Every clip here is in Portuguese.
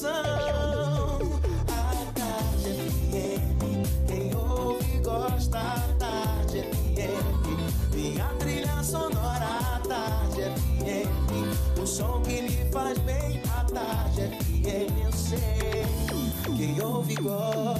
informação. A Tarde FM, quem ouve gosta. A Tarde FM, minha trilha sonora. A Tarde FM, o som que lhe faz bem. A Tarde FM, eu sei, quem ouve gosta.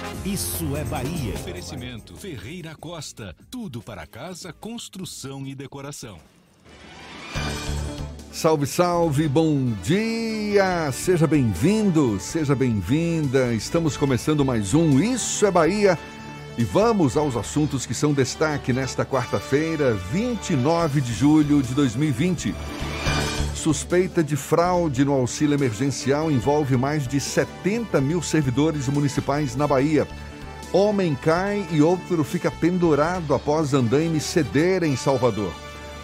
Isso é Bahia. Oferecimento Ferreira Costa. Tudo para casa, construção e decoração. Salve, salve, bom dia! Seja bem-vindo, seja bem-vinda. Estamos começando mais um Isso é Bahia e vamos aos assuntos que são destaque nesta quarta-feira, 29 de julho de 2020. Suspeita de fraude no auxílio emergencial envolve mais de 70 mil servidores municipais na Bahia. Homem cai e outro fica pendurado após andaime ceder em Salvador.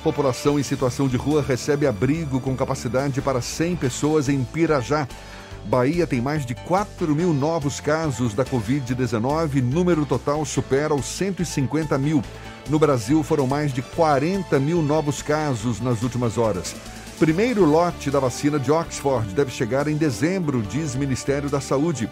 População em situação de rua recebe abrigo com capacidade para 100 pessoas em Pirajá. Bahia tem mais de 4 mil novos casos da Covid-19, número total supera os 150 mil. No Brasil foram mais de 40 mil novos casos nas últimas horas. Primeiro lote da vacina de Oxford deve chegar em dezembro, diz Ministério da Saúde.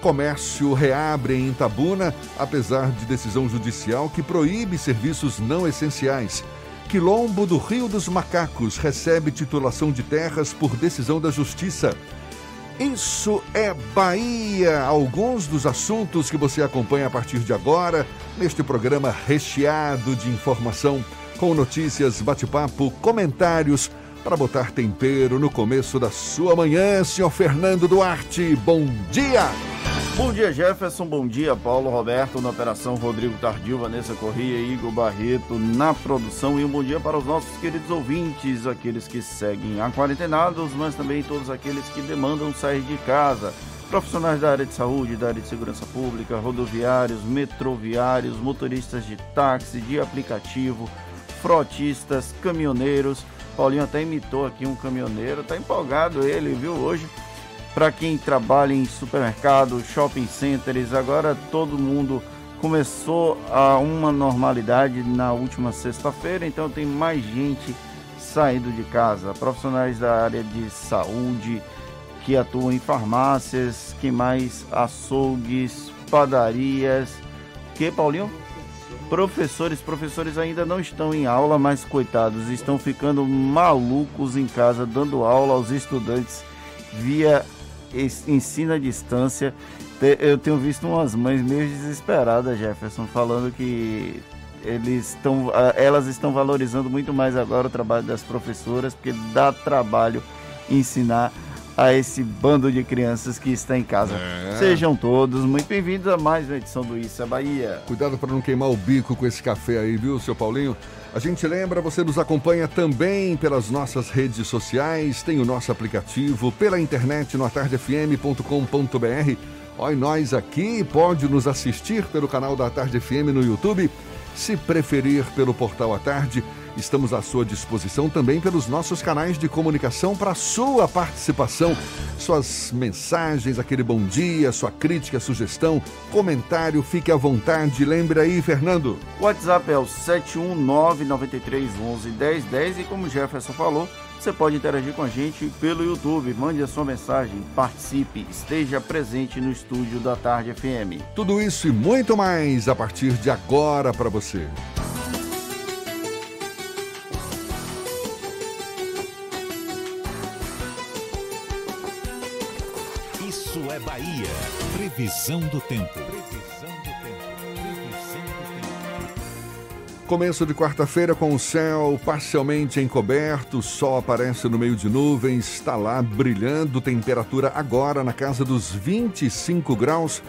Comércio reabre em Itabuna, apesar de decisão judicial que proíbe serviços não essenciais. Quilombo do Rio dos Macacos recebe titulação de terras por decisão da Justiça. Isso é Bahia. Alguns dos assuntos que você acompanha a partir de agora, neste programa recheado de informação, com notícias, bate-papo, comentários, para botar tempero no começo da sua manhã, senhor Fernando Duarte. Bom dia! Bom dia, Jefferson. Bom dia, Paulo Roberto na operação, Rodrigo Tardio, Vanessa Corrêa, Igor Barreto na produção. E um bom dia para os nossos queridos ouvintes, aqueles que seguem a quarentenados, mas também todos aqueles que demandam sair de casa. Profissionais da área de saúde, da área de segurança pública, rodoviários, metroviários, motoristas de táxi, de aplicativo, frotistas, caminhoneiros. Paulinho até imitou aqui um caminhoneiro, tá empolgado ele, viu, hoje. Para quem trabalha em supermercado, shopping centers, agora todo mundo começou a uma normalidade na última sexta-feira, então tem mais gente saindo de casa, profissionais da área de saúde que atuam em farmácias, que mais açougues, padarias, que Paulinho? Professores, professores ainda não estão em aula, mas coitados, estão ficando malucos em casa dando aula aos estudantes via ensino à distância. Eu tenho visto umas mães meio desesperadas, Jefferson, falando que eles estão, elas estão valorizando muito mais agora o trabalho das professoras, porque dá trabalho ensinar a esse bando de crianças que está em casa. É. Sejam todos muito bem-vindos a mais uma edição do Isso é Bahia. Cuidado para não queimar o bico com esse café aí, viu, seu Paulinho? A gente lembra, você nos acompanha também pelas nossas redes sociais, tem o nosso aplicativo, pela internet no atardefm.com.br. Olha, nós aqui pode nos assistir pelo canal da Tarde FM no YouTube, se preferir pelo portal A Tarde Estamos à sua disposição também pelos nossos canais de comunicação para sua participação, suas mensagens, aquele bom dia, sua crítica, sugestão, comentário, fique à vontade. Lembre aí, Fernando. O WhatsApp é o 71993111010 e como o Jefferson falou, você pode interagir com a gente pelo YouTube. Mande a sua mensagem, participe, esteja presente no estúdio da Tarde FM. Tudo isso e muito mais a partir de agora para você. Bahia. Previsão do tempo. Previsão do tempo. Começo de quarta-feira com o céu parcialmente encoberto, sol aparece no meio de nuvens, está lá brilhando, temperatura agora na casa dos 25 graus.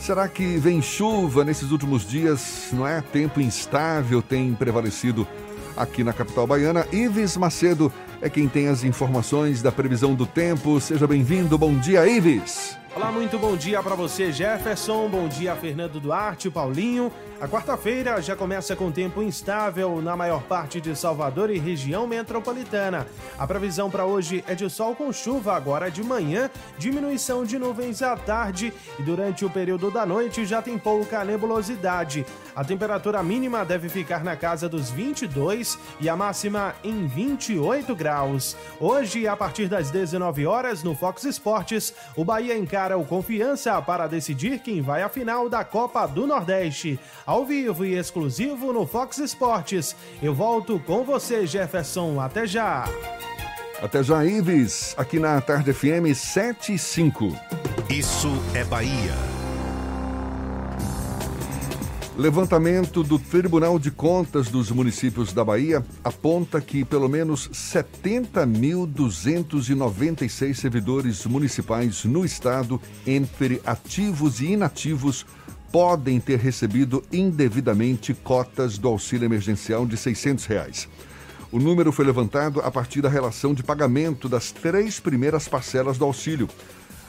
Será que vem chuva nesses últimos dias? Não é? Tempo instável tem prevalecido aqui na capital baiana. Ives Macedo é quem tem as informações da previsão do tempo. Seja bem-vindo. Bom dia, Ives. Olá, muito bom dia para você, Jefferson. Bom dia, Fernando Duarte, Paulinho. A quarta-feira já começa com tempo instável na maior parte de Salvador e região metropolitana. A previsão para hoje é de sol com chuva agora de manhã, diminuição de nuvens à tarde e durante o período da noite já tem pouca nebulosidade. A temperatura mínima deve ficar na casa dos 22 e a máxima em 28 graus. Hoje, a partir das 19 horas, no Fox Esportes, o Bahia encara o Confiança para decidir quem vai à final da Copa do Nordeste ao vivo e exclusivo no Fox Esportes. Eu volto com você, Jefferson. Até já. Até já, Ives, aqui na Tarde FM 75. Isso é Bahia. Levantamento do Tribunal de Contas dos Municípios da Bahia aponta que pelo menos 70.296 servidores municipais no estado, entre ativos e inativos, podem ter recebido indevidamente cotas do auxílio emergencial de 600 reais. O número foi levantado a partir da relação de pagamento das três primeiras parcelas do auxílio.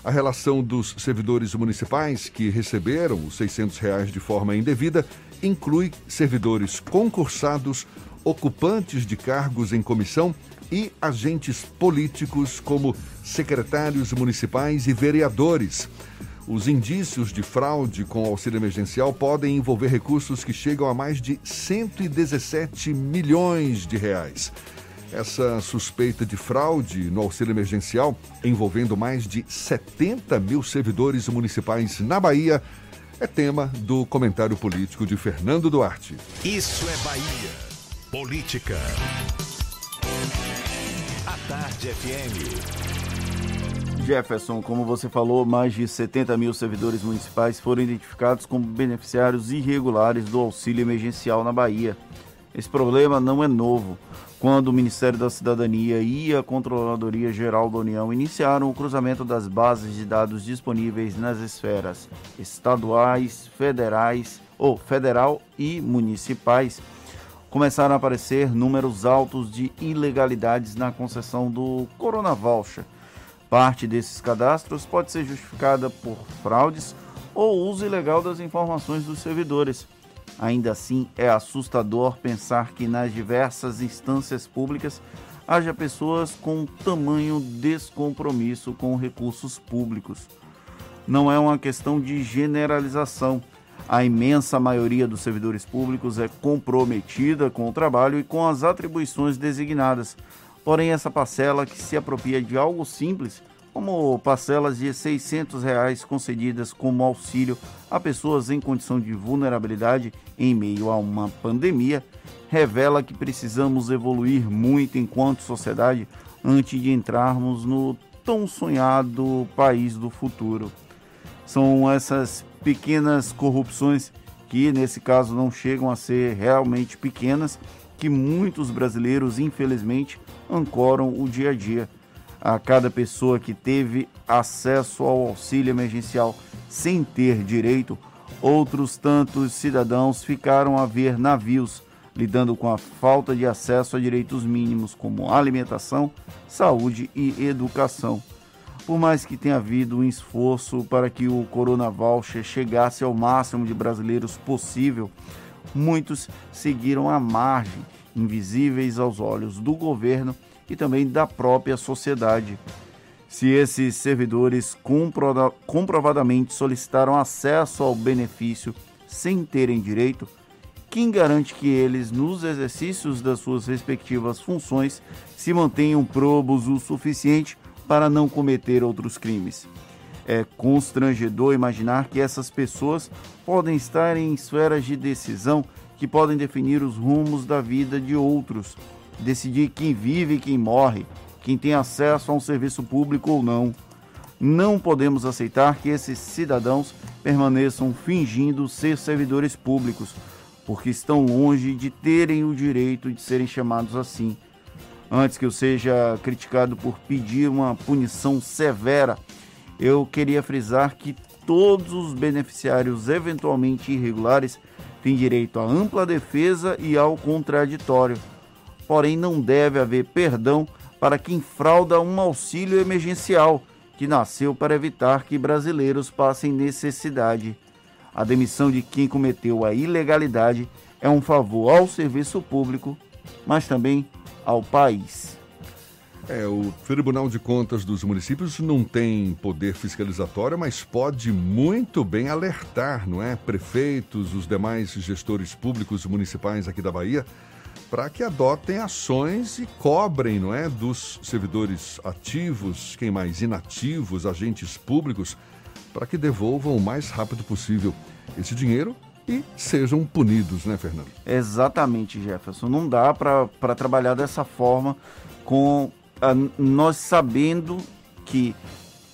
A relação dos servidores municipais que receberam os 600 reais de forma indevida inclui servidores concursados, ocupantes de cargos em comissão e agentes políticos como secretários municipais e vereadores. Os indícios de fraude com auxílio emergencial podem envolver recursos que chegam a mais de 117 milhões de reais. Essa suspeita de fraude no auxílio emergencial, envolvendo mais de 70 mil servidores municipais na Bahia, é tema do comentário político de Fernando Duarte. Isso é Bahia. Política. A Tarde FM. Jefferson, como você falou, mais de 70 mil servidores municipais foram identificados como beneficiários irregulares do auxílio emergencial na Bahia. Esse problema não é novo. Quando o Ministério da Cidadania e a Controladoria Geral da União iniciaram o cruzamento das bases de dados disponíveis nas esferas estaduais, federais ou federal e municipais, começaram a aparecer números altos de ilegalidades na concessão do Corona Voucher Parte desses cadastros pode ser justificada por fraudes ou uso ilegal das informações dos servidores. Ainda assim, é assustador pensar que nas diversas instâncias públicas haja pessoas com tamanho descompromisso com recursos públicos. Não é uma questão de generalização. A imensa maioria dos servidores públicos é comprometida com o trabalho e com as atribuições designadas, Porém, essa parcela que se apropria de algo simples, como parcelas de 600 reais concedidas como auxílio a pessoas em condição de vulnerabilidade em meio a uma pandemia, revela que precisamos evoluir muito enquanto sociedade antes de entrarmos no tão sonhado país do futuro. São essas pequenas corrupções que, nesse caso, não chegam a ser realmente pequenas, que muitos brasileiros, infelizmente, ancoram o dia a dia. A cada pessoa que teve acesso ao auxílio emergencial sem ter direito, outros tantos cidadãos ficaram a ver navios lidando com a falta de acesso a direitos mínimos como alimentação, saúde e educação. Por mais que tenha havido um esforço para que o Corona Voucher chegasse ao máximo de brasileiros possível, muitos seguiram à margem invisíveis aos olhos do governo e também da própria sociedade. Se esses servidores comprovadamente solicitaram acesso ao benefício sem terem direito, quem garante que eles, nos exercícios das suas respectivas funções, se mantenham probos o suficiente para não cometer outros crimes? É constrangedor imaginar que essas pessoas podem estar em esferas de decisão que podem definir os rumos da vida de outros, decidir quem vive e quem morre, quem tem acesso a um serviço público ou não. Não podemos aceitar que esses cidadãos permaneçam fingindo ser servidores públicos, porque estão longe de terem o direito de serem chamados assim. Antes que eu seja criticado por pedir uma punição severa, eu queria frisar que todos os beneficiários eventualmente irregulares têm direito à ampla defesa e ao contraditório. Porém, não deve haver perdão para quem frauda um auxílio emergencial que nasceu para evitar que brasileiros passem necessidade. A demissão de quem cometeu a ilegalidade é um favor ao serviço público, mas também ao país. É, o Tribunal de Contas dos Municípios não tem poder fiscalizatório, mas pode muito bem alertar, não é? Prefeitos, os demais gestores públicos municipais aqui da Bahia, para que adotem ações e cobrem, não é, dos servidores ativos, quem mais inativos, agentes públicos, para que devolvam o mais rápido possível esse dinheiro e sejam punidos, né, Fernando? Exatamente, Jefferson. Não dá para trabalhar dessa forma com nós sabendo que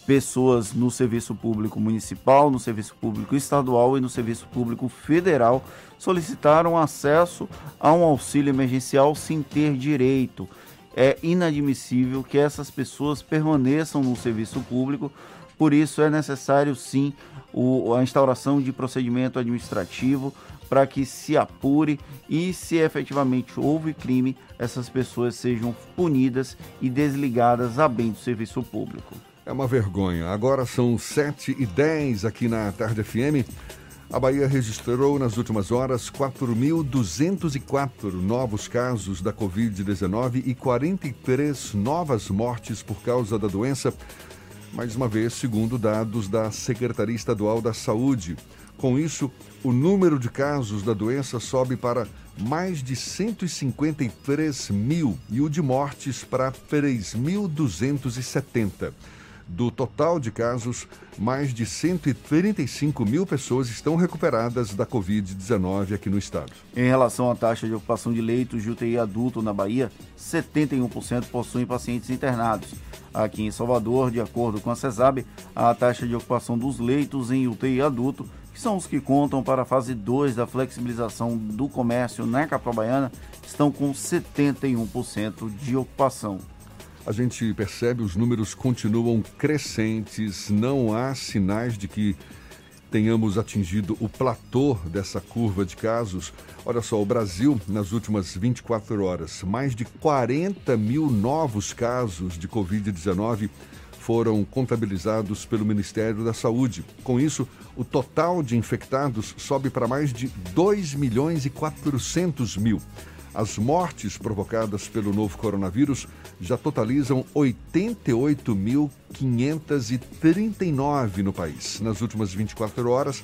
pessoas no serviço público municipal, no serviço público estadual e no serviço público federal solicitaram acesso a um auxílio emergencial sem ter direito. É inadmissível que essas pessoas permaneçam no serviço público, por isso é necessário sim o, a instauração de procedimento administrativo para que se apure e, se efetivamente houve crime, essas pessoas sejam punidas e desligadas a bem do serviço público. É uma vergonha. Agora são 7 e 10 aqui na Tarde FM. A Bahia registrou nas últimas horas 4.204 novos casos da Covid-19 e 43 novas mortes por causa da doença. Mais uma vez, segundo dados da Secretaria Estadual da Saúde. Com isso, o número de casos da doença sobe para mais de 153 mil e o de mortes para 3.270. Do total de casos, mais de 135 mil pessoas estão recuperadas da Covid-19 aqui no estado. Em relação à taxa de ocupação de leitos de UTI adulto na Bahia, 71% possuem pacientes internados. Aqui em Salvador, de acordo com a CESAB, a taxa de ocupação dos leitos em UTI adulto que são os que contam para a fase 2 da flexibilização do comércio na capital baiana, estão com 71% de ocupação. A gente percebe os números continuam crescentes, não há sinais de que tenhamos atingido o platô dessa curva de casos. Olha só, o Brasil, nas últimas 24 horas, mais de 40 mil novos casos de Covid-19 foram contabilizados pelo Ministério da Saúde. Com isso, o total de infectados sobe para mais de 2 milhões e 400 mil. As mortes provocadas pelo novo coronavírus já totalizam 88.539 no país. Nas últimas 24 horas,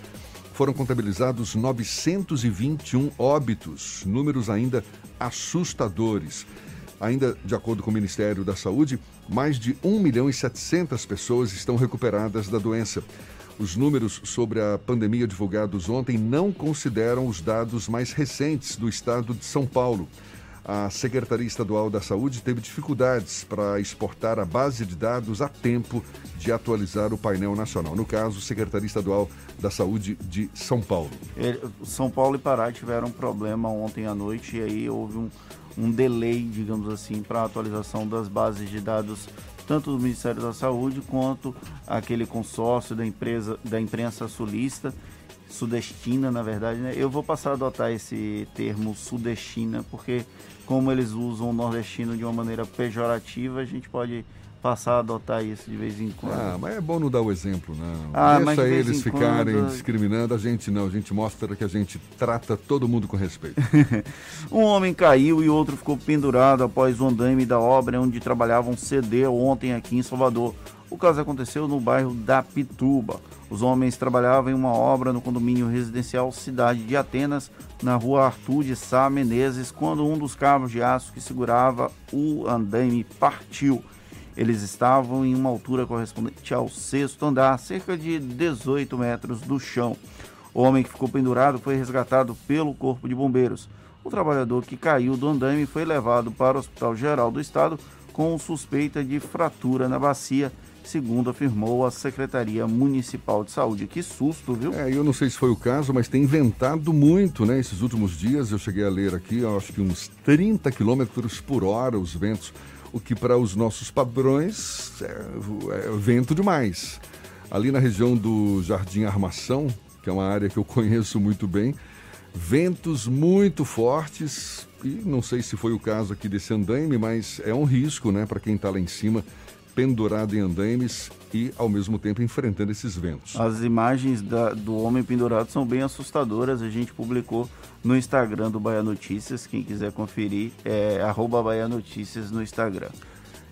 foram contabilizados 921 óbitos, números ainda assustadores. Ainda de acordo com o Ministério da Saúde, mais de 1 milhão e 700 pessoas estão recuperadas da doença. Os números sobre a pandemia divulgados ontem não consideram os dados mais recentes do estado de São Paulo. A Secretaria Estadual da Saúde teve dificuldades para exportar a base de dados a tempo de atualizar o painel nacional. No caso, Secretaria Estadual da Saúde de São Paulo. São Paulo e Pará tiveram um problema ontem à noite e aí houve um, um delay, digamos assim, para a atualização das bases de dados tanto do Ministério da Saúde quanto aquele consórcio da empresa da imprensa sulista sudestina, na verdade, né? Eu vou passar a adotar esse termo sudestina porque como eles usam o nordestino de uma maneira pejorativa, a gente pode passar a adotar isso de vez em quando. Ah, mas é bom não dar o exemplo, não. Ah, Deixa de eles ficarem quando... discriminando, a gente não. A gente mostra que a gente trata todo mundo com respeito. um homem caiu e outro ficou pendurado após o andaime da obra onde trabalhavam CD ontem aqui em Salvador. O caso aconteceu no bairro da Pituba. Os homens trabalhavam em uma obra no condomínio residencial Cidade de Atenas, na rua Arthur de Sá Menezes, quando um dos cabos de aço que segurava o andaime partiu. Eles estavam em uma altura correspondente ao sexto andar, cerca de 18 metros do chão. O homem que ficou pendurado foi resgatado pelo Corpo de Bombeiros. O trabalhador que caiu do andame foi levado para o Hospital Geral do Estado com suspeita de fratura na bacia, segundo afirmou a Secretaria Municipal de Saúde. Que susto, viu? É, eu não sei se foi o caso, mas tem ventado muito, né? Esses últimos dias eu cheguei a ler aqui, acho que uns 30 quilômetros por hora os ventos, o que para os nossos padrões é, é vento demais. Ali na região do Jardim Armação, que é uma área que eu conheço muito bem, ventos muito fortes, e não sei se foi o caso aqui desse andaime, mas é um risco, né, para quem está lá em cima pendurado em andaimes e, ao mesmo tempo, enfrentando esses ventos. As imagens da, do homem pendurado são bem assustadoras. A gente publicou no Instagram do Bahia Notícias. Quem quiser conferir, é Bahia Notícias no Instagram.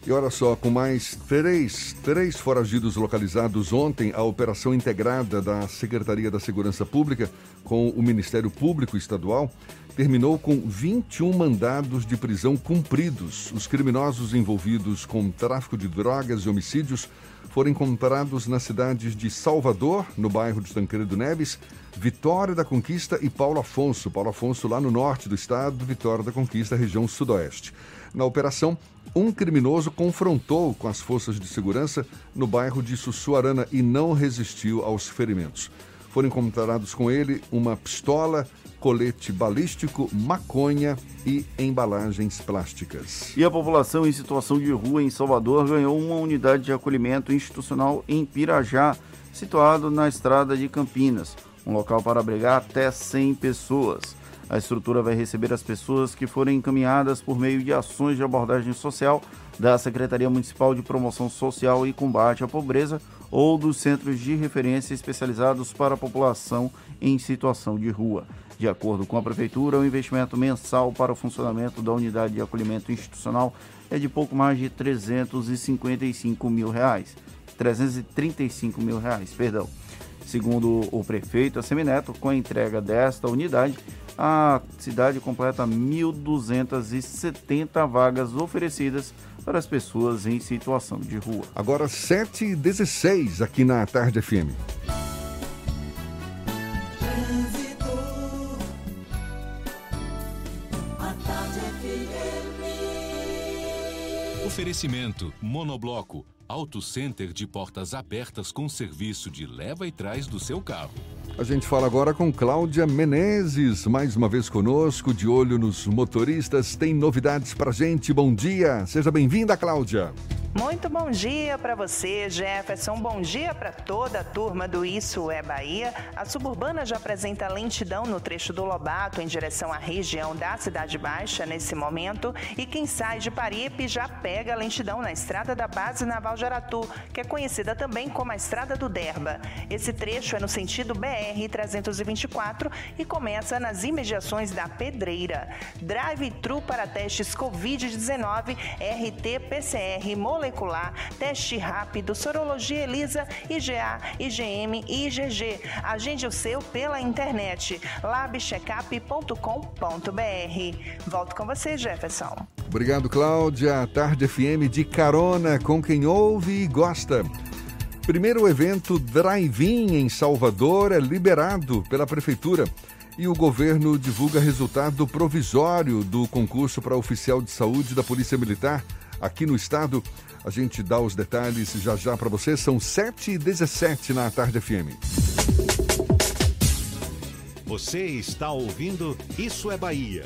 E olha só, com mais três, três foragidos localizados ontem, a operação integrada da Secretaria da Segurança Pública com o Ministério Público Estadual terminou com 21 mandados de prisão cumpridos. Os criminosos envolvidos com tráfico de drogas e homicídios foram encontrados nas cidades de Salvador, no bairro de Tancredo Neves, Vitória da Conquista e Paulo Afonso. Paulo Afonso, lá no norte do estado, Vitória da Conquista, região sudoeste. Na operação, um criminoso confrontou com as forças de segurança no bairro de Sussuarana e não resistiu aos ferimentos. Foram encontrados com ele uma pistola, colete balístico, maconha e embalagens plásticas. E a população em situação de rua em Salvador ganhou uma unidade de acolhimento institucional em Pirajá, situado na estrada de Campinas, um local para abrigar até 100 pessoas. A estrutura vai receber as pessoas que forem encaminhadas por meio de ações de abordagem social da Secretaria Municipal de Promoção Social e Combate à Pobreza ou dos centros de referência especializados para a população em situação de rua. De acordo com a Prefeitura, o investimento mensal para o funcionamento da unidade de acolhimento institucional é de pouco mais de 355 mil reais. 335 mil reais, perdão. Segundo o prefeito Assemineto, com a entrega desta unidade, a cidade completa 1.270 vagas oferecidas para as pessoas em situação de rua. Agora 7h16 aqui na Tarde FM. Oferecimento Monobloco, Auto Center de portas abertas com serviço de leva e trás do seu carro. A gente fala agora com Cláudia Menezes, mais uma vez conosco, de olho nos motoristas. Tem novidades pra gente. Bom dia. Seja bem-vinda, Cláudia. Muito bom dia para você, Jefferson. Bom dia para toda a turma do Isso é Bahia. A suburbana já apresenta lentidão no trecho do Lobato em direção à região da Cidade Baixa nesse momento. E quem sai de Paripe já pega a lentidão na estrada da Base Naval de Aratu, que é conhecida também como a Estrada do Derba. Esse trecho é no sentido BR-324 e começa nas imediações da Pedreira. Drive-thru para testes Covid-19, RT-PCR, molecular, teste rápido, sorologia ELISA, IgA, IgM e IgG. Agende o seu pela internet labcheckup.com.br. Volto com você, Jefferson. Obrigado, Cláudia. Tarde FM de carona com quem ouve e gosta. Primeiro evento Drive-In em Salvador é liberado pela Prefeitura e o governo divulga resultado provisório do concurso para oficial de saúde da Polícia Militar aqui no estado. A gente dá os detalhes já já para você. São 7h17 na Tarde FM. Você está ouvindo Isso é Bahia.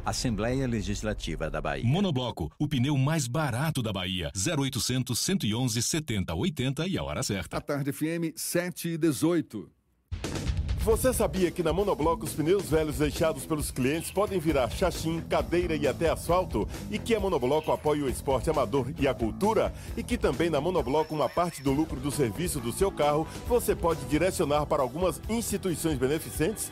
Assembleia Legislativa da Bahia. Monobloco, o pneu mais barato da Bahia. 0800 111 70 80 e a hora certa. A tarde FM 7 e 18. Você sabia que na Monobloco os pneus velhos deixados pelos clientes podem virar chachim, cadeira e até asfalto? E que a Monobloco apoia o esporte amador e a cultura? E que também na Monobloco uma parte do lucro do serviço do seu carro você pode direcionar para algumas instituições beneficentes?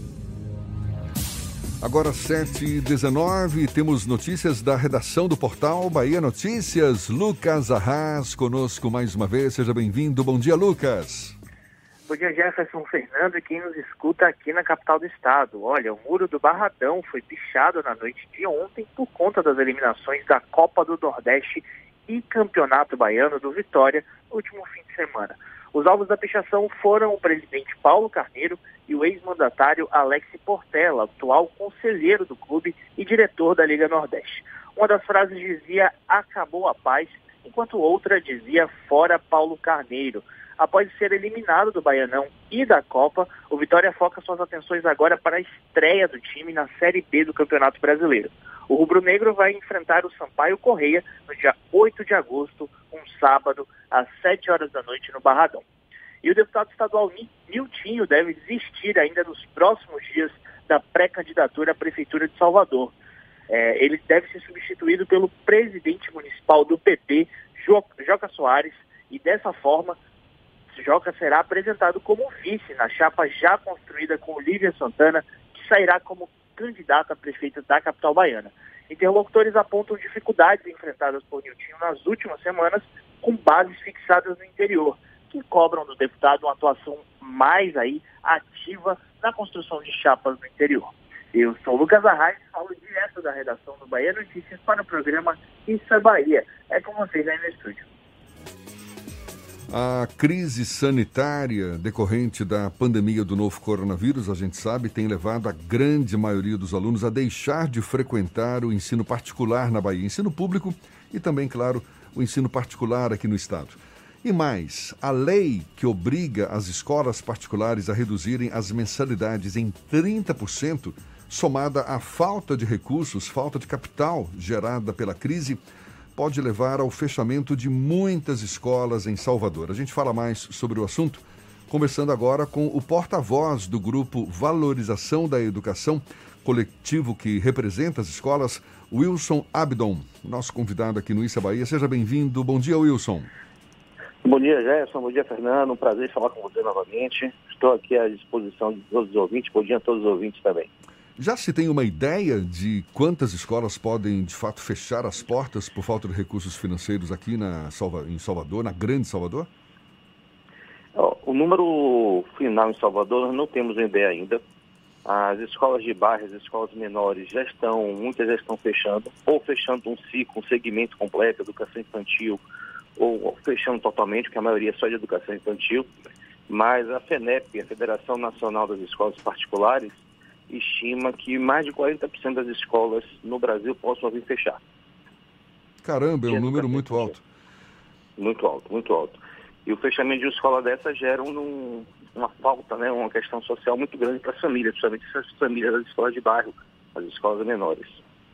Agora 7h19, temos notícias da redação do portal Bahia Notícias. Lucas Arras conosco mais uma vez. Seja bem-vindo. Bom dia, Lucas. Bom dia, Jefferson Fernando e quem nos escuta aqui na capital do estado. Olha, o muro do Barradão foi pichado na noite de ontem por conta das eliminações da Copa do Nordeste e Campeonato Baiano do Vitória no último fim de semana. Os alvos da pichação foram o presidente Paulo Carneiro e o ex-mandatário Alex Portela, atual conselheiro do clube e diretor da Liga Nordeste. Uma das frases dizia acabou a paz, enquanto outra dizia fora Paulo Carneiro. Após ser eliminado do Baianão e da Copa, o Vitória foca suas atenções agora para a estreia do time na Série B do Campeonato Brasileiro. O rubro-negro vai enfrentar o Sampaio Correia no dia 8 de agosto, um sábado, às 7 horas da noite no Barradão. E o deputado estadual Miltinho deve desistir ainda nos próximos dias da pré-candidatura à Prefeitura de Salvador. É, ele deve ser substituído pelo presidente municipal do PP, Joca Soares, e dessa forma Joca será apresentado como vice na chapa já construída com Lívia Santana, que sairá como candidata a prefeita da capital baiana. Interlocutores apontam dificuldades enfrentadas por Niltinho nas últimas semanas, com bases fixadas no interior, que cobram do deputado uma atuação mais aí ativa na construção de chapas no interior. Eu sou Lucas Arraes, falo direto da redação do Bahia Notícias para o programa Isso é Bahia. É com vocês aí no estúdio. A crise sanitária decorrente da pandemia do novo coronavírus, a gente sabe, tem levado a grande maioria dos alunos a deixar de frequentar o ensino particular na Bahia, ensino público e também, claro, o ensino particular aqui no estado. E mais, a lei que obriga as escolas particulares a reduzirem as mensalidades em 30%, somada à falta de recursos, falta de capital gerada pela crise, pode levar ao fechamento de muitas escolas em Salvador. A gente fala mais sobre o assunto conversando agora com o porta-voz do grupo Valorização da Educação, coletivo que representa as escolas, Wilson Abdon, nosso convidado aqui no Issa Bahia. Seja bem-vindo. Bom dia, Wilson. Bom dia, Gerson. Bom dia, Fernando. Um prazer falar com você novamente. Estou aqui à disposição de todos os ouvintes. Bom dia a todos os ouvintes também. Já se tem uma ideia de quantas escolas podem, de fato, fechar as portas por falta de recursos financeiros aqui na em Salvador, na Grande Salvador? O número final em Salvador nós não temos ideia ainda. As escolas de bairro, as escolas menores já estão, muitas já estão fechando, ou fechando um ciclo, um segmento completo, educação infantil, ou fechando totalmente, porque a maioria é só de educação infantil. Mas a FENEP, a Federação Nacional das Escolas Particulares, estima que mais de 40% das escolas no Brasil possam vir fechar. Caramba, é um número muito alto. Muito alto, muito alto. E o fechamento de uma escola dessa gera um, uma falta, né, uma questão social muito grande para as famílias, principalmente essas famílias das escolas de bairro, as escolas menores.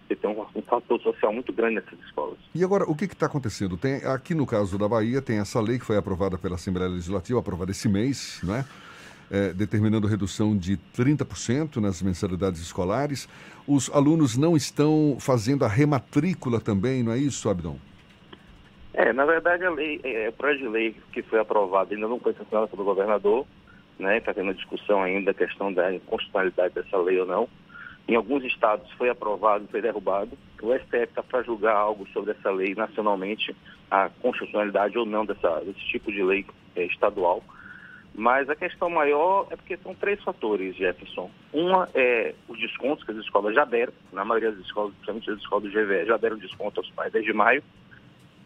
Você tem um, um, fator social muito grande nessas escolas. E agora, o que está acontecendo? Tem, aqui no caso da Bahia, tem essa lei que foi aprovada pela Assembleia Legislativa, aprovada esse mês, não é? É, determinando redução de 30% nas mensalidades escolares. Os alunos não estão fazendo a rematrícula também, não é isso, Abdon? É, na verdade a lei, é, o projeto de lei que foi aprovado ainda não foi sancionado pelo governador, né? Está tendo discussão ainda a questão da inconstitucionalidade dessa lei ou não. Em alguns estados foi aprovado, foi derrubado. O STF está para julgar algo sobre essa lei nacionalmente, a constitucionalidade ou não dessa, desse tipo de lei é, estadual. Mas a questão maior é porque são três fatores, Jefferson. Uma é os descontos que as escolas já deram, na maioria das escolas, principalmente as escolas do GVE, já deram desconto aos pais desde maio.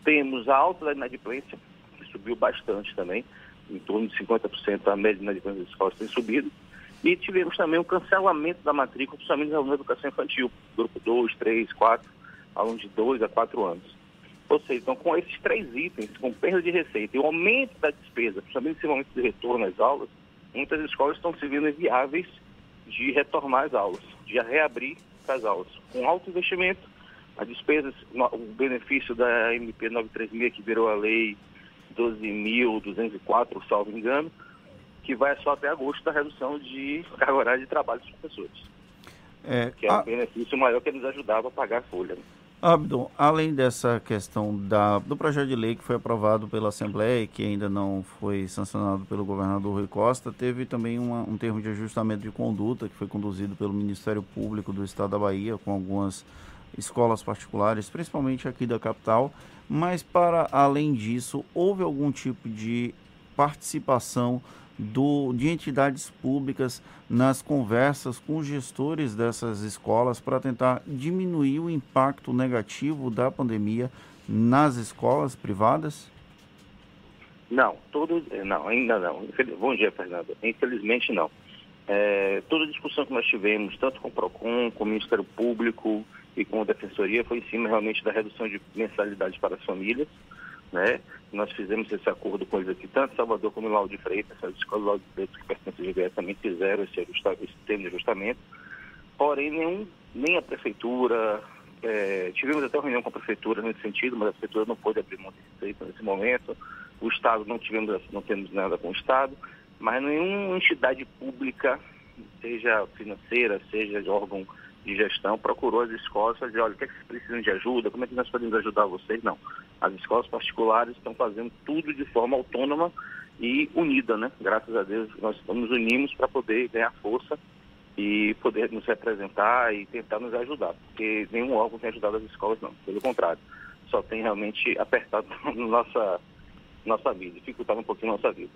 Temos a alta da inadimplência, que subiu bastante também, em torno de 50% a média de inadimplência das escolas tem subido. E tivemos também o cancelamento da matrícula, principalmente da educação infantil, grupo 2, 3, 4, alunos de 2 a 4 anos. Ou seja, então com esses três itens, com perda de receita e o aumento da despesa, principalmente nesse momento de retorno às aulas, muitas escolas estão se vendo inviáveis de retomar as aulas, de reabrir as aulas. Com alto investimento, as despesas, o benefício da MP 936, que virou a lei 12.204, salvo engano, que vai só até agosto da redução de carga horária de trabalho dos professores. É, que é a... um benefício maior que nos ajudava a pagar a folha. Né? Abdon, além dessa questão da, do projeto de lei que foi aprovado pela Assembleia e que ainda não foi sancionado pelo governador Rui Costa, teve também uma, um termo de ajustamento de conduta que foi conduzido pelo Ministério Público do Estado da Bahia com algumas escolas particulares, principalmente aqui da capital. Mas, para além disso, houve algum tipo de participação do, de entidades públicas nas conversas com os gestores dessas escolas para tentar diminuir o impacto negativo da pandemia nas escolas privadas? Não, todo, não, ainda não. Bom dia, Fernando. Infelizmente não. É, toda a discussão que nós tivemos, tanto com o PROCON, com o Ministério Público e com a Defensoria, foi em cima realmente da redução de mensalidades para as famílias né? Nós fizemos esse acordo com eles aqui, tanto Salvador como Lauro de Freitas, as escolas Lauro de Freitas que pertencem ao GBE também fizeram esse, esse termo de ajustamento. Porém, nenhum, nem a prefeitura, é, tivemos até uma reunião com a prefeitura nesse sentido, mas a prefeitura não pôde abrir mão desse nesse momento. O Estado não tivemos, não temos nada com o Estado, mas nenhuma entidade pública, seja financeira, seja de órgão de gestão procurou as escolas para dizer, olha, o que, é que vocês precisam de ajuda, como é que nós podemos ajudar vocês? Não. As escolas particulares estão fazendo tudo de forma autônoma e unida, né? Graças a Deus nós nos unimos para poder ganhar força e poder nos representar e tentar nos ajudar, porque nenhum órgão tem ajudado as escolas, não. Pelo contrário, só tem realmente apertado nossa, nossa vida, dificultado um pouquinho nossa vida.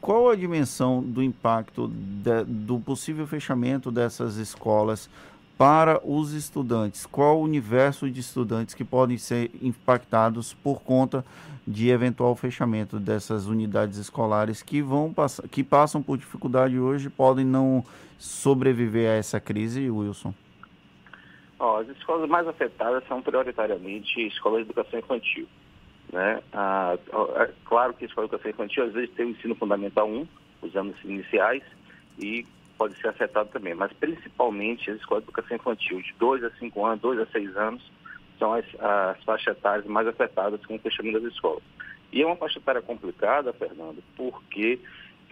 Qual a dimensão do impacto de, do possível fechamento dessas escolas para os estudantes? Qual o universo de estudantes que podem ser impactados por conta de eventual fechamento dessas unidades escolares que vão passar, que passam por dificuldade hoje podem não sobreviver a essa crise, Wilson? Oh, as escolas mais afetadas são prioritariamente escolas de educação infantil. Né? Ah, é claro que a escola de educação infantil às vezes tem o ensino fundamental 1, os anos iniciais, e pode ser afetado também, mas principalmente as escolas de educação infantil, de 2 a 5 anos, 2 a 6 anos, são as, as faixas etárias mais afetadas com o fechamento das escolas. E é uma faixa etária complicada, Fernando, porque,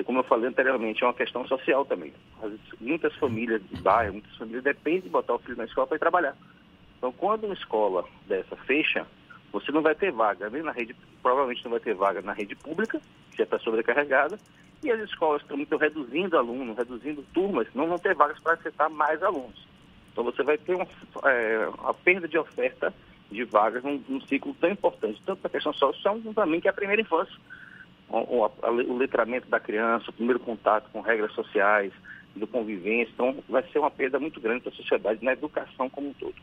como eu falei anteriormente, é uma questão social também. As, muitas famílias de bairro, muitas famílias dependem de botar o filho na escola para ir trabalhar. Então, quando uma escola dessa fecha, você não vai ter vaga nem na rede, provavelmente não vai ter vaga na rede pública, que já está sobrecarregada, e as escolas também estão reduzindo alunos, reduzindo turmas, não vão ter vagas para aceitar mais alunos. Então você vai ter uma, é, uma perda de oferta de vagas num, num, ciclo tão importante, tanto para a questão social, como também que é a primeira infância. O, o, o letramento da criança, o primeiro contato com regras sociais, do convivência, então vai ser uma perda muito grande para a sociedade na educação como um todo.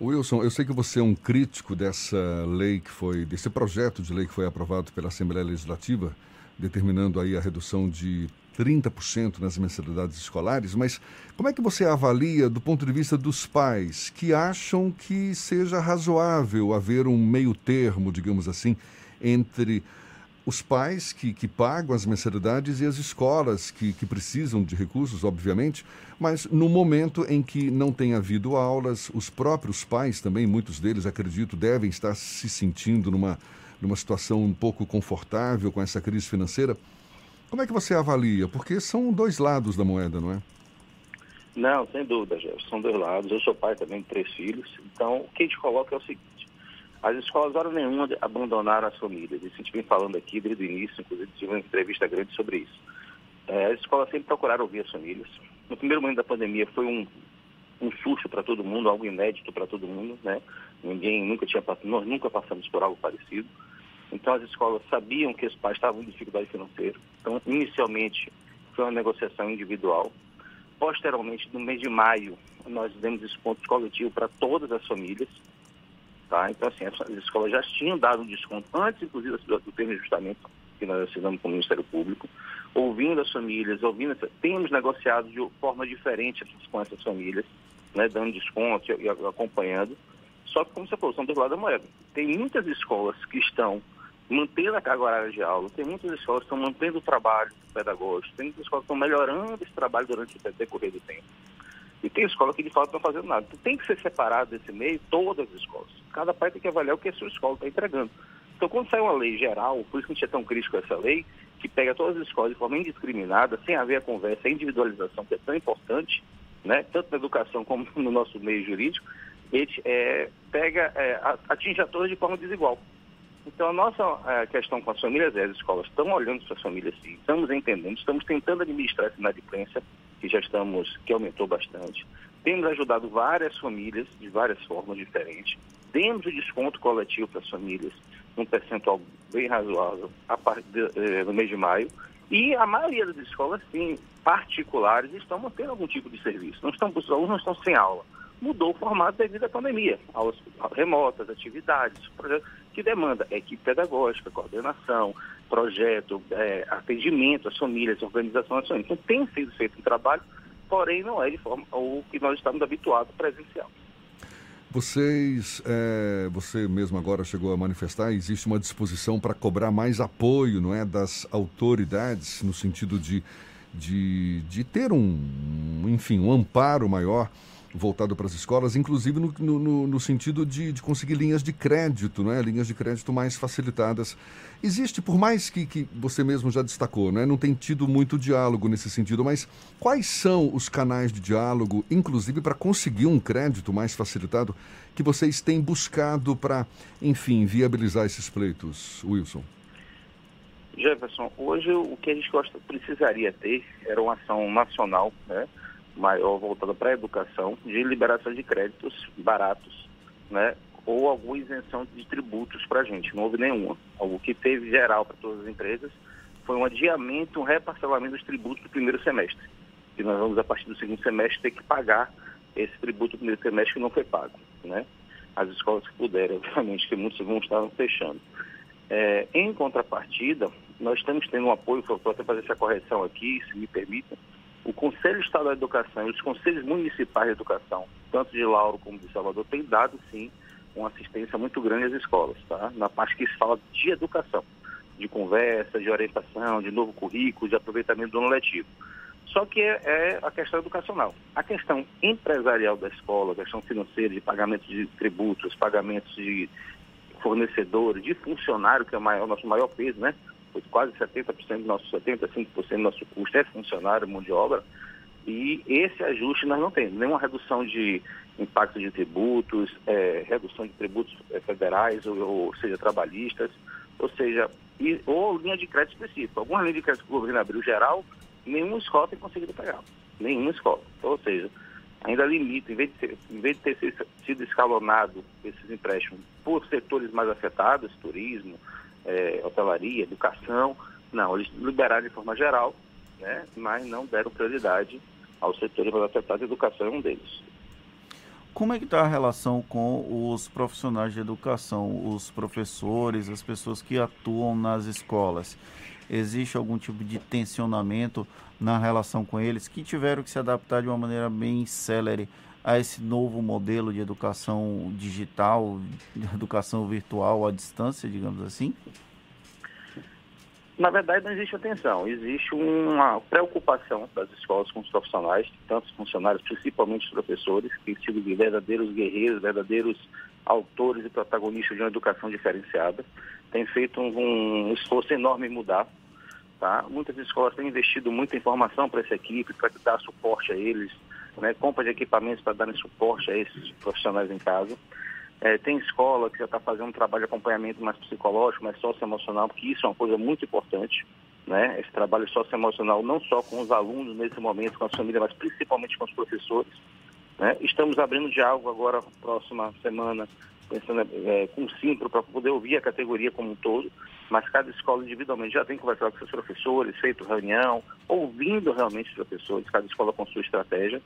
Wilson, eu sei que você é um crítico dessa lei que foi, desse projeto de lei que foi aprovado pela Assembleia Legislativa, determinando aí a redução de 30% nas mensalidades escolares, mas como é que você avalia do ponto de vista dos pais que acham que seja razoável haver um meio termo, digamos assim, entre os pais que, que pagam as mensalidades e as escolas que, que precisam de recursos, obviamente, mas no momento em que não tem havido aulas, os próprios pais também, muitos deles, acredito, devem estar se sentindo numa numa situação um pouco confortável com essa crise financeira. Como é que você avalia? Porque são dois lados da moeda, não é? Não, sem dúvida, Jefferson. São dois lados. Eu sou pai também de três filhos. Então, o que a gente coloca é o seguinte. As escolas, hora nenhuma, abandonaram as famílias. Isso a gente vem falando aqui desde o início, inclusive tive uma entrevista grande sobre isso. É, as escolas sempre procuraram ouvir as famílias. No primeiro momento da pandemia foi um, um susto para todo mundo, algo inédito para todo mundo, né? Ninguém nunca tinha nós nunca passamos por algo parecido. Então as escolas sabiam que os pais estavam em dificuldade financeira. Então, inicialmente, foi uma negociação individual. Posteriormente, no mês de maio, nós demos desconto coletivo para todas as famílias. Tá? Então, assim, as escolas já tinham dado um desconto antes, inclusive, do termo de ajustamento que nós assinamos com o Ministério Público, ouvindo as famílias, ouvindo, temos negociado de forma diferente com essas famílias, né, dando desconto e acompanhando. Só que, como você falou, são dois lados da moeda. Tem muitas escolas que estão mantendo a carga horária de aula, tem muitas escolas que estão mantendo o trabalho pedagógico, tem muitas escolas que estão melhorando esse trabalho durante o decorrer do tempo. E tem escola que de fato não estão fazendo nada. Então, tem que ser separado desse meio todas as escolas. Cada pai tem que avaliar o que a sua escola está entregando. Então, quando sai uma lei geral, por isso que a gente é tão crítico a essa lei, que pega todas as escolas de forma indiscriminada, sem haver a conversa, a individualização, que é tão importante, né, tanto na educação como no nosso meio jurídico, ele é, pega, é, atinge a todos de forma desigual. Então, a nossa a questão com as famílias é as escolas estão olhando para as famílias sim, estamos entendendo, estamos tentando administrar essa inadimplência, que já estamos, que aumentou bastante. Temos ajudado várias famílias de várias formas diferentes. Demos o desconto coletivo para as famílias, um percentual bem razoável, a partir eh, no mês de maio. E a maioria das escolas, sim, particulares, estão mantendo algum tipo de serviço. Não estão, os alunos não estão sem aula mudou o formato devido à pandemia. Aulas remotas, atividades, projetos que demanda equipe pedagógica, coordenação, projeto, é, atendimento às famílias, organização famílias. Então tem sido feito um trabalho, porém não é de forma o que nós estamos habituados presencial. Vocês, é, você mesmo agora chegou a manifestar, existe uma disposição para cobrar mais apoio, não é, das autoridades no sentido de, de, de ter um, enfim, um amparo maior voltado para as escolas, inclusive no, no, no sentido de, de, conseguir linhas de crédito, né? linhas de crédito mais facilitadas. Existe, por mais que, que você mesmo já destacou, né? não tem tido muito diálogo nesse sentido, mas quais são os canais de diálogo, inclusive para conseguir um crédito mais facilitado, que vocês têm buscado para, enfim, viabilizar esses pleitos, Wilson? Jefferson, hoje o que a gente gosta, precisaria ter era uma ação nacional, né? Maior voltada para a educação, de liberação de créditos baratos, né? ou alguma isenção de tributos para a gente. Não houve nenhuma. O que teve geral para todas as empresas foi um adiamento, um reparcelamento dos tributos do primeiro semestre. E nós vamos, a partir do segundo semestre, ter que pagar esse tributo do primeiro semestre que não foi pago. Né? As escolas que puderem, obviamente, que muitos vão estar fechando. É, em contrapartida, nós estamos tendo um apoio, vou até fazer essa correção aqui, se me permitem, o Conselho Estadual da Educação e os Conselhos Municipais de Educação, tanto de Lauro como de Salvador, têm dado, sim, uma assistência muito grande às escolas, tá? na parte que se fala de educação, de conversa, de orientação, de novo currículo, de aproveitamento do ano letivo. Só que é, é, a questão educacional. A questão empresarial da escola, a questão financeira, de pagamento de tributos, pagamentos de fornecedores, de funcionário, que é o, maior, nosso maior peso, né? Quase 70% do nosso, 75% do nosso custo é funcionário, mão de obra, e esse ajuste nós não temos, nenhuma redução de impacto de tributos, é, redução de tributos é, federais, ou, ou, seja, trabalhistas, ou seja, e, ou linha de crédito específica. Alguma linha de crédito que o governo abriu geral, nenhuma escola tem conseguido pegar. Nenhuma escola. Ou seja, ainda limita, em vez de, em vez de ter sido escalonado esses empréstimos por setores mais afetados, turismo, é, hotelaria, educação. Não, eles liberaram de forma geral, né, mas não deram prioridade aos setores mais afetados, a educação é um deles. Como é que está a relação com os profissionais de educação, os professores, as pessoas que atuam nas escolas? Existe algum tipo de tensionamento na relação com eles que tiveram que se adaptar de uma maneira bem célere a esse novo modelo de educação digital, de educação virtual à distância, digamos assim? Na verdade, não existe atenção, existe uma preocupação das escolas com os profissionais, tanto os funcionários, principalmente os professores, que sido verdadeiros guerreiros, verdadeiros autores e protagonistas de uma educação diferenciada. Tem feito um, um esforço enorme em mudar. Tá? Muitas escolas têm investido muito em formação para essa equipe, para dar suporte a eles, né, compra de equipamentos para darem suporte a esses profissionais em casa. É, tem escola que já está fazendo um trabalho de acompanhamento mais psicológico, mais socioemocional, porque isso é uma coisa muito importante. né, esse trabalho socioemocional, não só com os alunos nesse momento, com as famílias, mas principalmente com os professores. Né? Estamos abrindo diálogo agora, próxima semana, pensando é, com o Simpro, para poder ouvir a categoria como um todo, mas cada escola individualmente já tem conversado com seus professores, feito reunião, ouvindo realmente os professores, cada escola com sua estratégia,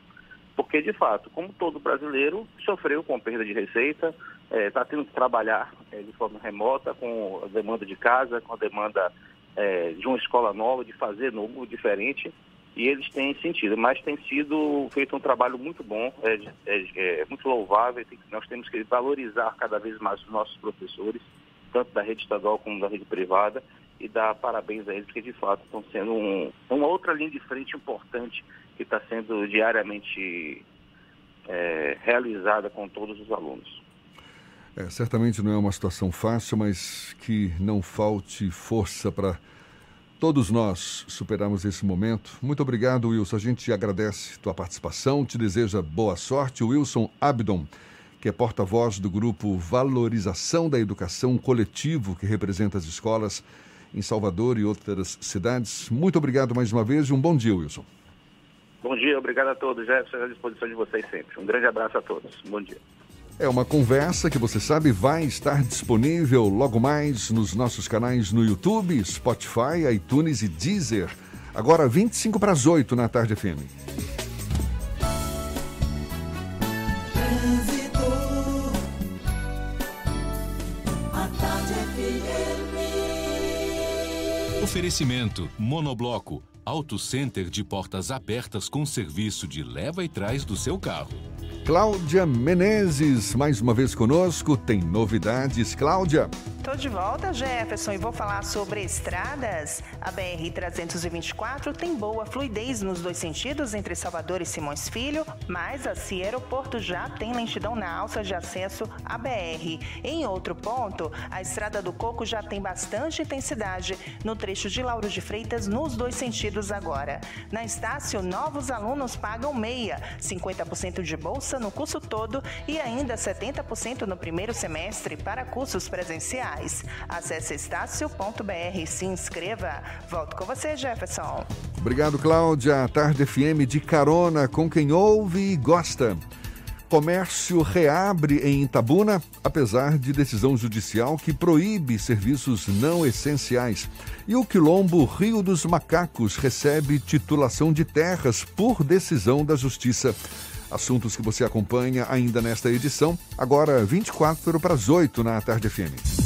porque, de fato, como todo brasileiro, sofreu com perda de receita, está é, tá tendo que trabalhar é, de forma remota, com a demanda de casa, com a demanda é, de uma escola nova, de fazer novo, diferente, e eles têm sentido. Mas tem sido feito um trabalho muito bom, é, é, é muito louvável, tem, nós temos que valorizar cada vez mais os nossos professores, tanto da rede estadual como da rede privada, e dar parabéns a eles, porque de fato estão sendo um, uma outra linha de frente importante que está sendo diariamente é, realizada com todos os alunos. É, certamente não é uma situação fácil, mas que não falte força para todos nós superarmos esse momento. Muito obrigado, Wilson. A gente agradece tua participação, te deseja boa sorte. Wilson Abdon, que é porta-voz do grupo Valorização da Educação Coletivo, que representa as escolas em Salvador e outras cidades. Muito obrigado mais uma vez e um bom dia, Wilson. Bom dia, obrigado a todos. Jefferson, à disposição de vocês sempre. Um grande abraço a todos. Bom dia. É uma conversa que você sabe vai estar disponível logo mais nos nossos canais no YouTube, Spotify, iTunes e Deezer. Agora 25 para as 8 na tarde FM. Oferecimento Monobloco, Auto Center de portas abertas com serviço de leva e trás do seu carro. Cláudia Menezes, mais uma vez conosco. Tem novidades, Cláudia? Estou de volta, Jefferson, e vou falar sobre estradas. A BR-324 tem boa fluidez nos dois sentidos entre Salvador e Simões Filho, mas a CIA Aeroporto já tem lentidão na alça de acesso à BR. Em outro ponto, a Estrada do Coco já tem bastante intensidade no trecho de Lauro de Freitas nos dois sentidos agora. Na Estácio, novos alunos pagam meia, 50% de bolsa no curso todo e ainda 70% no primeiro semestre para cursos presenciais reais. Acesse estácio.br e se inscreva. Volto com você, Jefferson. Obrigado, Cláudia. Tarde FM de carona com quem ouve e gosta. Comércio reabre em Itabuna, apesar de decisão judicial que proíbe serviços não essenciais. E o Quilombo Rio dos Macacos recebe titulação de terras por decisão da Justiça. Assuntos que você acompanha ainda nesta edição, agora 24 para as 8 na Tarde FM.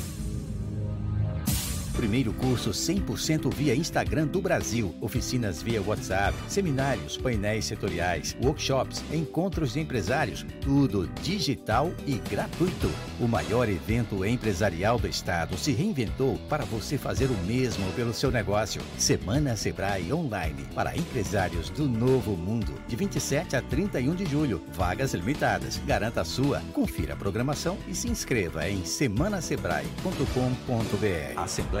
Primeiro curso 100% via Instagram do Brasil. Oficinas via WhatsApp, seminários, painéis setoriais, workshops, encontros de empresários. Tudo digital e gratuito. O maior evento empresarial do estado se reinventou para você fazer o mesmo pelo seu negócio. Semana Sebrae Online para empresários do novo mundo. De 27 a 31 de julho. Vagas limitadas. Garanta a sua. Confira a programação e se inscreva em semanasebrae.com.br. Assembleia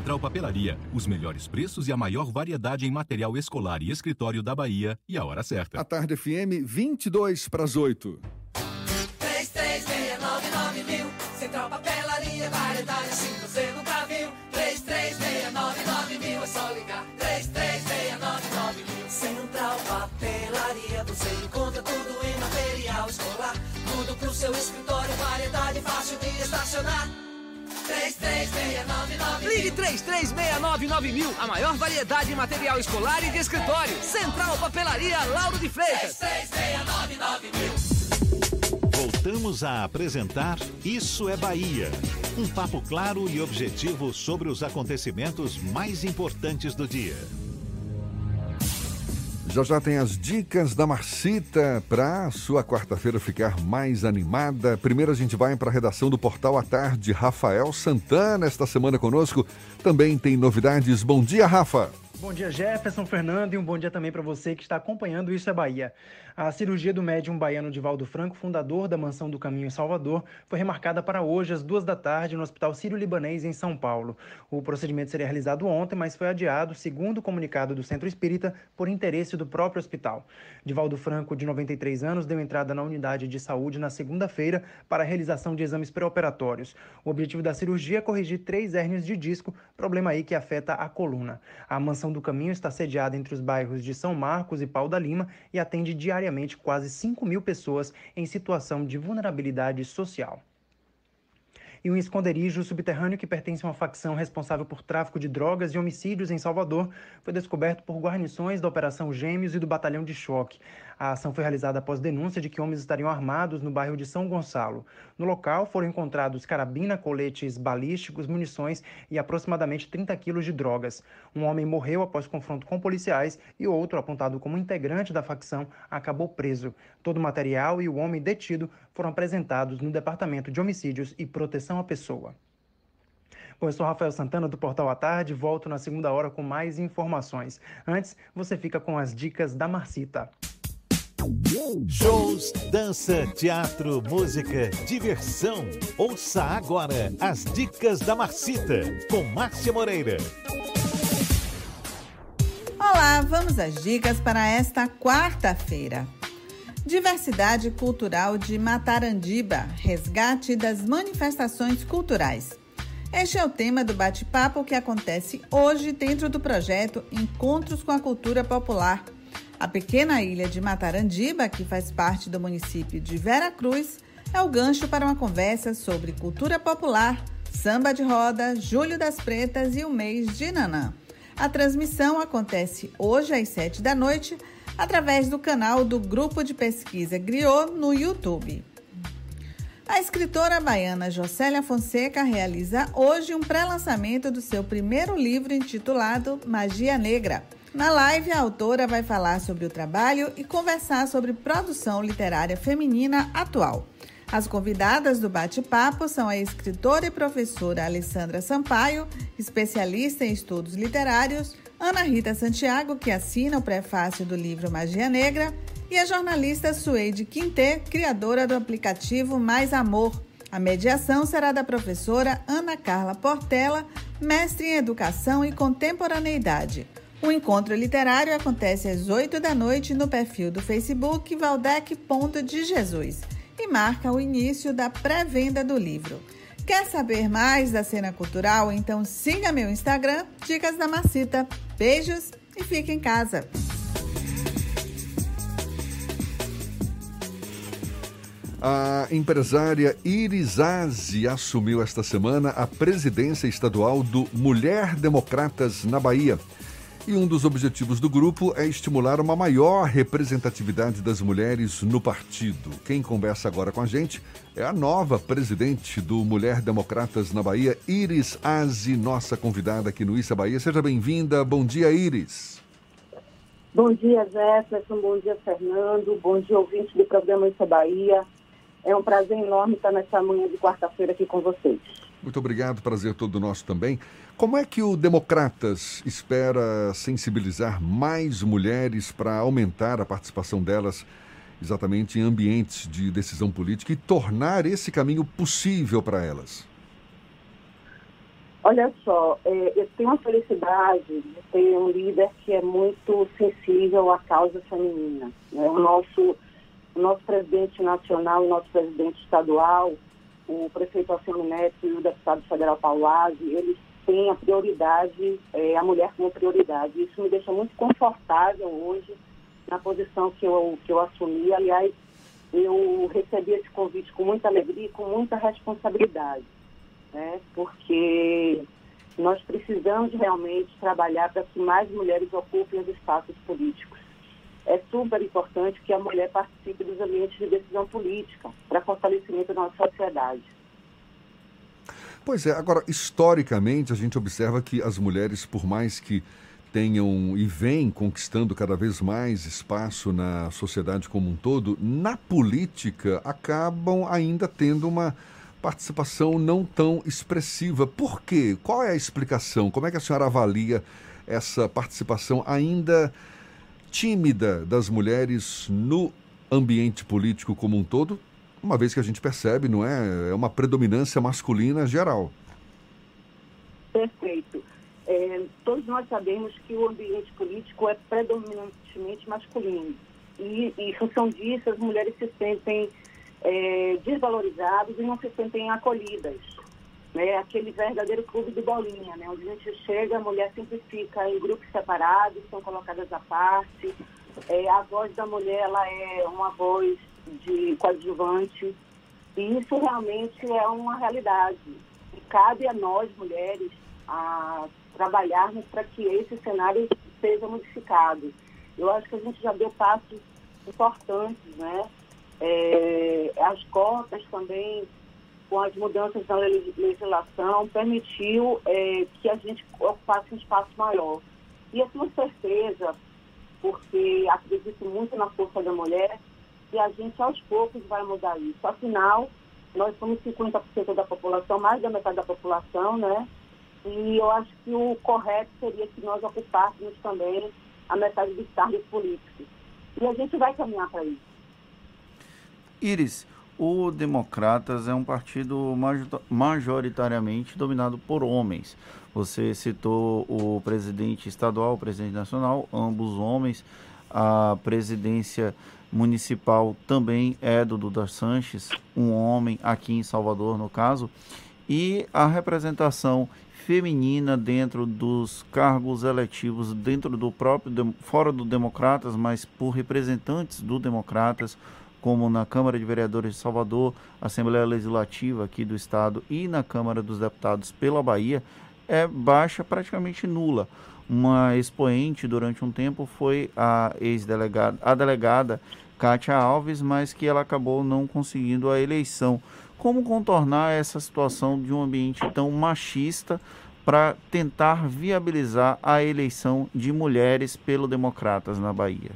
Central Papelaria. Os melhores preços e a maior variedade em material escolar e escritório da Bahia e a hora certa. A tarde FM, 22 para as 8. 3369 mil. Central Papelaria, variedade assim você nunca viu. 3369 mil, é só ligar. 3369 mil. Central Papelaria, você encontra tudo em material escolar. Tudo pro seu escritório, variedade fácil de estacionar. Ligue 3369 mil. A maior variedade em material escolar e de escritório. Central Papelaria Lauro de Freitas. Voltamos a apresentar Isso é Bahia. Um papo claro e objetivo sobre os acontecimentos mais importantes do dia. Já já tem as dicas da Marcita para sua quarta-feira ficar mais animada. Primeiro a gente vai para a redação do Portal à Tarde. Rafael Santana esta semana conosco. Também tem novidades. Bom dia, Rafa. Bom dia, Jefferson Fernando, e um bom dia também para você que está acompanhando Isso é Bahia. A cirurgia do médium baiano Divaldo Franco, fundador da Mansão do Caminho em Salvador, foi remarcada para hoje, às duas da tarde, no Hospital Sírio-Libanês, em São Paulo. O procedimento seria realizado ontem, mas foi adiado, segundo o comunicado do Centro Espírita, por interesse do próprio hospital. Divaldo Franco, de 93 anos, deu entrada na unidade de saúde na segunda-feira para a realização de exames pré-operatórios. O objetivo da cirurgia é corrigir três hérnias de disco, problema aí que afeta a coluna. A Mansão do Caminho está sediada entre os bairros de São Marcos e Pau da Lima e atende diariamente diariamente quase 5 mil pessoas em situação de vulnerabilidade social e um esconderijo subterrâneo que pertence a uma facção responsável por tráfico de drogas e homicídios em Salvador foi descoberto por guarnições da Operação Gêmeos e do Batalhão de Choque. A ação foi realizada após denúncia de que homens estariam armados no bairro de São Gonçalo. No local foram encontrados carabina, coletes balísticos, munições e aproximadamente 30 quilos de drogas. Um homem morreu após confronto com policiais e outro, apontado como integrante da facção, acabou preso. Todo o material e o homem detido foram apresentados no Departamento de Homicídios e Proteção à Pessoa. Bom, eu sou Rafael Santana do Portal à Tarde, volto na segunda hora com mais informações. Antes, você fica com as dicas da Marcita. Shows, dança, teatro, música, diversão. Ouça agora as dicas da Marcita com Márcia Moreira. Olá, vamos às dicas para esta quarta-feira. Diversidade Cultural de Matarandiba Resgate das Manifestações Culturais. Este é o tema do bate-papo que acontece hoje dentro do projeto Encontros com a Cultura Popular a pequena ilha de Matarandiba, que faz parte do município de Vera Cruz, é o gancho para uma conversa sobre cultura popular, samba de roda, Julho das Pretas e o mês de Nanã. A transmissão acontece hoje às sete da noite através do canal do Grupo de Pesquisa Griot no YouTube. A escritora baiana Jocélia Fonseca realiza hoje um pré-lançamento do seu primeiro livro intitulado Magia Negra. Na live, a autora vai falar sobre o trabalho e conversar sobre produção literária feminina atual. As convidadas do bate-papo são a escritora e professora Alessandra Sampaio, especialista em estudos literários, Ana Rita Santiago, que assina o prefácio do livro Magia Negra, e a jornalista Suede Quintê, criadora do aplicativo Mais Amor. A mediação será da professora Ana Carla Portela, mestre em Educação e Contemporaneidade. O encontro literário acontece às 8 da noite no perfil do Facebook Valdec Ponto de Jesus e marca o início da pré-venda do livro. Quer saber mais da cena cultural? Então siga meu Instagram, Dicas da Macita. Beijos e fique em casa. A empresária Iris Aze assumiu esta semana a presidência estadual do Mulher Democratas na Bahia. E um dos objetivos do grupo é estimular uma maior representatividade das mulheres no partido. Quem conversa agora com a gente é a nova presidente do Mulher Democratas na Bahia, Iris Aze, nossa convidada aqui no Issa Bahia. Seja bem-vinda. Bom dia, Iris. Bom dia, Jefferson. Bom dia, Fernando. Bom dia, ouvinte do programa Issa Bahia. É um prazer enorme estar nessa manhã de quarta-feira aqui com vocês. Muito obrigado, prazer todo nosso também. Como é que o Democratas espera sensibilizar mais mulheres para aumentar a participação delas exatamente em ambientes de decisão política e tornar esse caminho possível para elas? Olha só, é, eu tenho a felicidade de ter um líder que é muito sensível à causa feminina. Né? O, nosso, o nosso presidente nacional, o nosso presidente estadual, o prefeito Alcino Neto e o deputado federal Paulo Aze, eles têm a prioridade, é, a mulher como prioridade. Isso me deixa muito confortável hoje na posição que eu, que eu assumi. Aliás, eu recebi esse convite com muita alegria e com muita responsabilidade. né? porque nós precisamos realmente trabalhar para que mais mulheres ocupem os espaços políticos. É super importante que a mulher participe dos ambientes de decisão política para fortalecimento da nossa sociedade. Pois é, agora, historicamente, a gente observa que as mulheres, por mais que tenham e vêm conquistando cada vez mais espaço na sociedade como um todo, na política acabam ainda tendo uma participação não tão expressiva. Por quê? Qual é a explicação? Como é que a senhora avalia essa participação ainda tímida das mulheres no ambiente político como um todo, uma vez que a gente percebe, não é? É uma predominância masculina geral. Perfeito. É, todos nós sabemos que o ambiente político é predominantemente masculino. E, em função disso, as mulheres se sentem é, desvalorizadas e não se sentem acolhidas. Né? Aquele verdadeiro clube de bolinha, né? onde a gente chega, a mulher sempre fica em grupos separados, são colocadas à parte. É, a voz da mulher ela é uma voz de coadjuvante. E isso realmente é uma realidade. E cabe a nós, mulheres, a trabalharmos para que esse cenário seja modificado. Eu acho que a gente já deu passos importantes, né? É, as cotas também, com as mudanças na legislação, permitiu é, que a gente ocupasse um espaço maior. E eu tenho certeza, porque acredito muito na força da mulher, que a gente aos poucos vai mudar isso. Afinal, nós somos 50% da população, mais da metade da população, né? E eu acho que o correto seria que nós ocupássemos também a metade dos cargos políticos. E a gente vai caminhar para isso. Iris, o Democratas é um partido majoritariamente dominado por homens. Você citou o presidente estadual, o presidente nacional, ambos homens. A presidência municipal também é do Duda Sanches, um homem aqui em Salvador, no caso. E a representação feminina dentro dos cargos eletivos dentro do próprio fora do Democratas, mas por representantes do Democratas, como na Câmara de Vereadores de Salvador, Assembleia Legislativa aqui do estado e na Câmara dos Deputados pela Bahia, é baixa, praticamente nula. Uma expoente durante um tempo foi a ex-delegada, a delegada Kátia Alves, mas que ela acabou não conseguindo a eleição. Como contornar essa situação de um ambiente tão machista para tentar viabilizar a eleição de mulheres pelo Democratas na Bahia?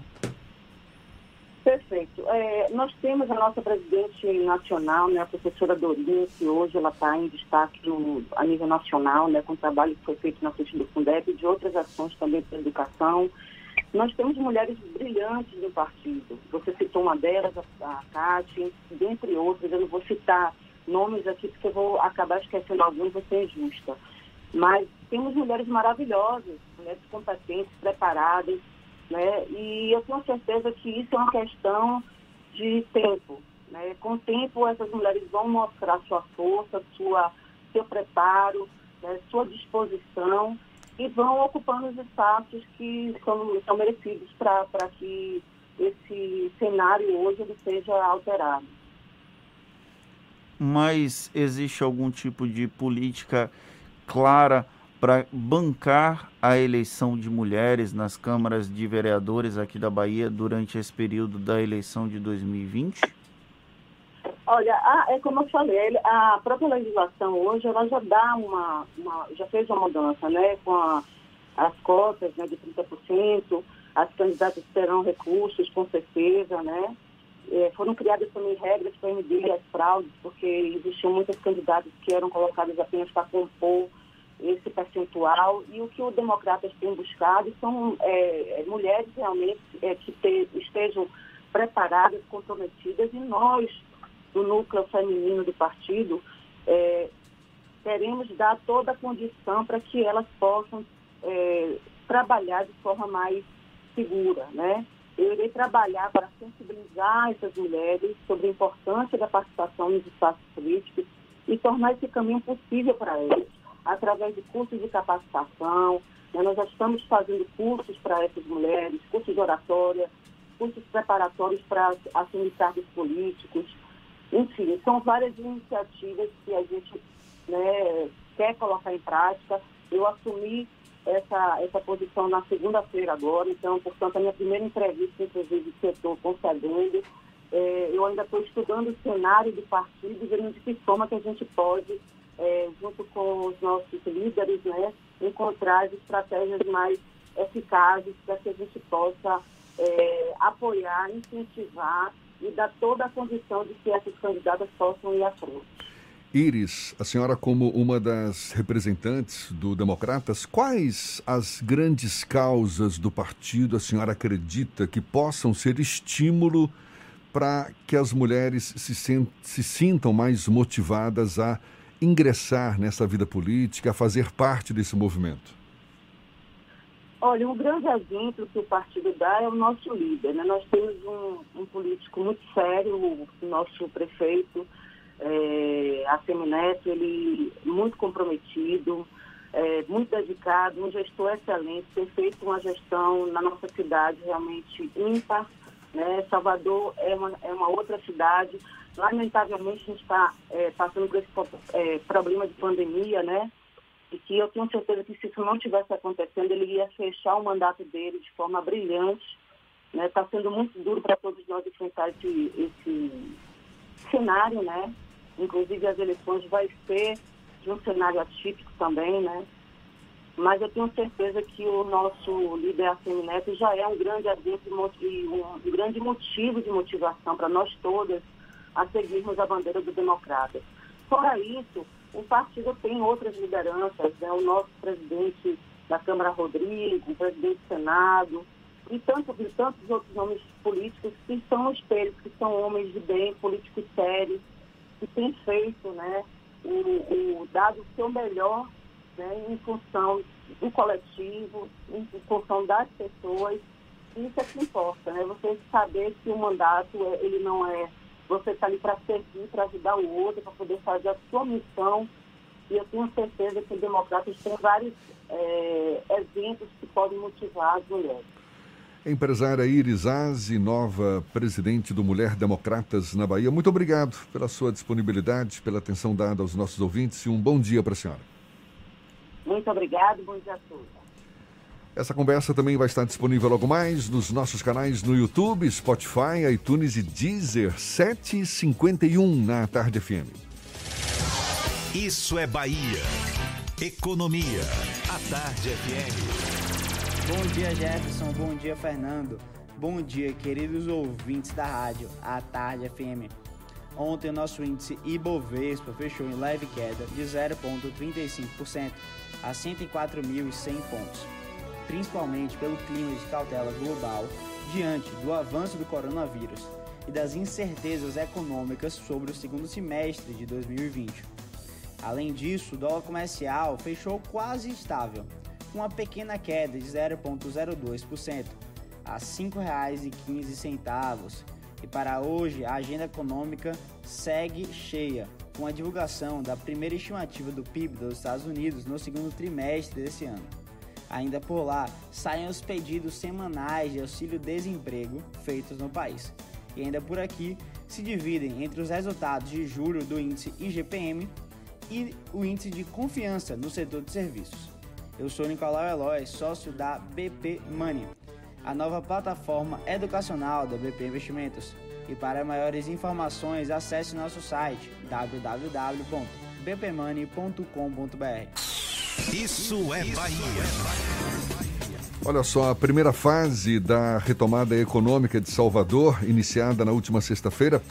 Perfeito. É, nós temos a nossa presidente nacional, né, a professora Dorinha, que hoje ela está em destaque no, a nível nacional, né, com o trabalho que foi feito na frente do Fundeb e de outras ações também para educação. Nós temos mulheres brilhantes no partido. Você citou uma delas, a, a Cátia, dentre outras. Eu não vou citar nomes aqui porque eu vou acabar esquecendo alguns, vou ser injusta. Mas temos mulheres maravilhosas, mulheres competentes, preparadas, né? E eu tenho certeza que isso é uma questão de tempo. Né? Com o tempo, essas mulheres vão mostrar sua força, sua, seu preparo, né? sua disposição e vão ocupando os espaços que são, são merecidos para que esse cenário hoje ele seja alterado. Mas existe algum tipo de política clara para bancar a eleição de mulheres nas câmaras de vereadores aqui da Bahia durante esse período da eleição de 2020? Olha, a, é como eu falei, a própria legislação hoje ela já dá uma, uma já fez uma mudança, né, com a, as cotas né, de 30%, as candidatas terão recursos, com certeza, né? É, foram criadas também regras para impedir as fraudes, porque existiam muitas candidatas que eram colocadas apenas para compor esse percentual. E o que os democratas têm buscado são é, é mulheres realmente é, que te, estejam preparadas, comprometidas, e nós, do núcleo feminino do partido, é, queremos dar toda a condição para que elas possam é, trabalhar de forma mais segura, né? Eu irei trabalhar para sensibilizar essas mulheres sobre a importância da participação nos espaços políticos e tornar esse caminho possível para elas, através de cursos de capacitação. Né? Nós já estamos fazendo cursos para essas mulheres, cursos de oratória, cursos preparatórios para assumir cargos políticos. Enfim, são várias iniciativas que a gente né, quer colocar em prática. Eu assumi essa, essa posição na segunda-feira agora, então, portanto, a minha primeira entrevista, inclusive, que eu estou concedendo, é, eu ainda estou estudando o cenário do partido, vendo de que forma que a gente pode, é, junto com os nossos líderes, né, encontrar as estratégias mais eficazes para que a gente possa é, apoiar, incentivar e dar toda a condição de que essas candidatas possam ir à frente. Iris, a senhora, como uma das representantes do Democratas, quais as grandes causas do partido a senhora acredita que possam ser estímulo para que as mulheres se, se sintam mais motivadas a ingressar nessa vida política, a fazer parte desse movimento? Olha, um grande exemplo que o partido dá é o nosso líder. Né? Nós temos um, um político muito sério, o nosso prefeito, é, a Semineto, ele muito comprometido, é, muito dedicado, um gestor excelente, ter feito uma gestão na nossa cidade realmente ímpar. Né? Salvador é uma, é uma outra cidade. Lamentavelmente, a gente está é, passando por esse é, problema de pandemia, né? E que eu tenho certeza que se isso não tivesse acontecendo, ele ia fechar o mandato dele de forma brilhante. Está né? Tá sendo muito duro para todos nós enfrentar esse, esse cenário, né? Inclusive as eleições vai ser de um cenário atípico também, né? Mas eu tenho certeza que o nosso líder Assemi Neto já é um grande exemplo e um grande motivo de motivação para nós todas a seguirmos a bandeira do democrata. Fora isso, o partido tem outras lideranças, né? o nosso presidente da Câmara Rodrigo, o presidente do Senado, e tantos, e tantos outros nomes políticos que são espelhos, que são homens de bem, políticos sérios, que têm feito, né, o, o dado o seu melhor né, em função do coletivo, em função das pessoas. Isso é que importa, né? Você saber que o mandato é, ele não é você está ali para servir, para ajudar o outro, para poder fazer a sua missão. E eu tenho certeza que os democratas têm vários é, exemplos que podem motivar as mulheres. Empresária Iris Aze, nova presidente do Mulher Democratas na Bahia, muito obrigado pela sua disponibilidade, pela atenção dada aos nossos ouvintes e um bom dia para a senhora. Muito obrigado, bom dia a todos. Essa conversa também vai estar disponível logo mais nos nossos canais no YouTube, Spotify, iTunes e Deezer, 7h51 na Tarde FM. Isso é Bahia. Economia. A Tarde FM. Bom dia, Jefferson. Bom dia, Fernando. Bom dia, queridos ouvintes da rádio, a Tarde FM. Ontem, o nosso índice Ibovespa fechou em leve queda de 0,35% a 104.100 pontos, principalmente pelo clima de cautela global diante do avanço do coronavírus e das incertezas econômicas sobre o segundo semestre de 2020. Além disso, o dólar comercial fechou quase estável com uma pequena queda de 0,02% a R$ 5,15. E para hoje, a agenda econômica segue cheia, com a divulgação da primeira estimativa do PIB dos Estados Unidos no segundo trimestre desse ano. Ainda por lá, saem os pedidos semanais de auxílio-desemprego feitos no país. E ainda por aqui, se dividem entre os resultados de julho do índice IGPM e o índice de confiança no setor de serviços. Eu sou Nicolau Eloy, sócio da BP Money, a nova plataforma educacional da BP Investimentos. E para maiores informações, acesse nosso site www.bpmoney.com.br. Isso é Bahia. Olha só, a primeira fase da retomada econômica de Salvador, iniciada na última sexta-feira,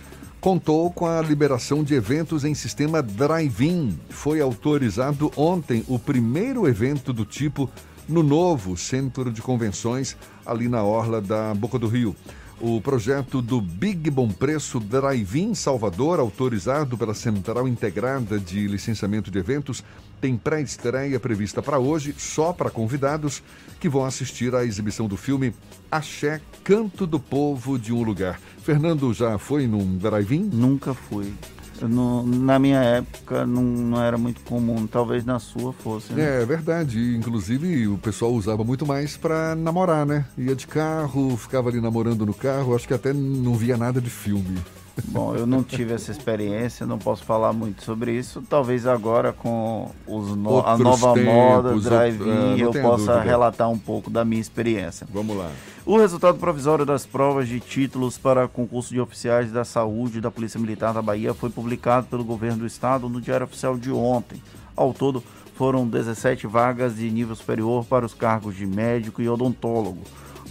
contou com a liberação de eventos em sistema drive-in. Foi autorizado ontem o primeiro evento do tipo no novo centro de convenções ali na orla da Boca do Rio. O projeto do Big Bom Preço Drive-In Salvador, autorizado pela Central Integrada de Licenciamento de Eventos, tem pré-estreia prevista para hoje, só para convidados que vão assistir à exibição do filme Axé Canto do Povo de um Lugar. Fernando já foi num drive-in? Nunca fui. Não, na minha época não, não, era muito comum, talvez na sua fosse. Né? É verdade, inclusive o pessoal usava muito mais para namorar, né? Ia de carro, ficava ali namorando no carro, acho que até não via nada de filme. Bom, eu não tive essa experiência, não posso falar muito sobre isso. Talvez agora com os no, a nova tempos, moda, drive-in, é, eu possa dúvida. relatar um pouco da minha experiência. Vamos lá. O resultado provisório das provas de títulos para concurso de oficiais da saúde da Polícia Militar da Bahia foi publicado pelo governo do estado no Diário Oficial de ontem. Ao todo, foram 17 vagas de nível superior para os cargos de médico e odontólogo.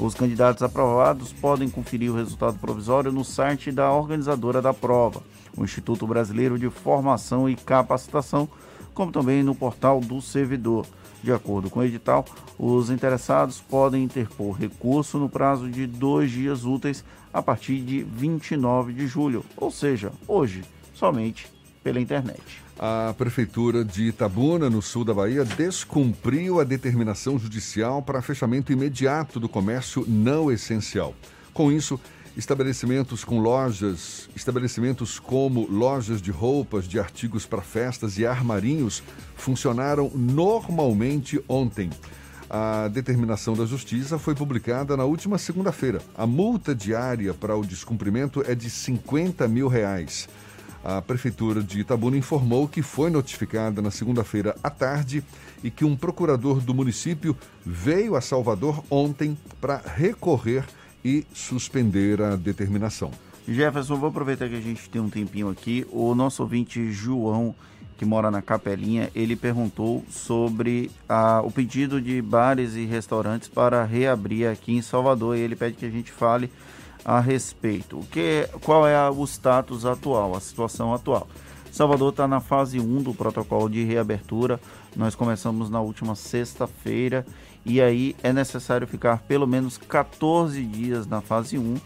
Os candidatos aprovados podem conferir o resultado provisório no site da organizadora da prova, o Instituto Brasileiro de Formação e Capacitação, como também no portal do servidor. De acordo com o edital, os interessados podem interpor recurso no prazo de dois dias úteis a partir de 29 de julho, ou seja, hoje, somente pela internet. A Prefeitura de Itabuna, no sul da Bahia, descumpriu a determinação judicial para fechamento imediato do comércio não essencial. Com isso, estabelecimentos com lojas, estabelecimentos como lojas de roupas, de artigos para festas e armarinhos funcionaram normalmente ontem. A determinação da Justiça foi publicada na última segunda-feira. A multa diária para o descumprimento é de 50 mil reais. A Prefeitura de Itabuna informou que foi notificada na segunda-feira à tarde e que um procurador do município veio a Salvador ontem para recorrer e suspender a determinação. Jefferson, vou aproveitar que a gente tem um tempinho aqui. O nosso ouvinte João, que mora na Capelinha, ele perguntou sobre o pedido de bares e restaurantes para reabrir aqui em Salvador e ele pede que a gente fale a respeito. O que, qual é o status atual, a situação atual? Salvador está na fase 1 do protocolo de reabertura. Nós começamos na última sexta-feira e aí é necessário ficar pelo menos 14 dias na fase 1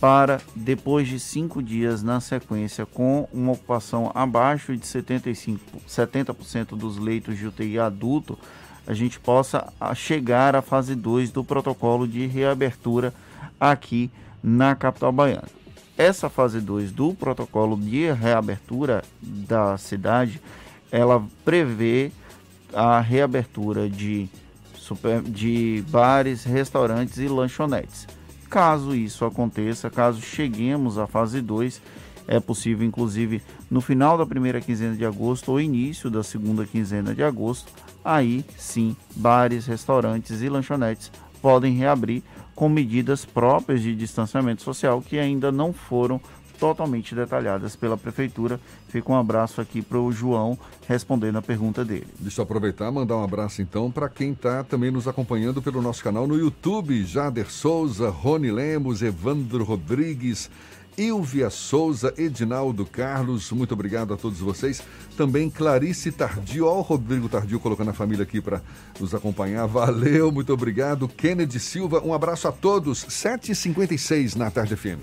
para depois de 5 dias na sequência com uma ocupação abaixo de 75, 70% dos leitos de UTI adulto, a gente possa chegar à fase 2 do protocolo de reabertura aqui na capital baiana. Essa fase 2 do protocolo de reabertura da cidade, ela prevê a reabertura de, super, de bares, restaurantes e lanchonetes. Caso isso aconteça, caso cheguemos à fase 2, é possível, inclusive, no final da primeira quinzena de agosto ou início da segunda quinzena de agosto, aí sim, bares, restaurantes e lanchonetes podem reabrir com medidas próprias de distanciamento social que ainda não foram totalmente detalhadas pela prefeitura. Fica um abraço aqui para o João respondendo a pergunta dele. Deixa eu aproveitar mandar um abraço então para quem está também nos acompanhando pelo nosso canal no YouTube: Jader Souza, Rony Lemos, Evandro Rodrigues. Ilvia Souza, Edinaldo Carlos, muito obrigado a todos vocês. Também Clarice Tardio, ó, o Rodrigo Tardio colocando a família aqui para nos acompanhar. Valeu, muito obrigado. Kennedy Silva, um abraço a todos. 7h56 na Tarde FM.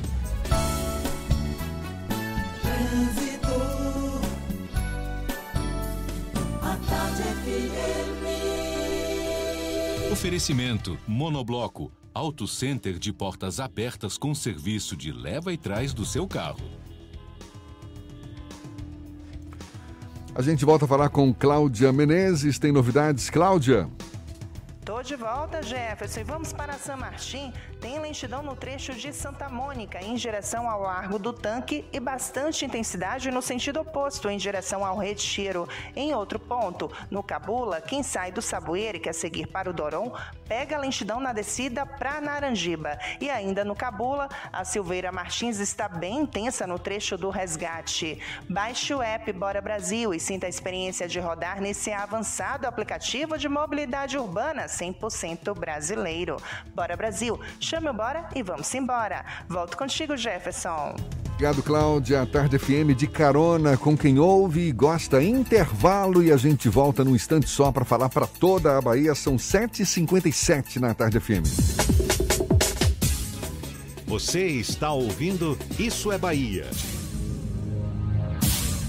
Oferecimento Monobloco Auto Center de portas abertas com serviço de leva e trás do seu carro. A gente volta a falar com Cláudia Menezes. Tem novidades, Cláudia? Tô de volta, Jefferson. E vamos para San Martin. Tem lentidão no trecho de Santa Mônica, em direção ao Largo do Tanque, e bastante intensidade no sentido oposto, em direção ao Retiro. Em outro ponto, no Cabula, quem sai do Sabueiro e quer seguir para o Doron, pega a lentidão na descida para Naranjiba. E ainda no Cabula, a Silveira Martins está bem intensa no trecho do resgate. Baixe o app Bora Brasil e sinta a experiência de rodar nesse avançado aplicativo de mobilidade urbana 100% brasileiro. Bora Brasil, chame o Bora e vamos embora. Volto contigo, Jefferson. Obrigado, Cláudia. Tarde FM de carona com quem ouve e gosta. Intervalo e a gente volta num instante só para falar para toda a Bahia. São 7h57 na Tarde FM. Você está ouvindo Isso é Bahia.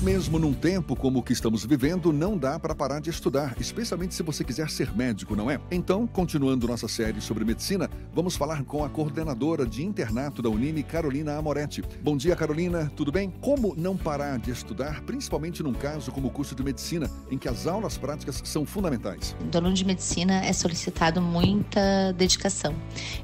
Mesmo num tempo como o que estamos vivendo, não dá para parar de estudar, especialmente se você quiser ser médico, não é? Então, continuando nossa série sobre medicina, Vamos falar com a coordenadora de internato da Unime, Carolina Amoretti. Bom dia, Carolina, tudo bem? Como não parar de estudar, principalmente num caso como o curso de medicina, em que as aulas práticas são fundamentais? Do aluno de medicina é solicitado muita dedicação.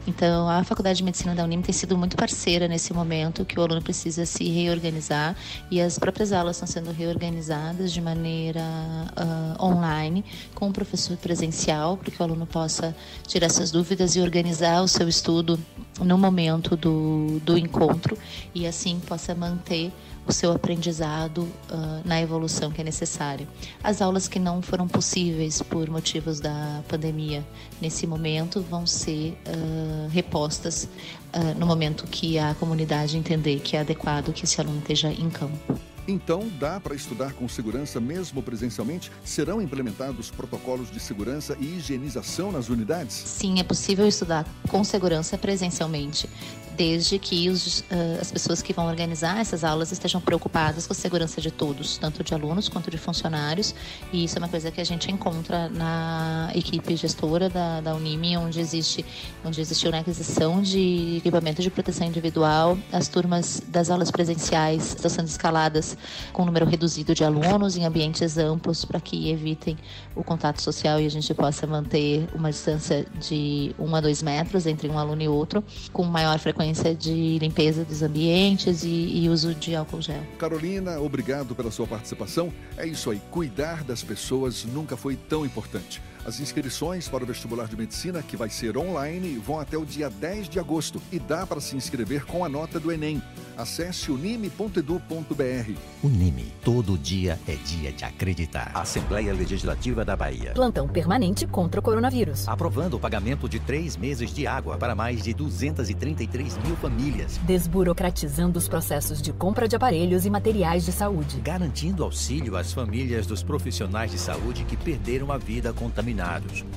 Então, a Faculdade de Medicina da Unime tem sido muito parceira nesse momento que o aluno precisa se reorganizar e as próprias aulas estão sendo reorganizadas de maneira uh, online, com o professor presencial, para que o aluno possa tirar suas dúvidas e organizar o seu estudo no momento do, do encontro e assim possa manter o seu aprendizado uh, na evolução que é necessária. As aulas que não foram possíveis por motivos da pandemia nesse momento vão ser uh, repostas uh, no momento que a comunidade entender que é adequado que esse aluno esteja em campo. Então, dá para estudar com segurança mesmo presencialmente? Serão implementados protocolos de segurança e higienização nas unidades? Sim, é possível estudar com segurança presencialmente desde que os, uh, as pessoas que vão organizar essas aulas estejam preocupadas com a segurança de todos, tanto de alunos quanto de funcionários. E isso é uma coisa que a gente encontra na equipe gestora da, da Unime, onde existe, onde existiu na aquisição de equipamento de proteção individual. As turmas das aulas presenciais estão sendo escaladas com um número reduzido de alunos em ambientes amplos para que evitem o contato social e a gente possa manter uma distância de um a dois metros entre um aluno e outro, com maior frequência frequência de limpeza dos ambientes e, e, uso de álcool gel. Carolina, obrigado pela sua participação. É isso aí, cuidar das pessoas nunca foi tão importante. As inscrições para o vestibular de medicina, que vai ser online, vão até o dia 10 de agosto e dá para se inscrever com a nota do Enem. Acesse unime.edu.br. Unime, todo dia é dia de acreditar. Assembleia Legislativa da Bahia. Plantão permanente contra o coronavírus. Aprovando o pagamento de três meses de água para mais de 233 mil famílias. Desburocratizando os processos de compra de aparelhos e materiais de saúde. Garantindo auxílio às famílias dos profissionais de saúde que perderam a vida contaminada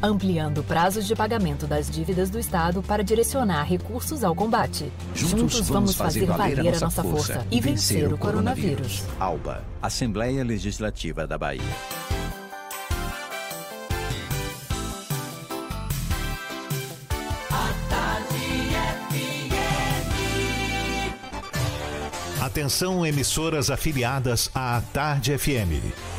Ampliando prazos de pagamento das dívidas do Estado para direcionar recursos ao combate. Juntos, Juntos vamos fazer valer a nossa força, força e vencer o coronavírus. Alba, Assembleia Legislativa da Bahia. Atenção, emissoras afiliadas à Tarde FM.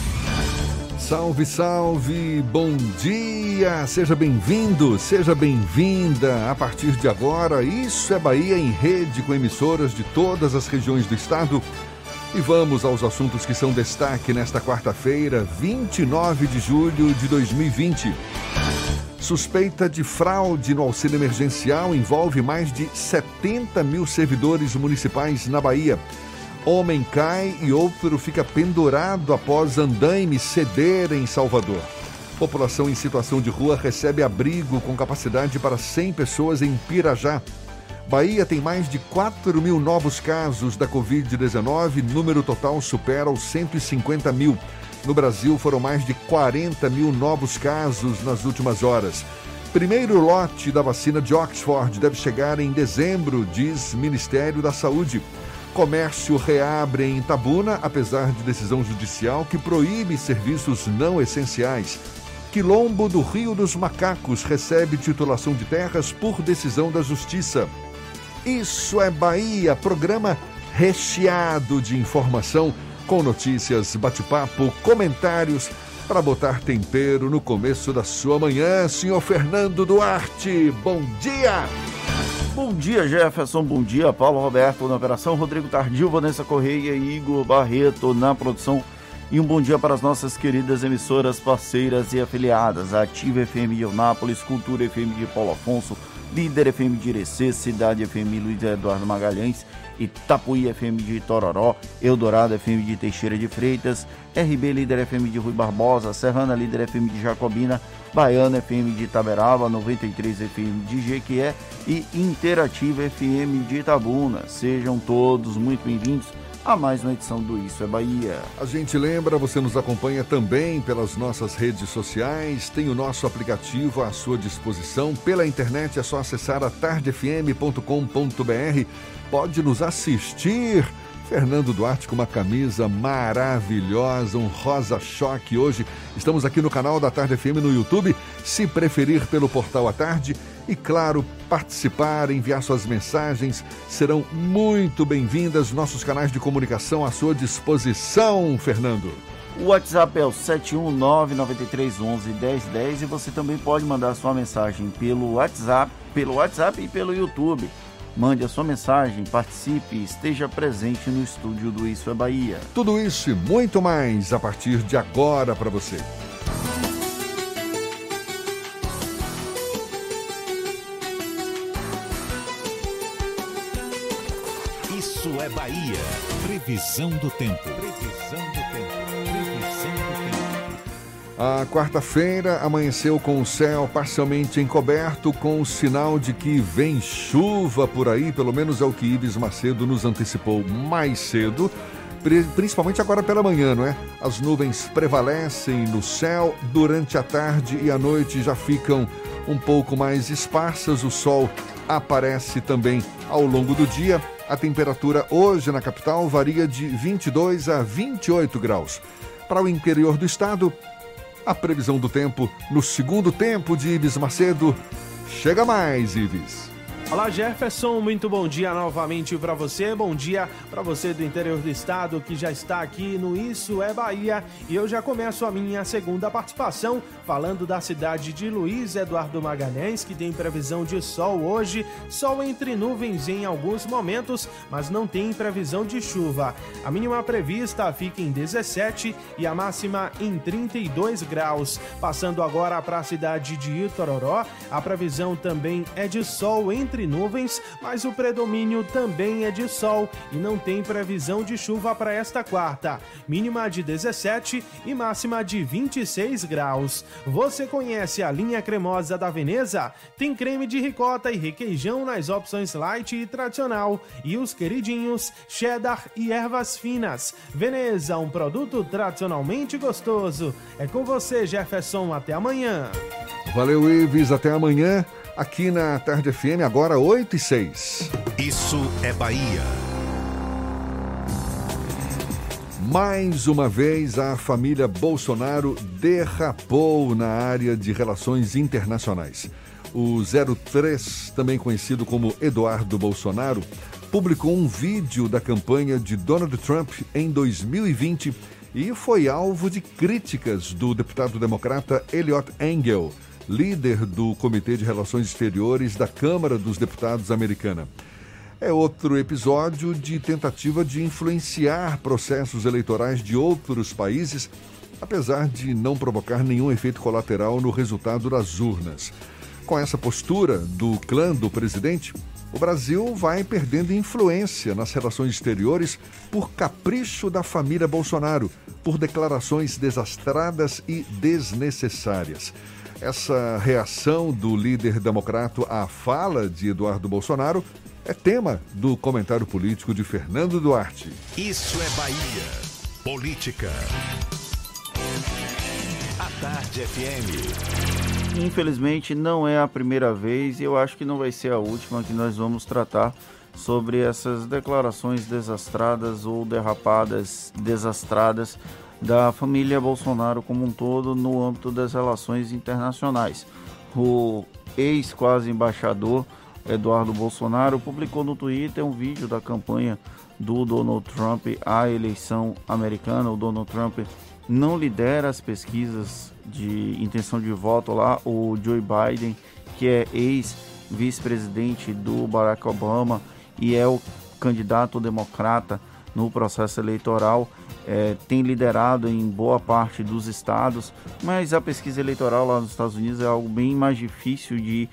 Salve, salve, bom dia, seja bem-vindo, seja bem-vinda. A partir de agora, Isso é Bahia em rede com emissoras de todas as regiões do estado. E vamos aos assuntos que são destaque nesta quarta-feira, 29 de julho de 2020. Suspeita de fraude no auxílio emergencial envolve mais de 70 mil servidores municipais na Bahia. Homem cai e outro fica pendurado após andaime ceder em Salvador. População em situação de rua recebe abrigo com capacidade para 100 pessoas em Pirajá. Bahia tem mais de 4 mil novos casos da Covid-19, número total supera os 150 mil. No Brasil foram mais de 40 mil novos casos nas últimas horas. Primeiro lote da vacina de Oxford deve chegar em dezembro, diz Ministério da Saúde. Comércio reabre em Itabuna, apesar de decisão judicial que proíbe serviços não essenciais. Quilombo do Rio dos Macacos recebe titulação de terras por decisão da Justiça. Isso é Bahia, programa recheado de informação, com notícias, bate-papo, comentários, para botar tempero no começo da sua manhã. Senhor Fernando Duarte, bom dia! Bom dia, Jefferson. Bom dia, Paulo Roberto na operação, Rodrigo Tardio, Vanessa Correia e Igor Barreto na produção E um bom dia para as nossas queridas emissoras parceiras e afiliadas, Ativa FM de Eunápolis, Cultura FM de Paulo Afonso, Líder FM de Irecê, Cidade FM Luiz Eduardo Magalhães, Itapuí FM de Tororó, Eldorado FM de Teixeira de Freitas, RB Líder FM de Rui Barbosa, Serrana Líder FM de Jacobina, Baiana FM de Itaberaba, 93 FM de Jequié e Interativa FM de Itabuna. Sejam todos muito bem-vindos a mais uma edição do Isso é Bahia. A gente lembra, você nos acompanha também pelas nossas redes sociais, tem o nosso aplicativo à sua disposição. Pela internet é só acessar a tardefm.com.br. Pode nos assistir. Fernando Duarte com uma camisa maravilhosa, um rosa choque hoje. Estamos aqui no canal da Tarde FM no YouTube, se preferir pelo portal à tarde e, claro, participar, enviar suas mensagens serão muito bem-vindas. Nossos canais de comunicação à sua disposição, Fernando. O WhatsApp é o 71993111010 e você também pode mandar sua mensagem pelo WhatsApp, pelo WhatsApp e pelo YouTube. Mande a sua mensagem, participe e esteja presente no estúdio do Isso é Bahia. Tudo isso e muito mais a partir de agora para você. Isso é Bahia. Previsão do tempo. Previsão do tempo. A quarta-feira amanheceu com o céu parcialmente encoberto, com o sinal de que vem chuva por aí, pelo menos é o que Ives Macedo nos antecipou mais cedo, principalmente agora pela manhã, não é? As nuvens prevalecem no céu, durante a tarde e a noite já ficam um pouco mais esparsas, o sol aparece também ao longo do dia. A temperatura hoje na capital varia de 22 a 28 graus. Para o interior do estado, a previsão do tempo no segundo tempo de Ibis Macedo. Chega mais, Ibis. Olá Jefferson, muito bom dia novamente para você. Bom dia para você do interior do estado que já está aqui no Isso é Bahia. E eu já começo a minha segunda participação falando da cidade de Luiz Eduardo Magalhães, que tem previsão de sol hoje, sol entre nuvens em alguns momentos, mas não tem previsão de chuva. A mínima prevista fica em 17 e a máxima em 32 graus. Passando agora para a cidade de Itororó, a previsão também é de sol entre nuvens, mas o predomínio também é de sol e não tem previsão de chuva para esta quarta. Mínima de 17 e máxima de 26 graus. Você conhece a linha cremosa da Veneza? Tem creme de ricota e requeijão nas opções light e tradicional e os queridinhos cheddar e ervas finas. Veneza, um produto tradicionalmente gostoso. É com você, Jefferson. Até amanhã. Valeu, Ives. Até amanhã. Aqui na Tarde FM, agora 8 e 6. Isso é Bahia. Mais uma vez, a família Bolsonaro derrapou na área de relações internacionais. O 03, também conhecido como Eduardo Bolsonaro, publicou um vídeo da campanha de Donald Trump em 2020 e foi alvo de críticas do deputado democrata Elliot Engel, líder do Comitê de Relações Exteriores da Câmara dos Deputados americana. É outro episódio de tentativa de influenciar processos eleitorais de outros países, apesar de não provocar nenhum efeito colateral no resultado das urnas. Com essa postura do clã do presidente, o Brasil vai perdendo influência nas relações exteriores por capricho da família Bolsonaro, por declarações desastradas e desnecessárias. Essa reação do líder democrata à fala de Eduardo Bolsonaro é tema do comentário político de Fernando Duarte. Isso é Bahia. Política. A Tarde FM. Infelizmente não é a primeira vez e eu acho que não vai ser a última que nós vamos tratar sobre essas declarações desastradas ou derrapadas desastradas da família Bolsonaro como um todo no âmbito das relações internacionais. O ex-quase embaixador Eduardo Bolsonaro publicou no Twitter um vídeo da campanha do Donald Trump à eleição americana. O Donald Trump não lidera as pesquisas de intenção de voto lá. O Joe Biden, que é ex-vice-presidente do Barack Obama e é o candidato democrata no processo eleitoral, é, tem liderado em boa parte dos estados, mas a pesquisa eleitoral lá nos Estados Unidos é algo bem mais difícil de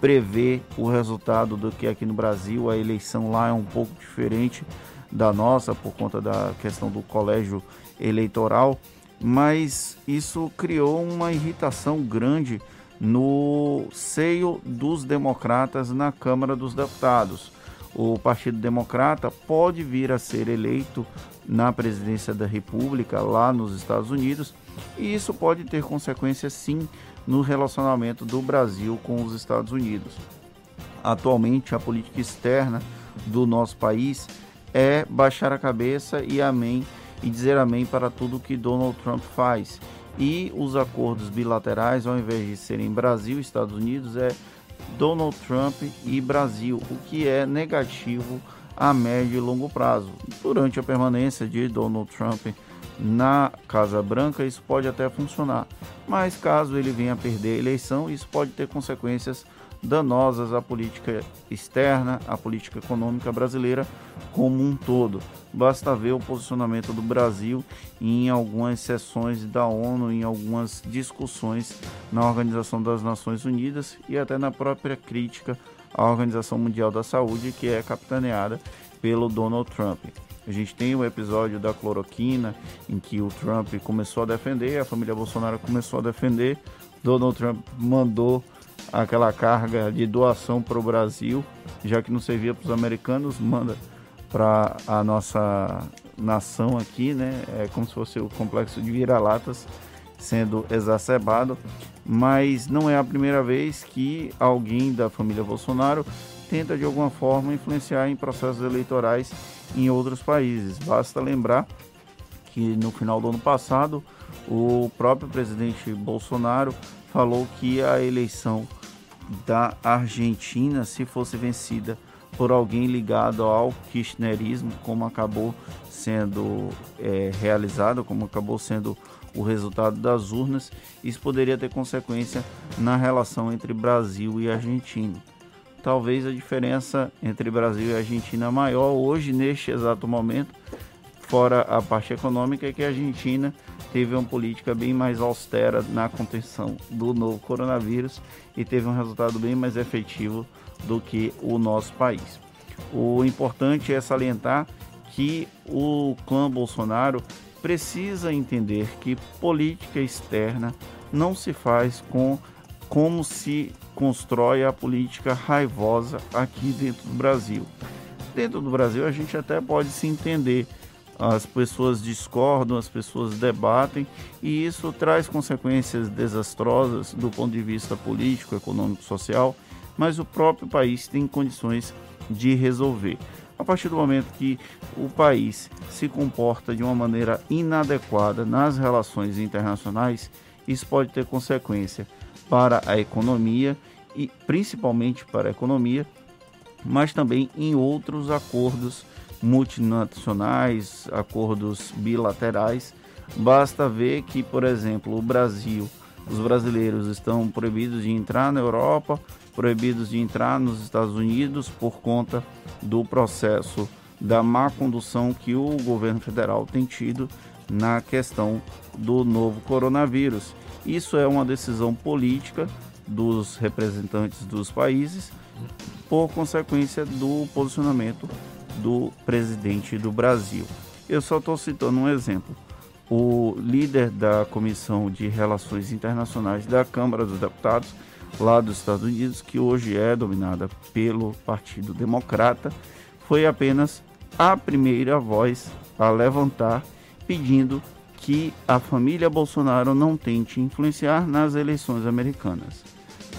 prever o resultado do que aqui no Brasil. A eleição lá é um pouco diferente da nossa por conta da questão do colégio eleitoral, mas isso criou uma irritação grande no seio dos democratas na Câmara dos Deputados. O Partido Democrata pode vir a ser eleito na presidência da República lá nos Estados Unidos e isso pode ter consequências sim no relacionamento do Brasil com os Estados Unidos. Atualmente, a política externa do nosso país é baixar a cabeça e amém e dizer amém para tudo que Donald Trump faz. E os acordos bilaterais, ao invés de serem Brasil e Estados Unidos, é Donald Trump e Brasil, o que é negativo a médio e longo prazo. Durante a permanência de Donald Trump na Casa Branca, isso pode até funcionar, mas caso ele venha a perder a eleição, isso pode ter consequências danosas à política externa, à política econômica brasileira como um todo. Basta ver o posicionamento do Brasil em algumas sessões da ONU, em algumas discussões na Organização das Nações Unidas e até na própria crítica à Organização Mundial da Saúde, que é capitaneada pelo Donald Trump. A gente tem o episódio da cloroquina, em que o Trump começou a defender, a família Bolsonaro começou a defender, Donald Trump mandou aquela carga de doação para o Brasil, já que não servia para os americanos, manda para a nossa nação aqui, né? É como se fosse o complexo de vira-latas sendo exacerbado, mas não é a primeira vez que alguém da família Bolsonaro tenta de alguma forma influenciar em processos eleitorais em outros países. Basta lembrar que no final do ano passado o próprio presidente Bolsonaro falou que a eleição da Argentina, se fosse vencida por alguém ligado ao kirchnerismo, como acabou sendo é, realizado, como acabou sendo o resultado das urnas, isso poderia ter consequência na relação entre Brasil e Argentina. Talvez a diferença entre Brasil e Argentina maior hoje, neste exato momento, fora a parte econômica, é que a Argentina teve uma política bem mais austera na contenção do novo coronavírus e teve um resultado bem mais efetivo do que o nosso país. O importante é salientar que o clã Bolsonaro precisa entender que política externa não se faz com como se constrói a política raivosa aqui dentro do Brasil. Dentro do Brasil a gente até pode se entender, as pessoas discordam, as pessoas debatem e isso traz consequências desastrosas do ponto de vista político, econômico, social, mas o próprio país tem condições de resolver. A partir do momento que o país se comporta de uma maneira inadequada nas relações internacionais, isso pode ter consequência para a economia e principalmente para a economia, mas também em outros acordos multinacionais, acordos bilaterais. Basta ver que, por exemplo, o Brasil, os brasileiros estão proibidos de entrar na Europa, proibidos de entrar nos Estados Unidos por conta do processo da má condução que o governo federal tem tido na questão do novo coronavírus. Isso é uma decisão política dos representantes dos países por consequência do posicionamento do presidente do Brasil. Eu só estou citando um exemplo. O líder da Comissão de Relações Internacionais da Câmara dos Deputados, lá dos Estados Unidos, que hoje é dominada pelo Partido Democrata, foi apenas a primeira voz a levantar pedindo que a família Bolsonaro não tente influenciar nas eleições americanas.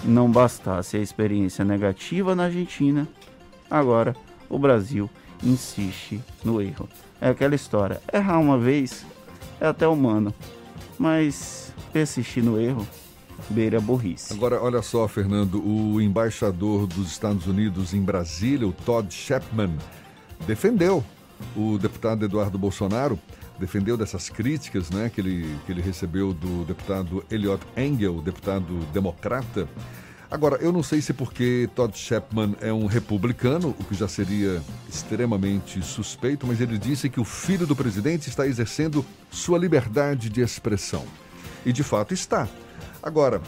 Não bastasse a experiência negativa na Argentina, agora o Brasil insiste no erro. É aquela história: errar uma vez é até humano, mas persistir no erro beira burrice. Agora, olha só, Fernando, o embaixador dos Estados Unidos em Brasília, o Todd Shepman, defendeu o deputado Eduardo Bolsonaro, defendeu dessas críticas né, que, ele, que ele recebeu do deputado Eliot Engel, deputado democrata, Agora, eu não sei se porque Todd Chapman é um republicano, o que já seria extremamente suspeito, mas ele disse que o filho do presidente está exercendo sua liberdade de expressão. E de fato está. Agora,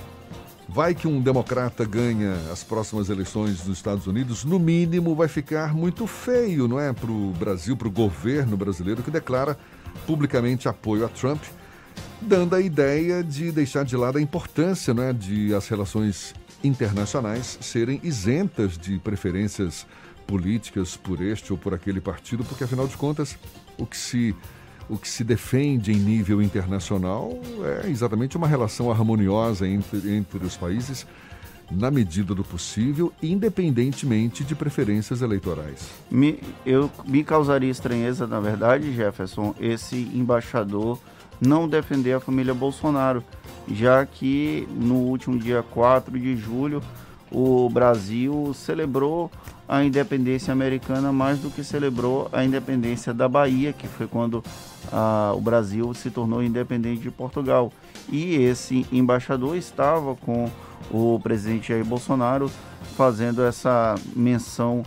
vai que um democrata ganha as próximas eleições nos Estados Unidos, no mínimo vai ficar muito feio, não é? Para o Brasil, para o governo brasileiro que declara publicamente apoio a Trump, dando a ideia de deixar de lado a importância não é, de as relações internacionais serem isentas de preferências políticas por este ou por aquele partido, porque afinal de contas o que se o que se defende em nível internacional é exatamente uma relação harmoniosa entre, entre os países, na medida do possível, independentemente de preferências eleitorais. Me, eu, me causaria estranheza, na verdade, Jefferson, esse embaixador não defender a família Bolsonaro, já que no último dia 4 de julho o Brasil celebrou a independência americana mais do que celebrou a independência da Bahia, que foi quando ah, o Brasil se tornou independente de Portugal. E esse embaixador estava com o presidente Jair Bolsonaro fazendo essa menção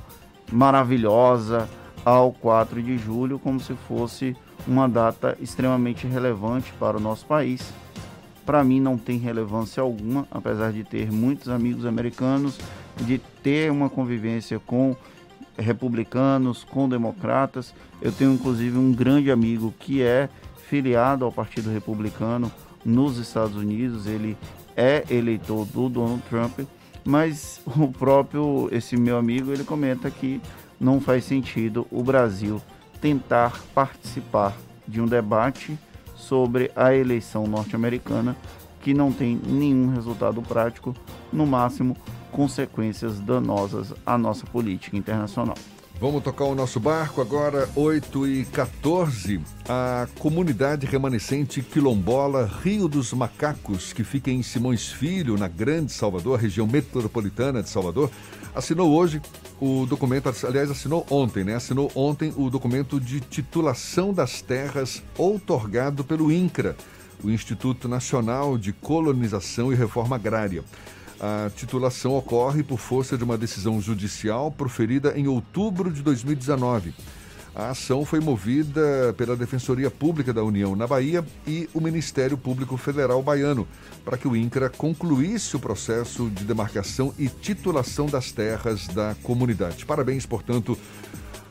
maravilhosa ao 4 de julho, como se fosse uma data extremamente relevante para o nosso país. Para mim não tem relevância alguma, apesar de ter muitos amigos americanos, de ter uma convivência com republicanos, com democratas. Eu tenho inclusive um grande amigo que é filiado ao Partido Republicano nos Estados Unidos, ele é eleitor do Donald Trump, mas o próprio esse meu amigo, ele comenta que não faz sentido o Brasil tentar participar de um debate sobre a eleição norte-americana que não tem nenhum resultado prático, no máximo consequências danosas à nossa política internacional. Vamos tocar o nosso barco agora, 8 e 14. A comunidade remanescente quilombola Rio dos Macacos, que fica em Simões Filho, na Grande Salvador, região metropolitana de Salvador, assinou hoje o documento, aliás, assinou ontem, né? Assinou ontem o documento de titulação das terras outorgado pelo INCRA, o Instituto Nacional de Colonização e Reforma Agrária. A titulação ocorre por força de uma decisão judicial proferida em outubro de 2019. A ação foi movida pela Defensoria Pública da União na Bahia e o Ministério Público Federal Baiano, para que o INCRA concluísse o processo de demarcação e titulação das terras da comunidade. Parabéns, portanto,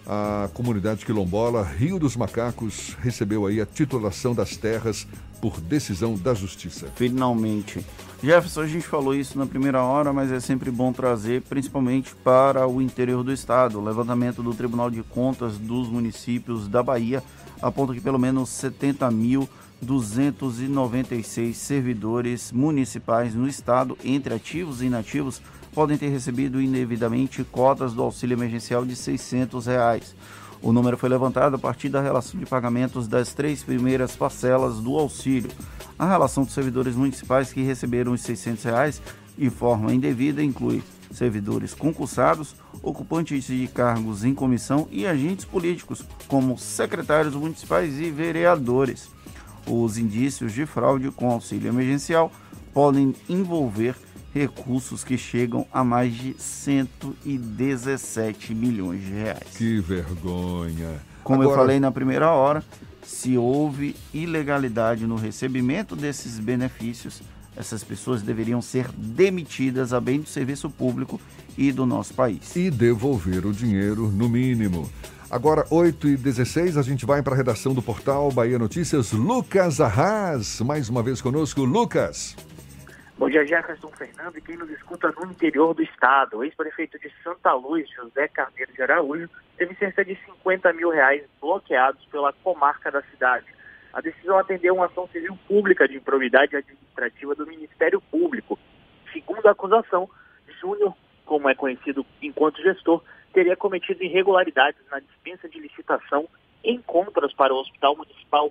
à comunidade quilombola Rio dos Macacos recebeu aí a titulação das terras por decisão da Justiça. Finalmente. Jefferson, a gente falou isso na primeira hora, mas é sempre bom trazer, principalmente para o interior do estado. O levantamento do Tribunal de Contas dos municípios da Bahia aponta que pelo menos 70.296 servidores municipais no estado, entre ativos e inativos, podem ter recebido indevidamente cotas do auxílio emergencial de 600 reais. O número foi levantado a partir da relação de pagamentos das três primeiras parcelas do auxílio. A relação dos servidores municipais que receberam os 600 reais de forma indevida inclui servidores concursados, ocupantes de cargos em comissão e agentes políticos, como secretários municipais e vereadores. Os indícios de fraude com auxílio emergencial podem envolver recursos que chegam a mais de 117 milhões de reais. Que vergonha! Como Agora... eu falei na primeira hora, se houve ilegalidade no recebimento desses benefícios, essas pessoas deveriam ser demitidas a bem do serviço público e do nosso país. E devolver o dinheiro, no mínimo. Agora, 8 e 16 a gente vai para a redação do portal Bahia Notícias. Lucas Arras, mais uma vez conosco. Lucas. Bom dia, Jefferson Fernando e quem nos escuta no interior do estado. O ex-prefeito de Santa Luz, José Carneiro de Araújo, teve cerca de 50 mil reais bloqueados pela comarca da cidade. A decisão atendeu uma ação civil pública de improbidade administrativa do Ministério Público. Segundo a acusação, Júnior, como é conhecido enquanto gestor, teria cometido irregularidades na dispensa de licitação em compras para o Hospital Municipal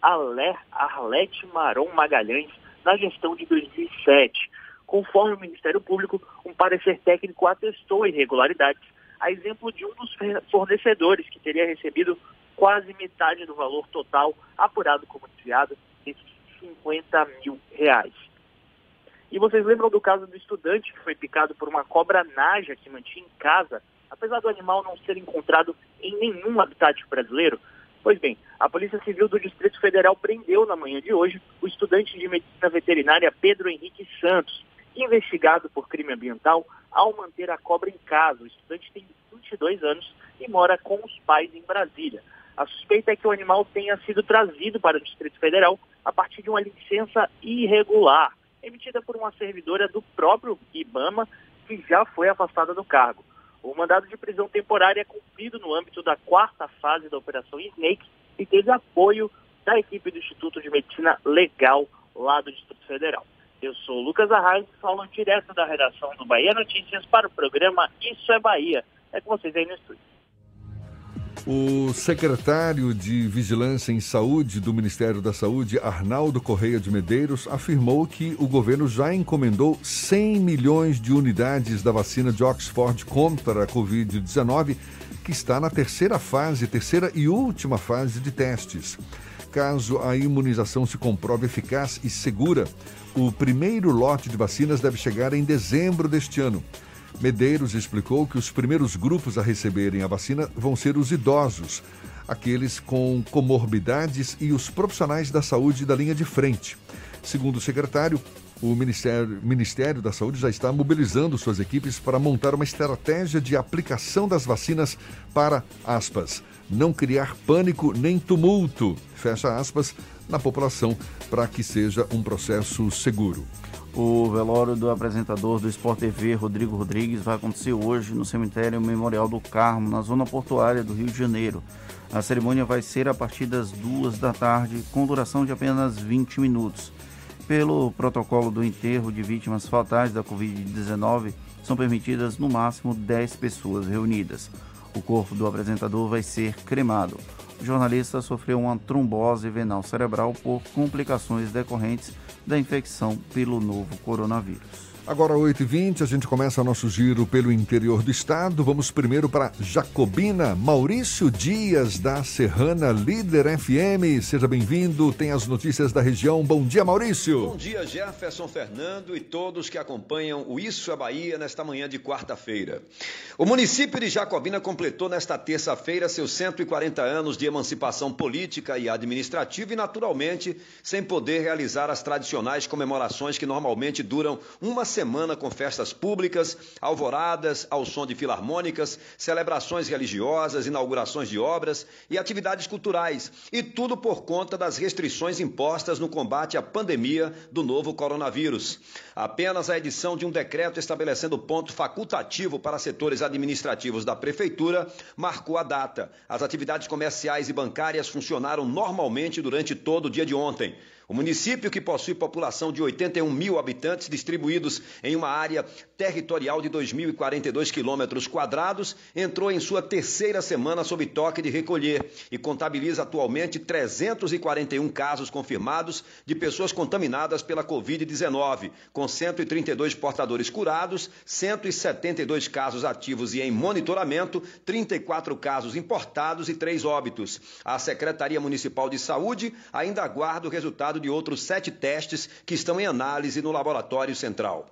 Arlete Maron Magalhães, na gestão de 2007. Conforme o Ministério Público, um parecer técnico atestou irregularidades, a exemplo de um dos fornecedores que teria recebido quase metade do valor total apurado como desviado, esses 50 mil reais. E vocês lembram do caso do estudante que foi picado por uma cobra naja que mantinha em casa, apesar do animal não ser encontrado em nenhum habitat brasileiro? Pois bem, a Polícia Civil do Distrito Federal prendeu na manhã de hoje o estudante de medicina veterinária Pedro Henrique Santos, investigado por crime ambiental ao manter a cobra em casa. O estudante tem 22 anos e mora com os pais em Brasília. A suspeita é que o animal tenha sido trazido para o Distrito Federal a partir de uma licença irregular, emitida por uma servidora do próprio IBAMA, que já foi afastada do cargo. O mandado de prisão temporária é cumprido no âmbito da quarta fase da Operação Snake e teve apoio da equipe do Instituto de Medicina Legal lá do Distrito Federal. Eu sou Lucas Arraes, falo direto da redação do Bahia Notícias para o programa Isso é Bahia. É com vocês aí no estúdio. O secretário de Vigilância em Saúde do Ministério da Saúde, Arnaldo Correia de Medeiros, afirmou que o governo já encomendou 100 milhões de unidades da vacina de Oxford contra a Covid-19, que está na terceira fase, terceira e última fase de testes. Caso a imunização se comprove eficaz e segura, o primeiro lote de vacinas deve chegar em dezembro deste ano. Medeiros explicou que os primeiros grupos a receberem a vacina vão ser os idosos, aqueles com comorbidades e os profissionais da saúde da linha de frente. Segundo o secretário, o Ministério, Ministério da Saúde já está mobilizando suas equipes para montar uma estratégia de aplicação das vacinas para, aspas, não criar pânico nem tumulto, fecha aspas, na população para que seja um processo seguro. O velório do apresentador do Sport TV, Rodrigo Rodrigues, vai acontecer hoje no cemitério Memorial do Carmo, na zona portuária do Rio de Janeiro. A cerimônia vai ser a partir das duas da tarde, com duração de apenas 20 minutos. Pelo protocolo do enterro de vítimas fatais da Covid-19, são permitidas no máximo 10 pessoas reunidas. O corpo do apresentador vai ser cremado. O jornalista sofreu uma trombose venal cerebral por complicações decorrentes da infecção pelo novo coronavírus. Agora, 8h20, a gente começa nosso giro pelo interior do estado. Vamos primeiro para Jacobina. Maurício Dias, da Serrana Líder FM. Seja bem-vindo. Tem as notícias da região. Bom dia, Maurício. Bom dia, Jefferson Fernando e todos que acompanham o Isso é Bahia nesta manhã de quarta-feira. O município de Jacobina completou nesta terça-feira seus 140 anos de emancipação política e administrativa e, naturalmente, sem poder realizar as tradicionais comemorações que normalmente duram uma semana com festas públicas, alvoradas ao som de filarmônicas, celebrações religiosas, inaugurações de obras e atividades culturais, e tudo por conta das restrições impostas no combate à pandemia do novo coronavírus. Apenas a edição de um decreto estabelecendo ponto facultativo para setores administrativos da prefeitura marcou a data. As atividades comerciais e bancárias funcionaram normalmente durante todo o dia de ontem. O município, que possui população de 81 mil habitantes distribuídos em uma área territorial de 2.042 quilômetros quadrados, entrou em sua terceira semana sob toque de recolher e contabiliza atualmente 341 casos confirmados de pessoas contaminadas pela Covid-19, com 132 portadores curados, 172 casos ativos e em monitoramento, 34 casos importados e 3 óbitos. A Secretaria Municipal de Saúde ainda aguarda o resultado de outros sete testes que estão em análise no Laboratório Central.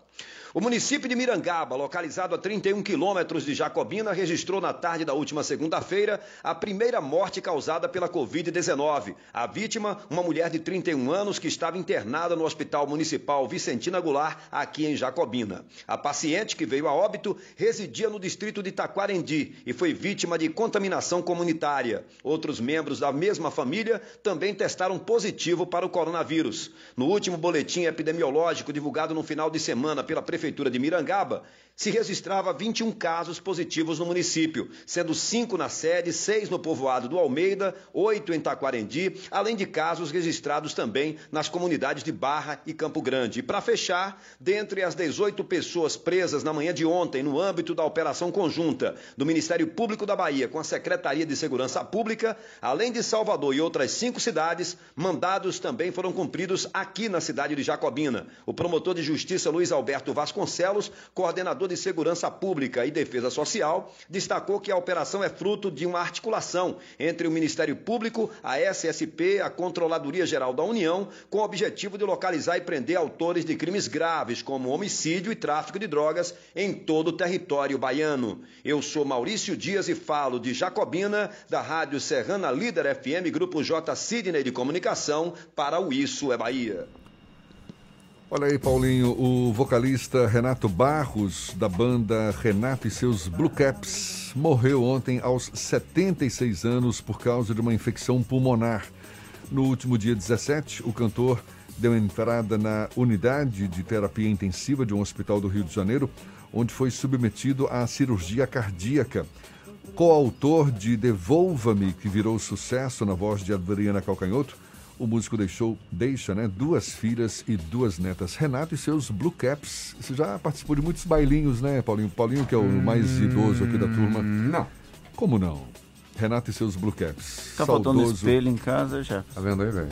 O município de Mirangaba, localizado a 31 quilômetros de Jacobina, registrou na tarde da última segunda-feira a primeira morte causada pela Covid-19. A vítima, uma mulher de 31 anos que estava internada no Hospital Municipal Vicentina Goulart, aqui em Jacobina. A paciente, que veio a óbito, residia no distrito de Taquarendi e foi vítima de contaminação comunitária. Outros membros da mesma família também testaram positivo para o coronavírus. No último boletim epidemiológico divulgado no final de semana pela Prefeitura, Prefeitura de Mirangaba, se registrava 21 casos positivos no município, sendo cinco na sede, seis no povoado do Almeida, oito em Taquarendi, além de casos registrados também nas comunidades de Barra e Campo Grande. E para fechar, dentre as 18 pessoas presas na manhã de ontem no âmbito da operação conjunta do Ministério Público da Bahia com a Secretaria de Segurança Pública, além de Salvador e outras cinco cidades, mandados também foram cumpridos aqui na cidade de Jacobina. O promotor de justiça Luiz Alberto Vasconcelos, coordenador coordenador de Segurança Pública e Defesa Social, destacou que a operação é fruto de uma articulação entre o Ministério Público, a SSP, a Controladoria Geral da União, com o objetivo de localizar e prender autores de crimes graves, como homicídio e tráfico de drogas, em todo o território baiano. Eu sou Maurício Dias e falo de Jacobina, da Rádio Serrana Líder FM, Grupo J. Sidney de Comunicação, para o Isso é Bahia. Olha aí, Paulinho, o vocalista Renato Barros, da banda Renato e seus Blue Caps, morreu ontem aos 76 anos por causa de uma infecção pulmonar. No último dia 17, o cantor deu entrada na unidade de terapia intensiva de um hospital do Rio de Janeiro, onde foi submetido à cirurgia cardíaca. Coautor de Devolva-me, que virou sucesso na voz de Adriana Calcanhoto, o músico deixou, deixa, né, duas filhas e duas netas. Renato e seus Blue Caps. Você já participou de muitos bailinhos, né, Paulinho? Paulinho, que é o mais Hum, idoso aqui da turma. Não. Como não? Renato e seus Blue Caps. Tá faltando espelho em casa, já. Tá vendo aí, velho?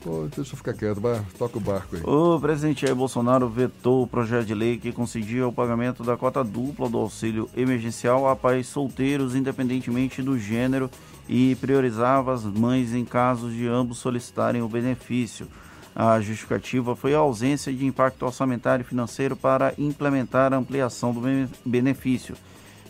Pô, deixa eu ficar quieto, bar... toca o barco aí. O presidente Jair Bolsonaro vetou o projeto de lei que concedia o pagamento da cota dupla do auxílio emergencial a pais solteiros, independentemente do gênero, e priorizava as mães em casos de ambos solicitarem o benefício. A justificativa foi a ausência de impacto orçamentário e financeiro para implementar a ampliação do bene- benefício.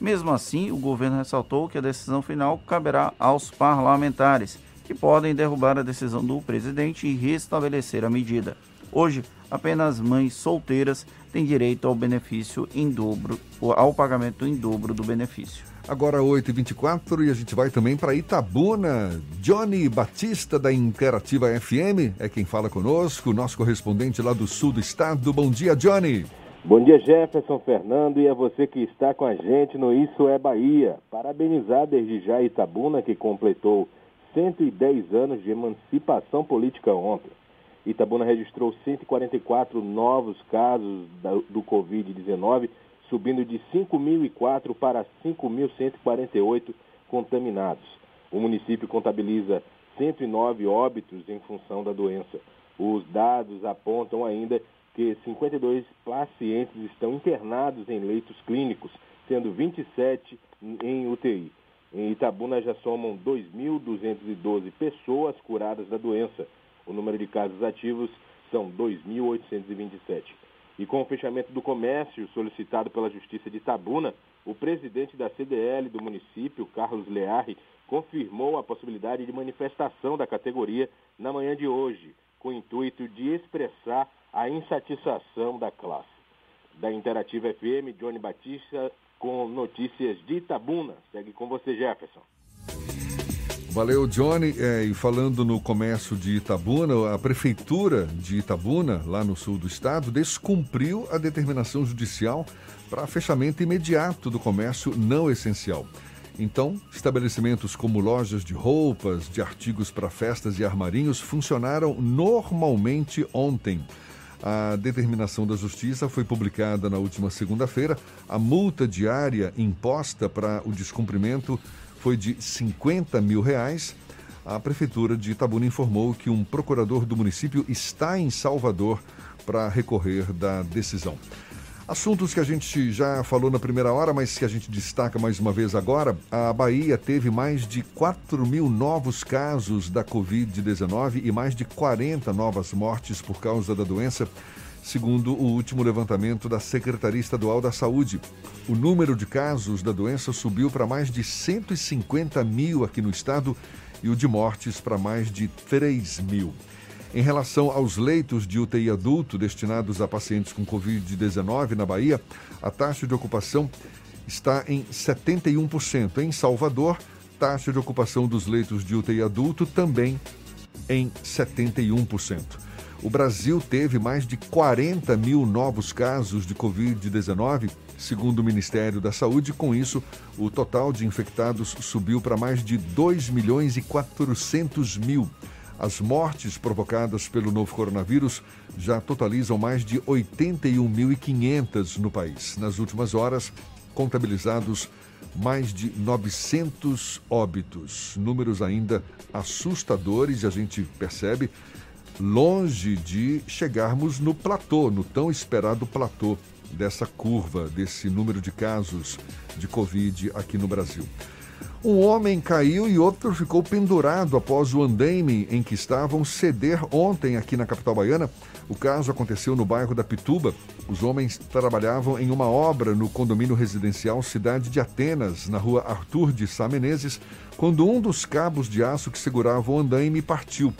Mesmo assim, o governo ressaltou que a decisão final caberá aos parlamentares, que podem derrubar a decisão do presidente e restabelecer a medida. Hoje, apenas mães solteiras têm direito ao benefício em dobro, ao pagamento em dobro do benefício. Agora 8h24 e a gente vai também para Itabuna. Johnny Batista da Interativa FM é quem fala conosco, nosso correspondente lá do sul do estado. Bom dia, Johnny. Bom dia, Jefferson Fernando, e a você que está com a gente no Isso é Bahia. Parabenizar desde já Itabuna, que completou 110 anos de emancipação política ontem. Itabuna registrou 144 novos casos do Covid-19, subindo de 5.004 para 5.148 contaminados. O município contabiliza 109 óbitos em função da doença. Os dados apontam ainda que 52 pacientes estão internados em leitos clínicos, sendo 27 em UTI. Em Itabuna já somam 2.212 pessoas curadas da doença. O número de casos ativos são 2.827. E com o fechamento do comércio solicitado pela Justiça de Itabuna, o presidente da CDL do município, Carlos Learre, confirmou a possibilidade de manifestação da categoria na manhã de hoje, com o intuito de expressar a insatisfação da classe. Da Interativa FM, Johnny Batista, com notícias de Itabuna. Segue com você, Jefferson. Valeu, Johnny. É, e falando no comércio de Itabuna, a prefeitura de Itabuna, lá no sul do estado, descumpriu a determinação judicial para fechamento imediato do comércio não essencial. Então, estabelecimentos como lojas de roupas, de artigos para festas e armarinhos funcionaram normalmente ontem. A determinação da Justiça foi publicada na última segunda-feira. A multa diária imposta para o descumprimento foi de 50 mil reais. A Prefeitura de Itabuna informou que um procurador do município está em Salvador para recorrer da decisão. Assuntos que a gente já falou na primeira hora, mas que a gente destaca mais uma vez agora. A Bahia teve mais de 4 mil novos casos da Covid-19 e mais de 40 novas mortes por causa da doença, segundo o último levantamento da Secretaria Estadual da Saúde. O número de casos da doença subiu para mais de 150 mil aqui no estado e o de mortes para mais de 3 mil. Em relação aos leitos de UTI adulto destinados a pacientes com Covid-19 na Bahia, a taxa de ocupação está em 71%. Em Salvador, taxa de ocupação dos leitos de UTI adulto também em 71%. O Brasil teve mais de 40 mil novos casos de Covid-19, segundo o Ministério da Saúde. Com isso, o total de infectados subiu para mais de 2 milhões e 400 mil. As mortes provocadas pelo novo coronavírus já totalizam mais de 81.500 no país. Nas últimas horas, contabilizados mais de 900 óbitos. Números ainda assustadores e a gente percebe longe de chegarmos no platô, no tão esperado platô dessa curva, desse número de casos de Covid aqui no Brasil. Um homem caiu e outro ficou pendurado após o andaime em que estavam ceder ontem aqui na capital baiana. O caso aconteceu no bairro da Pituba. Os homens trabalhavam em uma obra no condomínio residencial Cidade de Atenas, na rua Arthur de Sá Menezes, quando um dos cabos de aço que segurava o andaime partiu.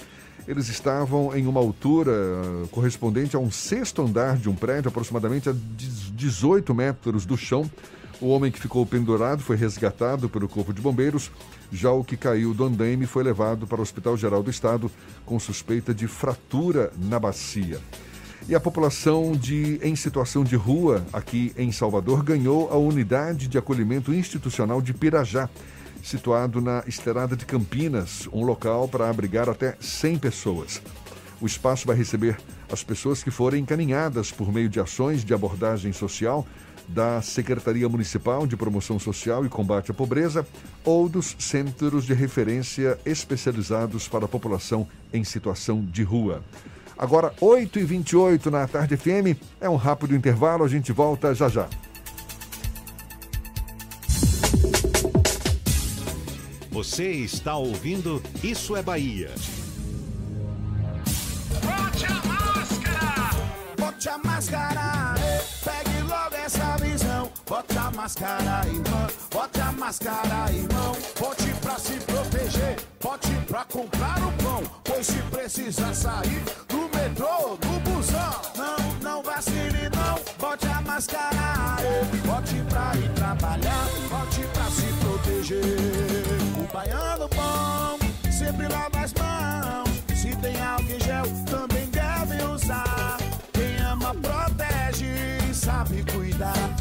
Eles estavam em uma altura uh, correspondente a um sexto andar de um prédio, aproximadamente a 18 metros do chão. O homem que ficou pendurado foi resgatado pelo Corpo de Bombeiros. Já o que caiu do andaime foi levado para o Hospital Geral do Estado com suspeita de fratura na bacia. E a população de, em situação de rua aqui em Salvador ganhou a unidade de acolhimento institucional de Pirajá situado na Estrada de Campinas, um local para abrigar até 100 pessoas. O espaço vai receber as pessoas que forem encaminhadas por meio de ações de abordagem social da Secretaria Municipal de Promoção Social e Combate à Pobreza ou dos centros de referência especializados para a população em situação de rua. Agora, 8h28 na Tarde FM, é um rápido intervalo, a gente volta já já. Você está ouvindo Isso é Bahia. Bote a máscara! Bote a máscara! Pegue logo essa visão. Bote a máscara, irmão. Bote a máscara, irmão. Bote pra se proteger. Bote pra comprar o pão. Pois se precisar sair do metrô, do busão. Máscara. Bote pra ir trabalhar. Bote pra se proteger. O baiano bom sempre lava as mãos. Se tem álcool gel, também deve usar. Quem ama, protege e sabe cuidar.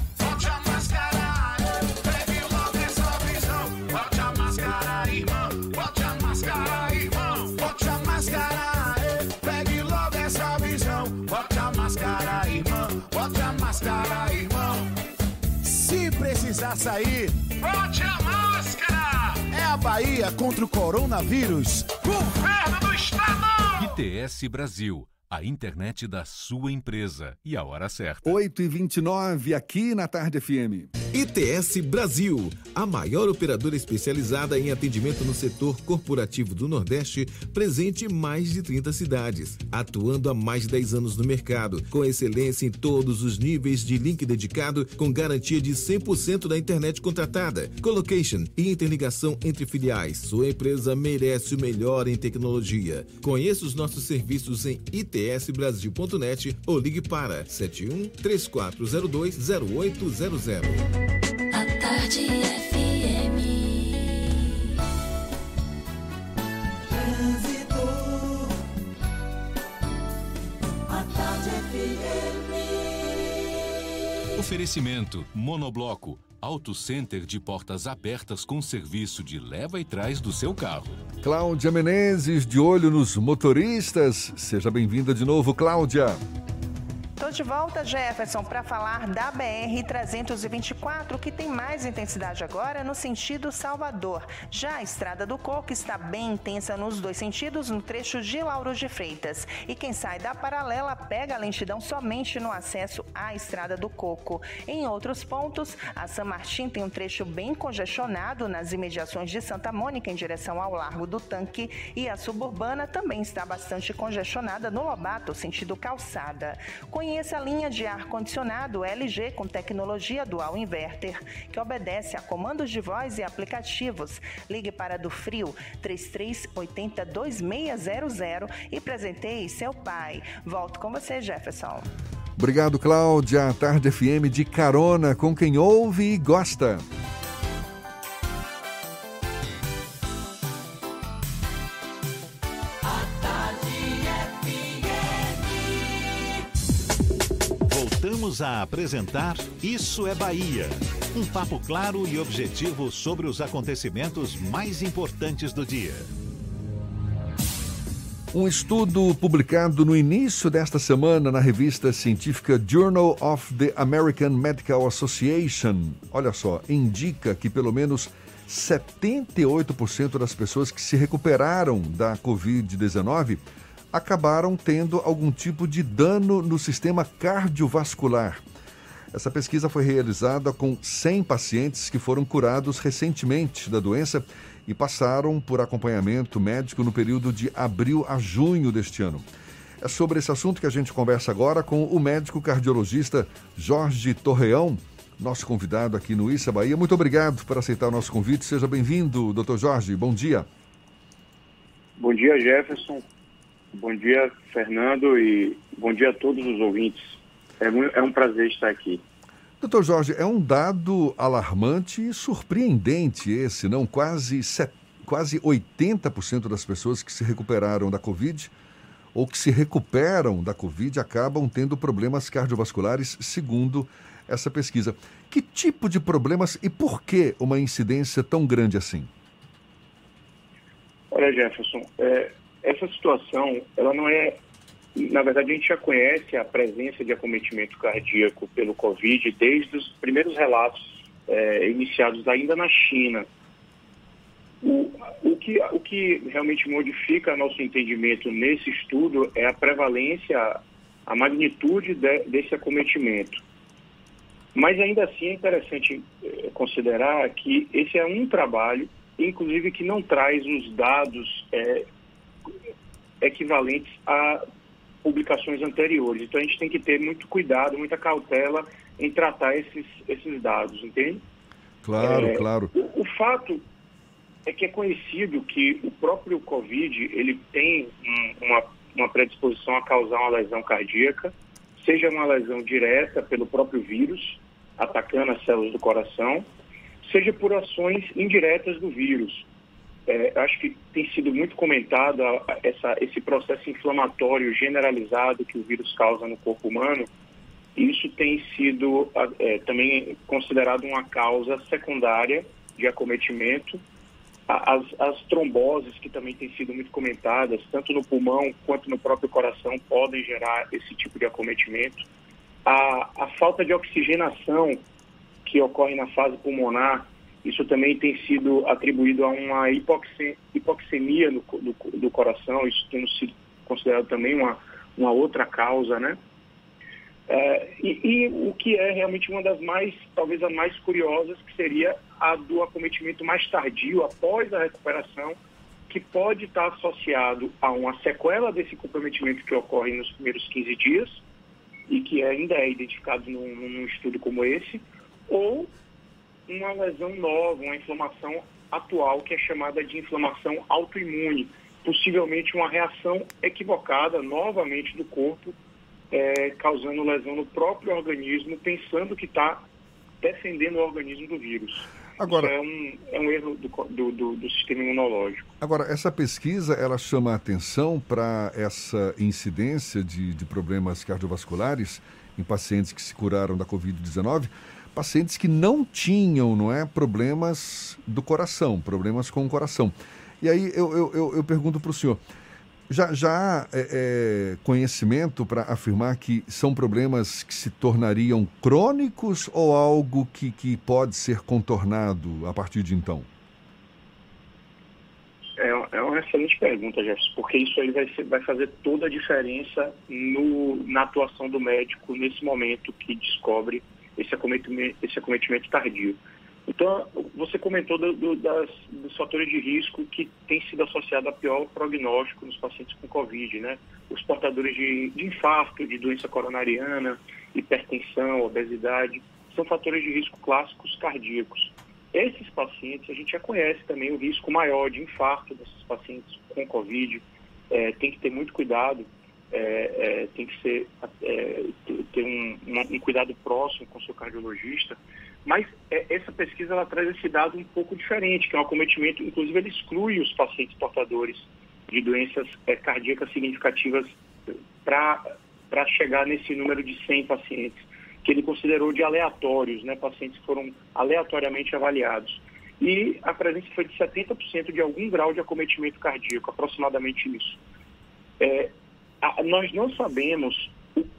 Sair, bote a máscara. É a Bahia contra o coronavírus. Governo do Estado. ITS Brasil, a internet da sua empresa e a hora certa. 8 e 29 aqui na Tarde FM. ITS Brasil, a maior operadora especializada em atendimento no setor corporativo do Nordeste, presente em mais de 30 cidades, atuando há mais de 10 anos no mercado, com excelência em todos os níveis de link dedicado, com garantia de 100% da internet contratada, colocation e interligação entre filiais. Sua empresa merece o melhor em tecnologia. Conheça os nossos serviços em itsbrasil.net ou ligue para 71 3402 0800. A Tarde FM. Trânsito. A Tarde FM. Oferecimento Monobloco. Auto Center de portas abertas com serviço de leva e trás do seu carro. Cláudia Menezes, de olho nos motoristas. Seja bem-vinda de novo, Cláudia. Tô de volta, Jefferson, para falar da BR-324, que tem mais intensidade agora no sentido Salvador. Já a Estrada do Coco está bem intensa nos dois sentidos, no trecho de Lauro de Freitas. E quem sai da paralela pega a lentidão somente no acesso à Estrada do Coco. Em outros pontos, a San Martin tem um trecho bem congestionado nas imediações de Santa Mônica em direção ao Largo do Tanque e a suburbana também está bastante congestionada no Lobato, sentido calçada. Conheça a linha de ar-condicionado LG com tecnologia dual inverter, que obedece a comandos de voz e aplicativos. Ligue para do Frio 3380 2600 e presenteie seu pai. Volto com você, Jefferson. Obrigado, Cláudia. Tarde FM de carona com quem ouve e gosta. Voltamos a apresentar Isso é Bahia. Um papo claro e objetivo sobre os acontecimentos mais importantes do dia. Um estudo publicado no início desta semana na revista científica Journal of the American Medical Association, olha só, indica que pelo menos 78% das pessoas que se recuperaram da Covid-19 acabaram tendo algum tipo de dano no sistema cardiovascular. Essa pesquisa foi realizada com 100 pacientes que foram curados recentemente da doença e passaram por acompanhamento médico no período de abril a junho deste ano. É sobre esse assunto que a gente conversa agora com o médico cardiologista Jorge Torreão, nosso convidado aqui no Issa Bahia. Muito obrigado por aceitar o nosso convite. Seja bem-vindo, doutor Jorge. Bom dia. Bom dia, Jefferson. Bom dia, Fernando. E bom dia a todos os ouvintes. É, é um prazer estar aqui. Doutor Jorge, é um dado alarmante e surpreendente esse, não? Quase, set... quase 80% das pessoas que se recuperaram da Covid ou que se recuperam da Covid acabam tendo problemas cardiovasculares, segundo essa pesquisa. Que tipo de problemas e por que uma incidência tão grande assim? Olha, Jefferson, é, essa situação, ela não é. Na verdade, a gente já conhece a presença de acometimento cardíaco pelo Covid desde os primeiros relatos é, iniciados ainda na China. O, o, que, o que realmente modifica nosso entendimento nesse estudo é a prevalência, a magnitude de, desse acometimento. Mas ainda assim é interessante eh, considerar que esse é um trabalho, inclusive que não traz os dados é, equivalentes a publicações anteriores. Então a gente tem que ter muito cuidado, muita cautela em tratar esses, esses dados, entende? Claro, é, claro. O, o, fato é que é conhecido que o próprio Covid ele tem um, uma, uma predisposição a causar uma lesão cardíaca, seja uma lesão direta pelo próprio vírus, atacando as células do coração, seja por ações indiretas do vírus. É, acho que tem sido muito comentado essa, esse processo inflamatório generalizado que o vírus causa no corpo humano. Isso tem sido é, também considerado uma causa secundária de acometimento. As, as tromboses, que também têm sido muito comentadas, tanto no pulmão quanto no próprio coração, podem gerar esse tipo de acometimento a, a falta de oxigenação que ocorre na fase pulmonar, isso também tem sido atribuído a uma hipoxemia, do, do, do, coração, isso tem sido considerado também uma, uma outra causa, né? É, e, e, o que é realmente uma das mais, talvez a mais curiosas, que seria a do acometimento mais tardio, após a recuperação, que pode estar associado a uma sequela desse comprometimento que ocorre nos primeiros 15 dias, e que ainda é identificado num, num estudo como esse, ou uma lesão nova, uma inflamação atual que é chamada de inflamação autoimune, possivelmente uma reação equivocada novamente do corpo, é, causando lesão no próprio organismo, pensando que está defendendo o organismo do vírus. Agora, é um, é um erro do, do, do, sistema imunológico. Agora, essa pesquisa, ela chama a atenção para essa incidência de, de problemas cardiovasculares em pacientes que se curaram da Covid-19, pacientes que não tinham, não é, problemas do coração, problemas com o coração. E aí eu, eu, eu, eu pergunto para o senhor, já, já há é, é, conhecimento para afirmar que são problemas que se tornariam crônicos ou algo que, que pode ser contornado a partir de então? É, é uma excelente pergunta, Jefferson, porque isso aí vai, ser, vai fazer toda a diferença no, na atuação do médico nesse momento que descobre esse acometimento, esse acometimento tardio. Então, você comentou do, do, das, dos fatores de risco que têm sido associados a pior prognóstico nos pacientes com Covid, né? Os portadores de, de infarto, de doença coronariana, hipertensão, obesidade, são fatores de risco clássicos cardíacos. Esses pacientes, a gente já conhece também o risco maior de infarto desses pacientes com Covid. É, tem que ter muito cuidado, é, é, tem que ser, é, ter um, um, um cuidado próximo com o seu cardiologista, mas é, essa pesquisa ela traz esse dado um pouco diferente, que é um acometimento, inclusive ele exclui os pacientes portadores de doenças é, cardíacas significativas para chegar nesse número de 100 pacientes, que ele considerou de aleatórios, né, pacientes que foram aleatoriamente avaliados. E a presença foi de 70% de algum grau de acometimento cardíaco, aproximadamente isso. É, a, nós não sabemos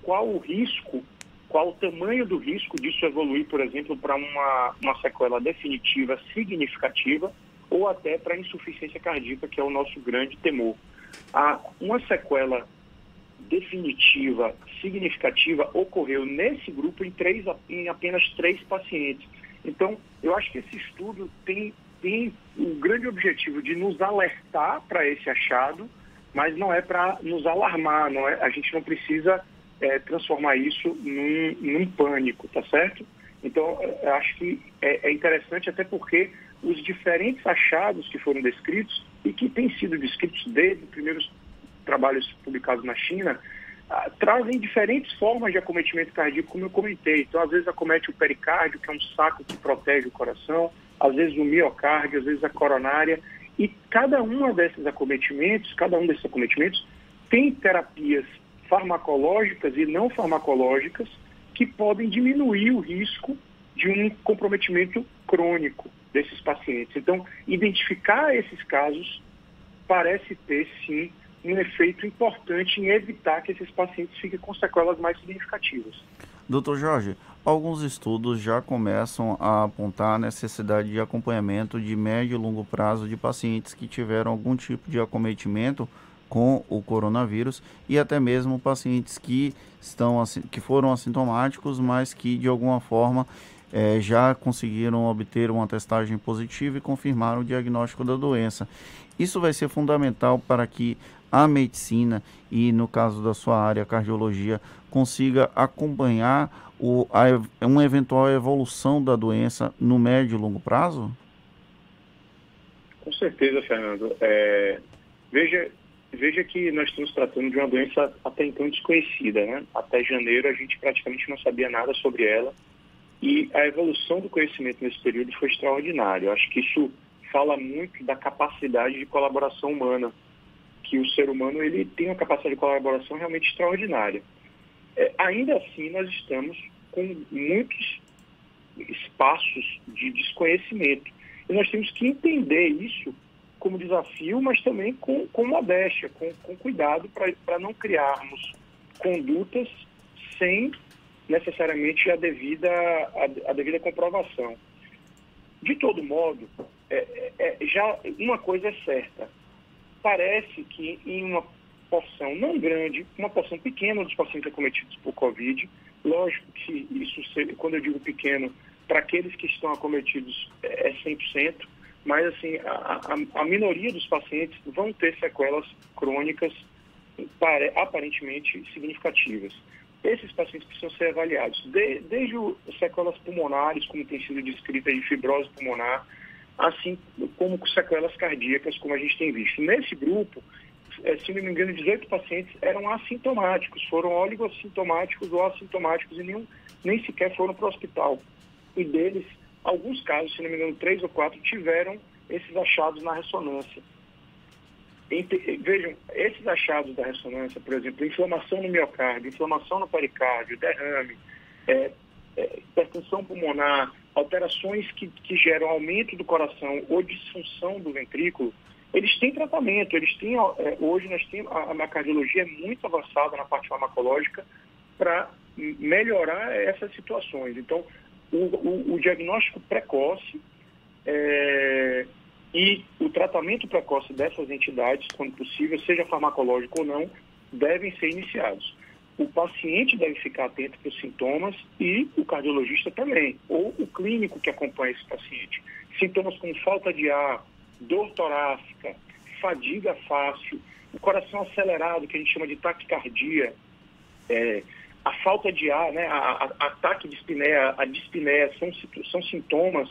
qual o risco qual o tamanho do risco disso evoluir, por exemplo, para uma, uma sequela definitiva significativa ou até para insuficiência cardíaca, que é o nosso grande temor. A, uma sequela definitiva, significativa, ocorreu nesse grupo em, três, em apenas três pacientes. Então, eu acho que esse estudo tem, tem o grande objetivo de nos alertar para esse achado, mas não é para nos alarmar, não é, a gente não precisa é, transformar isso num, num, pânico, tá certo? Então, eu acho que é, é interessante até porque os diferentes achados que foram descritos e que têm sido descritos desde os primeiros trabalhos publicados na China, ah, trazem diferentes formas de acometimento cardíaco, como eu comentei. Então, às vezes acomete o pericárdio, que é um saco que protege o coração, às vezes o miocárdio, às vezes a coronária. E cada um desses acometimentos, cada um desses acometimentos tem terapias farmacológicas e não farmacológicas que podem diminuir o risco de um comprometimento crônico desses pacientes. Então, identificar esses casos parece ter, sim, um efeito importante em evitar que esses pacientes fiquem com sequelas mais significativas. Doutor Jorge, alguns estudos já começam a apontar a necessidade de acompanhamento de médio e longo prazo de pacientes que tiveram algum tipo de acometimento com o coronavírus e até mesmo pacientes que estão que foram assintomáticos, mas que de alguma forma é, já conseguiram obter uma testagem positiva e confirmar o diagnóstico da doença. Isso vai ser fundamental para que a medicina e, no caso da sua área, a cardiologia, consiga acompanhar o, a, uma eventual evolução da doença no médio e longo prazo? Com certeza, Fernando. É, veja, veja que nós estamos tratando de uma doença até então desconhecida. Né? Até janeiro a gente praticamente não sabia nada sobre ela e a evolução do conhecimento nesse período foi extraordinária. Eu acho que isso fala muito da capacidade de colaboração humana que o ser humano ele tem uma capacidade de colaboração realmente extraordinária. É, ainda assim, nós estamos com muitos espaços de desconhecimento. E nós temos que entender isso como desafio, mas também com, com modéstia, com, com cuidado, para não criarmos condutas sem necessariamente a devida, a, a devida comprovação. De todo modo, é, é, é já uma coisa é certa, parece que em uma porção não grande, uma porção pequena dos pacientes acometidos por Covid, lógico que isso, quando eu digo pequeno, para aqueles que estão acometidos é 100%, mas assim, a, a, a minoria dos pacientes vão ter sequelas crônicas aparentemente significativas. Esses pacientes precisam ser avaliados, de, desde sequelas pulmonares, como tem sido descrita de fibrose pulmonar, assim como com sequelas cardíacas, como a gente tem visto. Nesse grupo, é, se não me engano, 18 pacientes eram assintomáticos, foram oligossintomáticos ou assintomáticos e nenhum, nem sequer foram para o hospital. E deles, alguns casos, se não me engano, três ou quatro, tiveram esses achados na ressonância. Vejam, esses achados da ressonância, por exemplo, inflamação no miocárdio, inflamação no pericárdio, derrame, é, é, hipertensão pulmonar, alterações que, que geram aumento do coração ou disfunção do ventrículo, eles têm tratamento, eles têm, é, hoje nós temos, a, a cardiologia é muito avançada na parte farmacológica para melhorar essas situações. Então, o, o, diagnóstico precoce é, e o tratamento precoce dessas entidades, quando possível, seja farmacológico ou não, devem ser iniciados o paciente deve ficar atento para os sintomas e o cardiologista também, ou o clínico que acompanha esse paciente. Sintomas como falta de ar, dor torácica, fadiga fácil, o coração acelerado, que a gente chama de taquicardia, é, a falta de ar, né, a, a, ataque de espinéia, a dispneia, são, são sintomas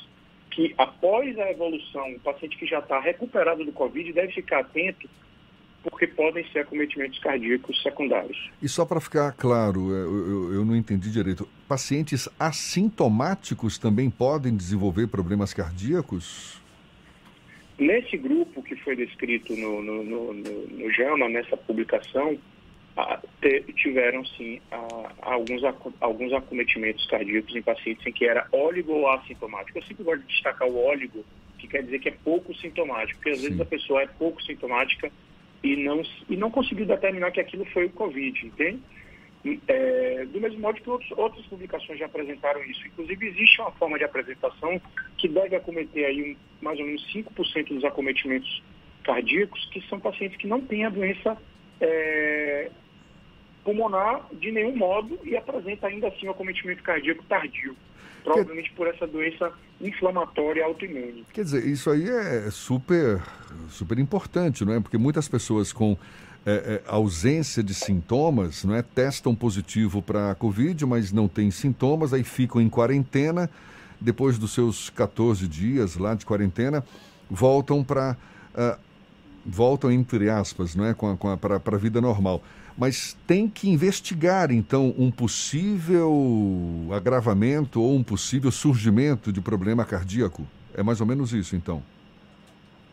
que após a evolução, o paciente que já está recuperado do Covid deve ficar atento porque podem ser acometimentos cardíacos secundários. E só para ficar claro, eu, eu, eu, não entendi direito, pacientes assintomáticos também podem desenvolver problemas cardíacos? Nesse grupo que foi descrito no, no, no, no, no JAMA, nessa publicação, tiveram sim alguns, alguns acometimentos cardíacos em pacientes em que era óligo ou assintomático. Eu sempre gosto de destacar o óligo, que quer dizer que é pouco sintomático, porque às sim. vezes a pessoa é pouco sintomática e não, e não conseguiu determinar que aquilo foi o Covid, entende? É, do mesmo modo que outros, outras publicações já apresentaram isso. Inclusive, existe uma forma de apresentação que deve acometer aí um, mais ou menos 5% dos acometimentos cardíacos, que são pacientes que não têm a doença é, pulmonar de nenhum modo e apresenta ainda assim o acometimento cardíaco tardio, provavelmente por essa doença inflamatória autoimune. Quer dizer, isso aí é super, super importante, não é? Porque muitas pessoas com é, é, ausência de sintomas, não é? Testam positivo para a Covid, mas não têm sintomas, aí ficam em quarentena. Depois dos seus 14 dias lá de quarentena, voltam para. Uh, voltam, entre aspas, não é? para a vida normal. Mas tem que investigar, então, um possível agravamento ou um possível surgimento de problema cardíaco. É mais ou menos isso, então.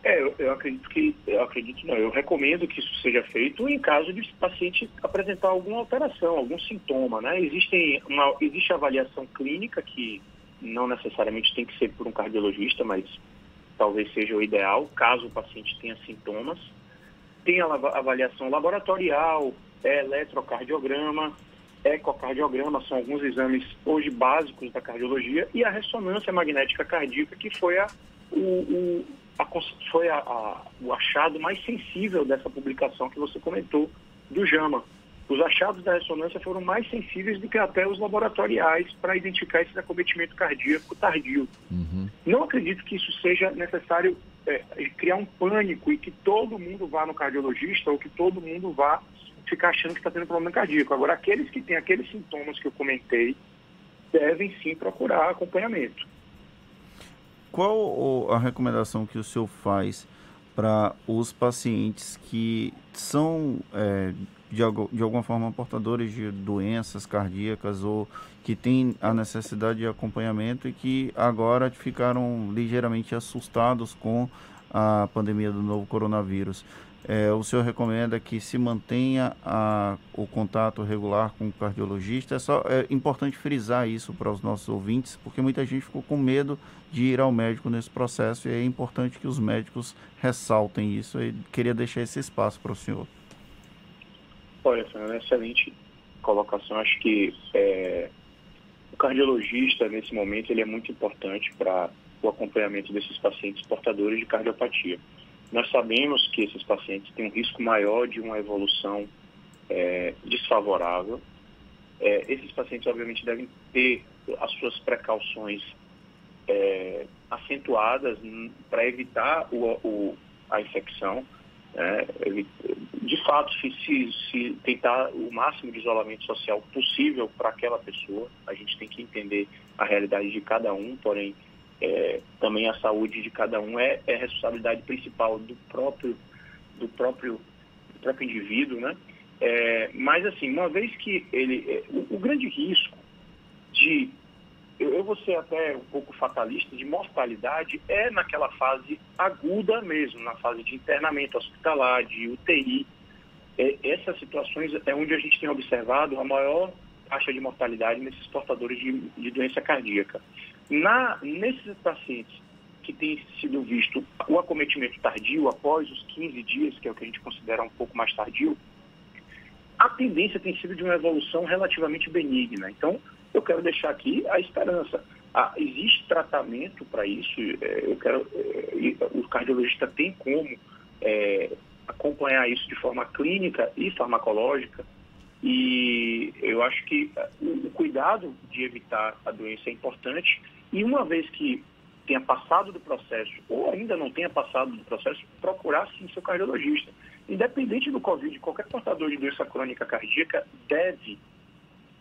É, eu, eu, acredito que, eu acredito não, eu recomendo que isso seja feito em caso de paciente apresentar alguma alteração, algum sintoma, né? Existem uma, existe avaliação clínica que não necessariamente tem que ser por um cardiologista, mas talvez seja o ideal, caso o paciente tenha sintomas. Tem a avaliação laboratorial, é eletrocardiograma, ecocardiograma, são alguns exames hoje básicos da cardiologia, e a ressonância magnética cardíaca, que foi, a, o, o, a, foi a, a, o achado mais sensível dessa publicação que você comentou, do JAMA. Os achados da ressonância foram mais sensíveis do que até os laboratoriais para identificar esse acometimento cardíaco tardio. Uhum. Não acredito que isso seja necessário é, criar um pânico e que todo mundo vá no cardiologista ou que todo mundo vá ficar achando que está tendo problema cardíaco. Agora, aqueles que têm aqueles sintomas que eu comentei devem sim procurar acompanhamento. Qual a recomendação que o senhor faz para os pacientes que são é, de, de alguma forma portadores de doenças cardíacas ou que têm a necessidade de acompanhamento e que agora ficaram ligeiramente assustados com a pandemia do novo coronavírus. É, o senhor recomenda que se mantenha a, o contato regular com o cardiologista. É, só, é importante frisar isso para os nossos ouvintes, porque muita gente ficou com medo de ir ao médico nesse processo e é importante que os médicos ressaltem isso. E queria deixar esse espaço para o senhor. Olha, é uma excelente colocação. Acho que é, o cardiologista, nesse momento, ele é muito importante para o acompanhamento desses pacientes portadores de cardiopatia. Nós sabemos que esses pacientes têm um risco maior de uma evolução é, desfavorável. É, esses pacientes, obviamente, devem ter as suas precauções é, acentuadas para evitar o, o, a infecção. Né? de fato, se, se, se, tentar o máximo de isolamento social possível para aquela pessoa, a gente tem que entender a realidade de cada um, porém, é, também a saúde de cada um é, é responsabilidade principal do próprio, do próprio, do próprio indivíduo, né? É, mas, assim, uma vez que ele... É, o, o grande risco de eu, eu vou ser até um pouco fatalista, de mortalidade é naquela fase aguda mesmo, na fase de internamento hospitalar, de UTI. É, essas situações é onde a gente tem observado a maior taxa de mortalidade nesses portadores de, de doença cardíaca. Na, nesses pacientes que tem sido visto o acometimento tardio após os 15 dias, que é o que a gente considera um pouco mais tardio, a tendência tem sido de uma evolução relativamente benigna. Então, eu quero deixar aqui a esperança. Ah, existe tratamento para isso, é, eu quero, é, o cardiologista tem como é, acompanhar isso de forma clínica e farmacológica, e eu acho que o cuidado de evitar a doença é importante, e uma vez que tenha passado do processo, ou ainda não tenha passado do processo, procurar sim seu cardiologista. Independente do Covid, qualquer portador de doença crônica cardíaca deve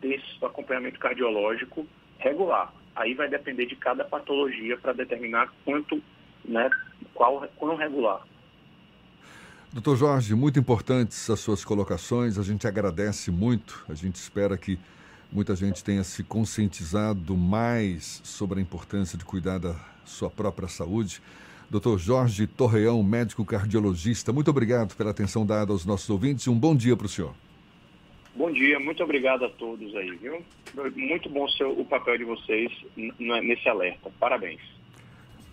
desse acompanhamento cardiológico regular. Aí vai depender de cada patologia para determinar quanto, né, qual, quão regular. Doutor Jorge, muito importantes as suas colocações, a gente agradece muito, a gente espera que muita gente tenha se conscientizado mais sobre a importância de cuidar da sua própria saúde. Doutor Jorge Torreão, médico cardiologista, muito obrigado pela atenção dada aos nossos ouvintes e um bom dia para o senhor. Bom dia, muito obrigado a todos aí, viu? Muito bom ser o papel de vocês nesse alerta. Parabéns.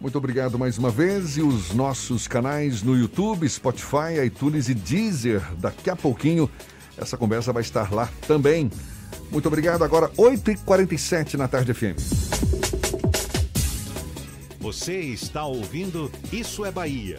Muito obrigado mais uma vez e os nossos canais no YouTube, Spotify, iTunes e Deezer. Daqui a pouquinho essa conversa vai estar lá também. Muito obrigado. Agora 8h47 na tarde FM. Você está ouvindo Isso é Bahia.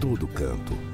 todo canto.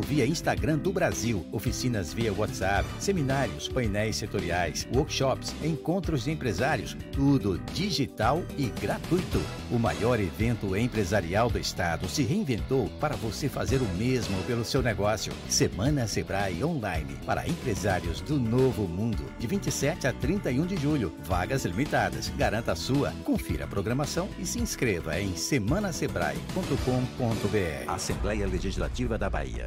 via Instagram do Brasil. Oficinas via WhatsApp, seminários, painéis setoriais, workshops, encontros de empresários. Tudo digital e gratuito. O maior evento empresarial do Estado se reinventou para você fazer o mesmo pelo seu negócio. Semana Sebrae Online para empresários do novo mundo. De 27 a 31 de julho. Vagas limitadas. Garanta a sua. Confira a programação e se inscreva em semanasebrae.com Assembleia Legislativa da Bahia.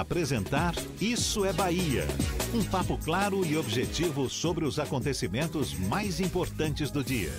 apresentar Isso é Bahia. Um papo claro e objetivo sobre os acontecimentos mais importantes do dia.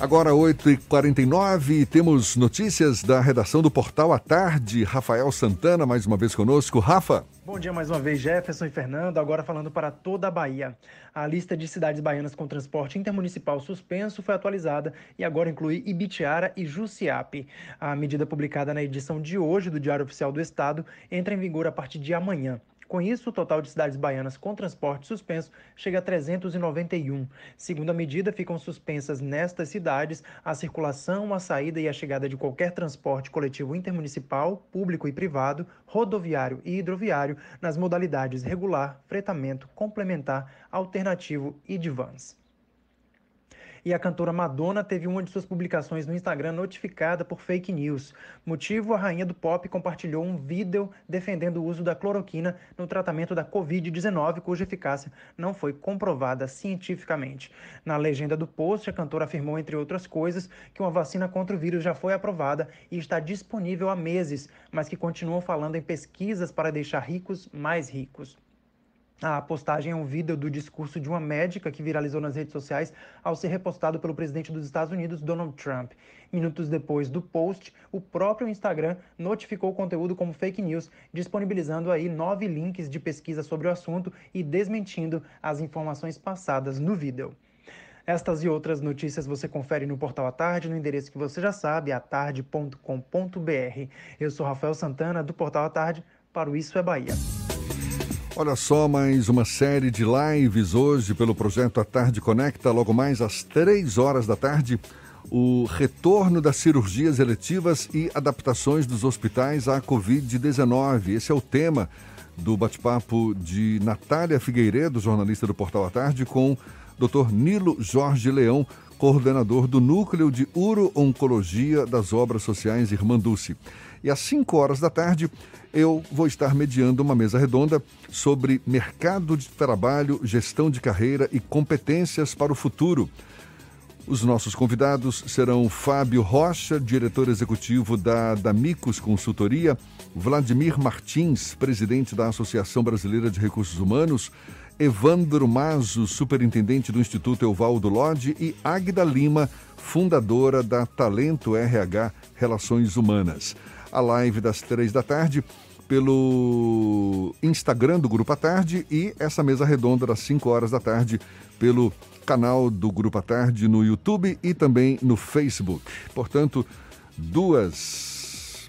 Agora 8h49, temos notícias da redação do Portal à Tarde. Rafael Santana, mais uma vez conosco. Rafa. Bom dia mais uma vez, Jefferson e Fernando. Agora falando para toda a Bahia. A lista de cidades baianas com transporte intermunicipal suspenso foi atualizada e agora inclui Ibitiara e Jussiape. A medida publicada na edição de hoje do Diário Oficial do Estado entra em vigor a partir de amanhã. Com isso, o total de cidades baianas com transporte suspenso chega a 391. Segundo a medida, ficam suspensas nestas cidades a circulação, a saída e a chegada de qualquer transporte coletivo intermunicipal, público e privado, rodoviário e hidroviário nas modalidades regular, fretamento, complementar, alternativo e de vans. E a cantora Madonna teve uma de suas publicações no Instagram notificada por fake news. Motivo: a rainha do pop compartilhou um vídeo defendendo o uso da cloroquina no tratamento da Covid-19, cuja eficácia não foi comprovada cientificamente. Na legenda do post, a cantora afirmou, entre outras coisas, que uma vacina contra o vírus já foi aprovada e está disponível há meses, mas que continuam falando em pesquisas para deixar ricos mais ricos. A postagem é um vídeo do discurso de uma médica que viralizou nas redes sociais ao ser repostado pelo presidente dos Estados Unidos, Donald Trump. Minutos depois do post, o próprio Instagram notificou o conteúdo como fake news, disponibilizando aí nove links de pesquisa sobre o assunto e desmentindo as informações passadas no vídeo. Estas e outras notícias você confere no Portal à Tarde, no endereço que você já sabe, atarde.com.br. Eu sou Rafael Santana, do Portal à Tarde, para o Isso é Bahia. Olha só, mais uma série de lives hoje pelo projeto A Tarde Conecta, logo mais às três horas da tarde. O retorno das cirurgias eletivas e adaptações dos hospitais à Covid-19. Esse é o tema do bate-papo de Natália Figueiredo, jornalista do Portal à Tarde, com Dr. Nilo Jorge Leão, coordenador do Núcleo de Uro-Oncologia das Obras Sociais Irmã Dulce. E às 5 horas da tarde, eu vou estar mediando uma mesa redonda sobre mercado de trabalho, gestão de carreira e competências para o futuro. Os nossos convidados serão Fábio Rocha, diretor executivo da Damicos Consultoria, Vladimir Martins, presidente da Associação Brasileira de Recursos Humanos, Evandro Mazo, superintendente do Instituto Euvaldo Lodge e Águida Lima, fundadora da Talento RH Relações Humanas a live das três da tarde pelo Instagram do Grupo à Tarde e essa mesa redonda das 5 horas da tarde pelo canal do Grupo à Tarde no YouTube e também no Facebook. Portanto, duas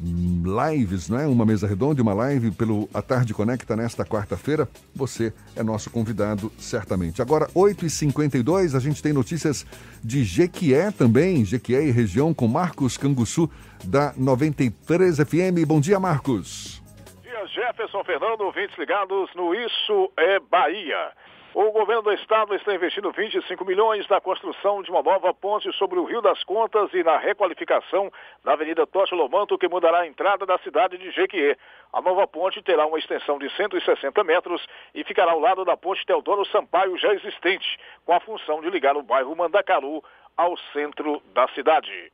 lives, não é? Uma mesa redonda e uma live pelo A Tarde Conecta nesta quarta-feira. Você é nosso convidado, certamente. Agora, 8h52, a gente tem notícias de Jequié também, Jequié e região, com Marcos Canguçu, da 93 FM. Bom dia, Marcos. Bom dia, Jefferson Fernando, ouvintes ligados no Isso é Bahia. O governo do estado está investindo 25 milhões na construção de uma nova ponte sobre o Rio das Contas e na requalificação da Avenida Tocha Lomanto, que mudará a entrada da cidade de Jequié. A nova ponte terá uma extensão de 160 metros e ficará ao lado da ponte Teodoro Sampaio já existente, com a função de ligar o bairro Mandacaru ao centro da cidade.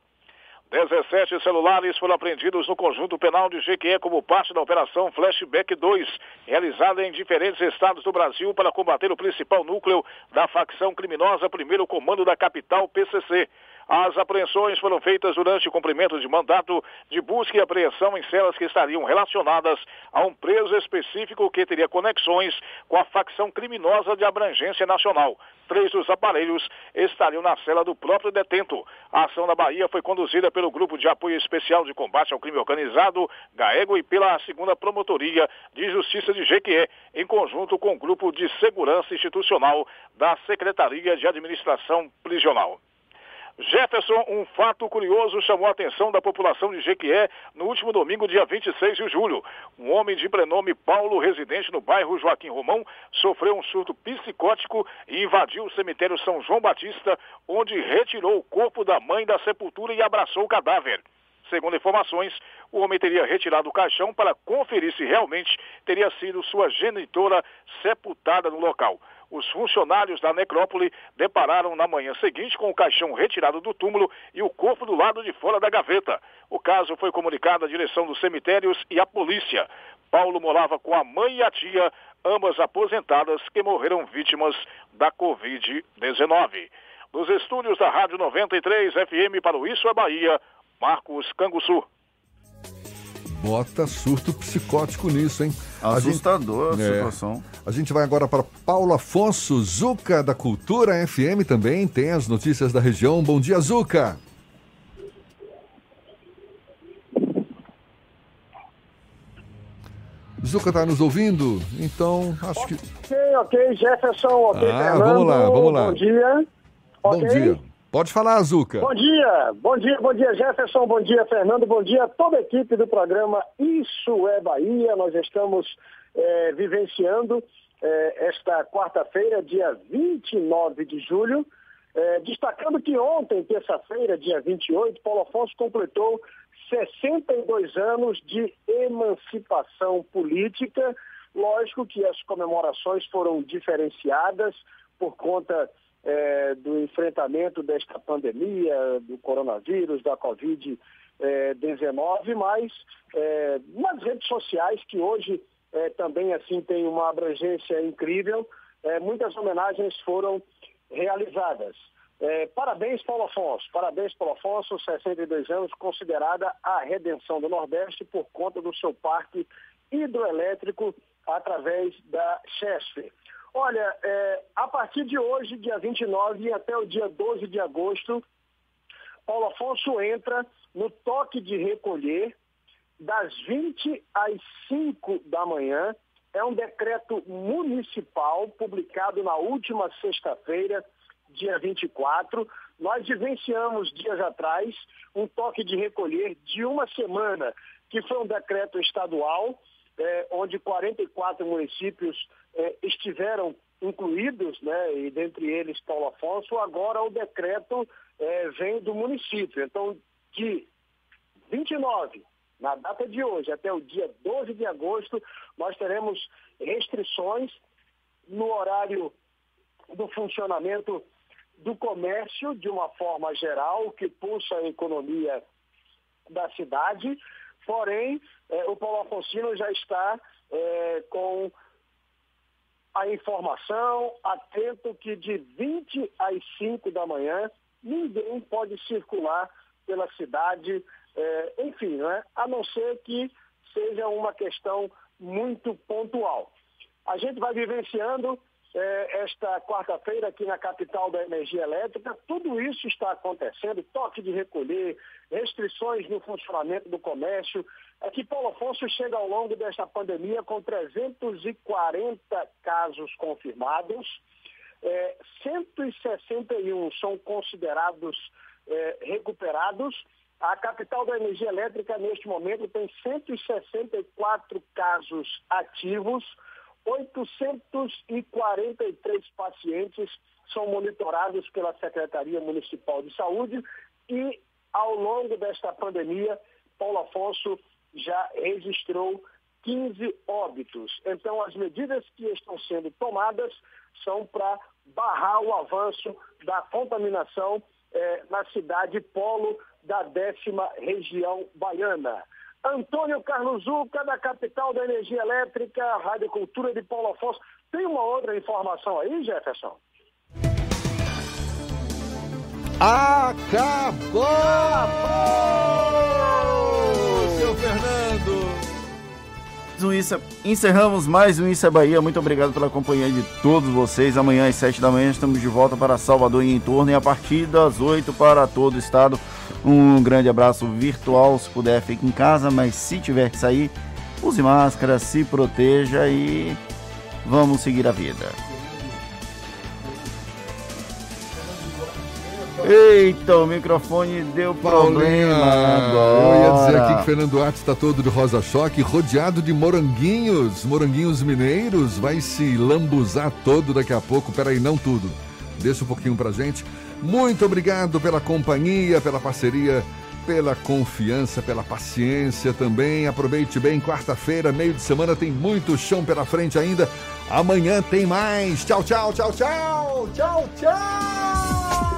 17 celulares foram apreendidos no conjunto penal de Jequié como parte da operação Flashback 2, realizada em diferentes estados do Brasil para combater o principal núcleo da facção criminosa Primeiro Comando da Capital, PCC. As apreensões foram feitas durante o cumprimento de mandato de busca e apreensão em celas que estariam relacionadas a um preso específico que teria conexões com a facção criminosa de abrangência nacional. Três dos aparelhos estariam na cela do próprio detento. A ação da Bahia foi conduzida pelo Grupo de Apoio Especial de Combate ao Crime Organizado, GAEGO, e pela segunda Promotoria de Justiça de Jequié, em conjunto com o Grupo de Segurança Institucional da Secretaria de Administração Prisional. Jefferson, um fato curioso chamou a atenção da população de Jequié no último domingo, dia 26 de julho. Um homem de prenome Paulo, residente no bairro Joaquim Romão, sofreu um surto psicótico e invadiu o cemitério São João Batista, onde retirou o corpo da mãe da sepultura e abraçou o cadáver. Segundo informações, o homem teria retirado o caixão para conferir se realmente teria sido sua genitora sepultada no local os funcionários da necrópole depararam na manhã seguinte com o caixão retirado do túmulo e o corpo do lado de fora da gaveta. O caso foi comunicado à direção dos cemitérios e à polícia. Paulo morava com a mãe e a tia, ambas aposentadas, que morreram vítimas da Covid-19. Dos estúdios da Rádio 93 FM para o Isso é Bahia, Marcos Canguçu bota surto psicótico nisso, hein? Assustador a, gente, a situação. É, a gente vai agora para Paulo Afonso Zuca, da Cultura FM também, tem as notícias da região. Bom dia, Zuca! Zuca está nos ouvindo? Então, acho que. Ok, ok, Jefferson, ok, ah, Fernando. Vamos lá, vamos lá. Bom dia. Bom okay. dia. Pode falar, Azuca. Bom dia, bom dia, bom dia Jefferson, bom dia Fernando, bom dia a toda a equipe do programa Isso é Bahia. Nós estamos é, vivenciando é, esta quarta-feira, dia 29 de julho, é, destacando que ontem, terça-feira, dia 28, Paulo Afonso completou 62 anos de emancipação política. Lógico que as comemorações foram diferenciadas por conta é, do enfrentamento desta pandemia, do coronavírus, da Covid-19, é, mas é, nas redes sociais, que hoje é, também assim tem uma abrangência incrível, é, muitas homenagens foram realizadas. É, parabéns, Paulo Afonso. Parabéns, Paulo Afonso, 62 anos, considerada a redenção do Nordeste por conta do seu parque hidroelétrico através da CHESF. Olha, é, a partir de hoje, dia 29 e até o dia 12 de agosto, Paulo Afonso entra no toque de recolher das 20 às 5 da manhã. É um decreto municipal publicado na última sexta-feira, dia 24. Nós vivenciamos dias atrás um toque de recolher de uma semana, que foi um decreto estadual é, onde 44 municípios é, estiveram incluídos, né, e dentre eles Paulo Afonso, agora o decreto é, vem do município. Então, de 29, na data de hoje, até o dia 12 de agosto, nós teremos restrições no horário do funcionamento do comércio, de uma forma geral, que pulsa a economia da cidade, Porém, é, o Paulo Afonso já está é, com a informação, atento que de 20 às 5 da manhã ninguém pode circular pela cidade, é, enfim, né? a não ser que seja uma questão muito pontual. A gente vai vivenciando eh, esta quarta-feira aqui na capital da energia elétrica. Tudo isso está acontecendo, toque de recolher, restrições no funcionamento do comércio. Aqui Paulo Afonso chega ao longo desta pandemia com 340 casos confirmados. Eh, 161 são considerados eh, recuperados. A capital da energia elétrica, neste momento, tem 164 casos ativos, 843 pacientes são monitorados pela Secretaria Municipal de Saúde e, ao longo desta pandemia, Paulo Afonso já registrou 15 óbitos. Então, as medidas que estão sendo tomadas são para barrar o avanço da contaminação eh, na cidade polo da décima região baiana. Antônio Carlos Zuca, da capital da energia elétrica, Rádio Cultura de Paulo Afonso. Tem uma outra informação aí, Jefferson? Acabou! Seu Um Isso, encerramos mais um Isso é Bahia. Muito obrigado pela companhia de todos vocês. Amanhã às 7 da manhã estamos de volta para Salvador e em torno e a partir das 8 para todo o estado. Um grande abraço virtual. Se puder, fique em casa, mas se tiver que sair, use máscara, se proteja e vamos seguir a vida. Eita, o microfone deu problema agora. Eu ia dizer aqui que Fernando Duarte está todo de rosa choque, rodeado de moranguinhos, moranguinhos mineiros, vai se lambuzar todo daqui a pouco. Peraí, não tudo. Deixa um pouquinho pra gente. Muito obrigado pela companhia, pela parceria, pela confiança, pela paciência também. Aproveite bem, quarta-feira, meio de semana, tem muito chão pela frente ainda. Amanhã tem mais. Tchau, tchau, tchau, tchau. Tchau, tchau.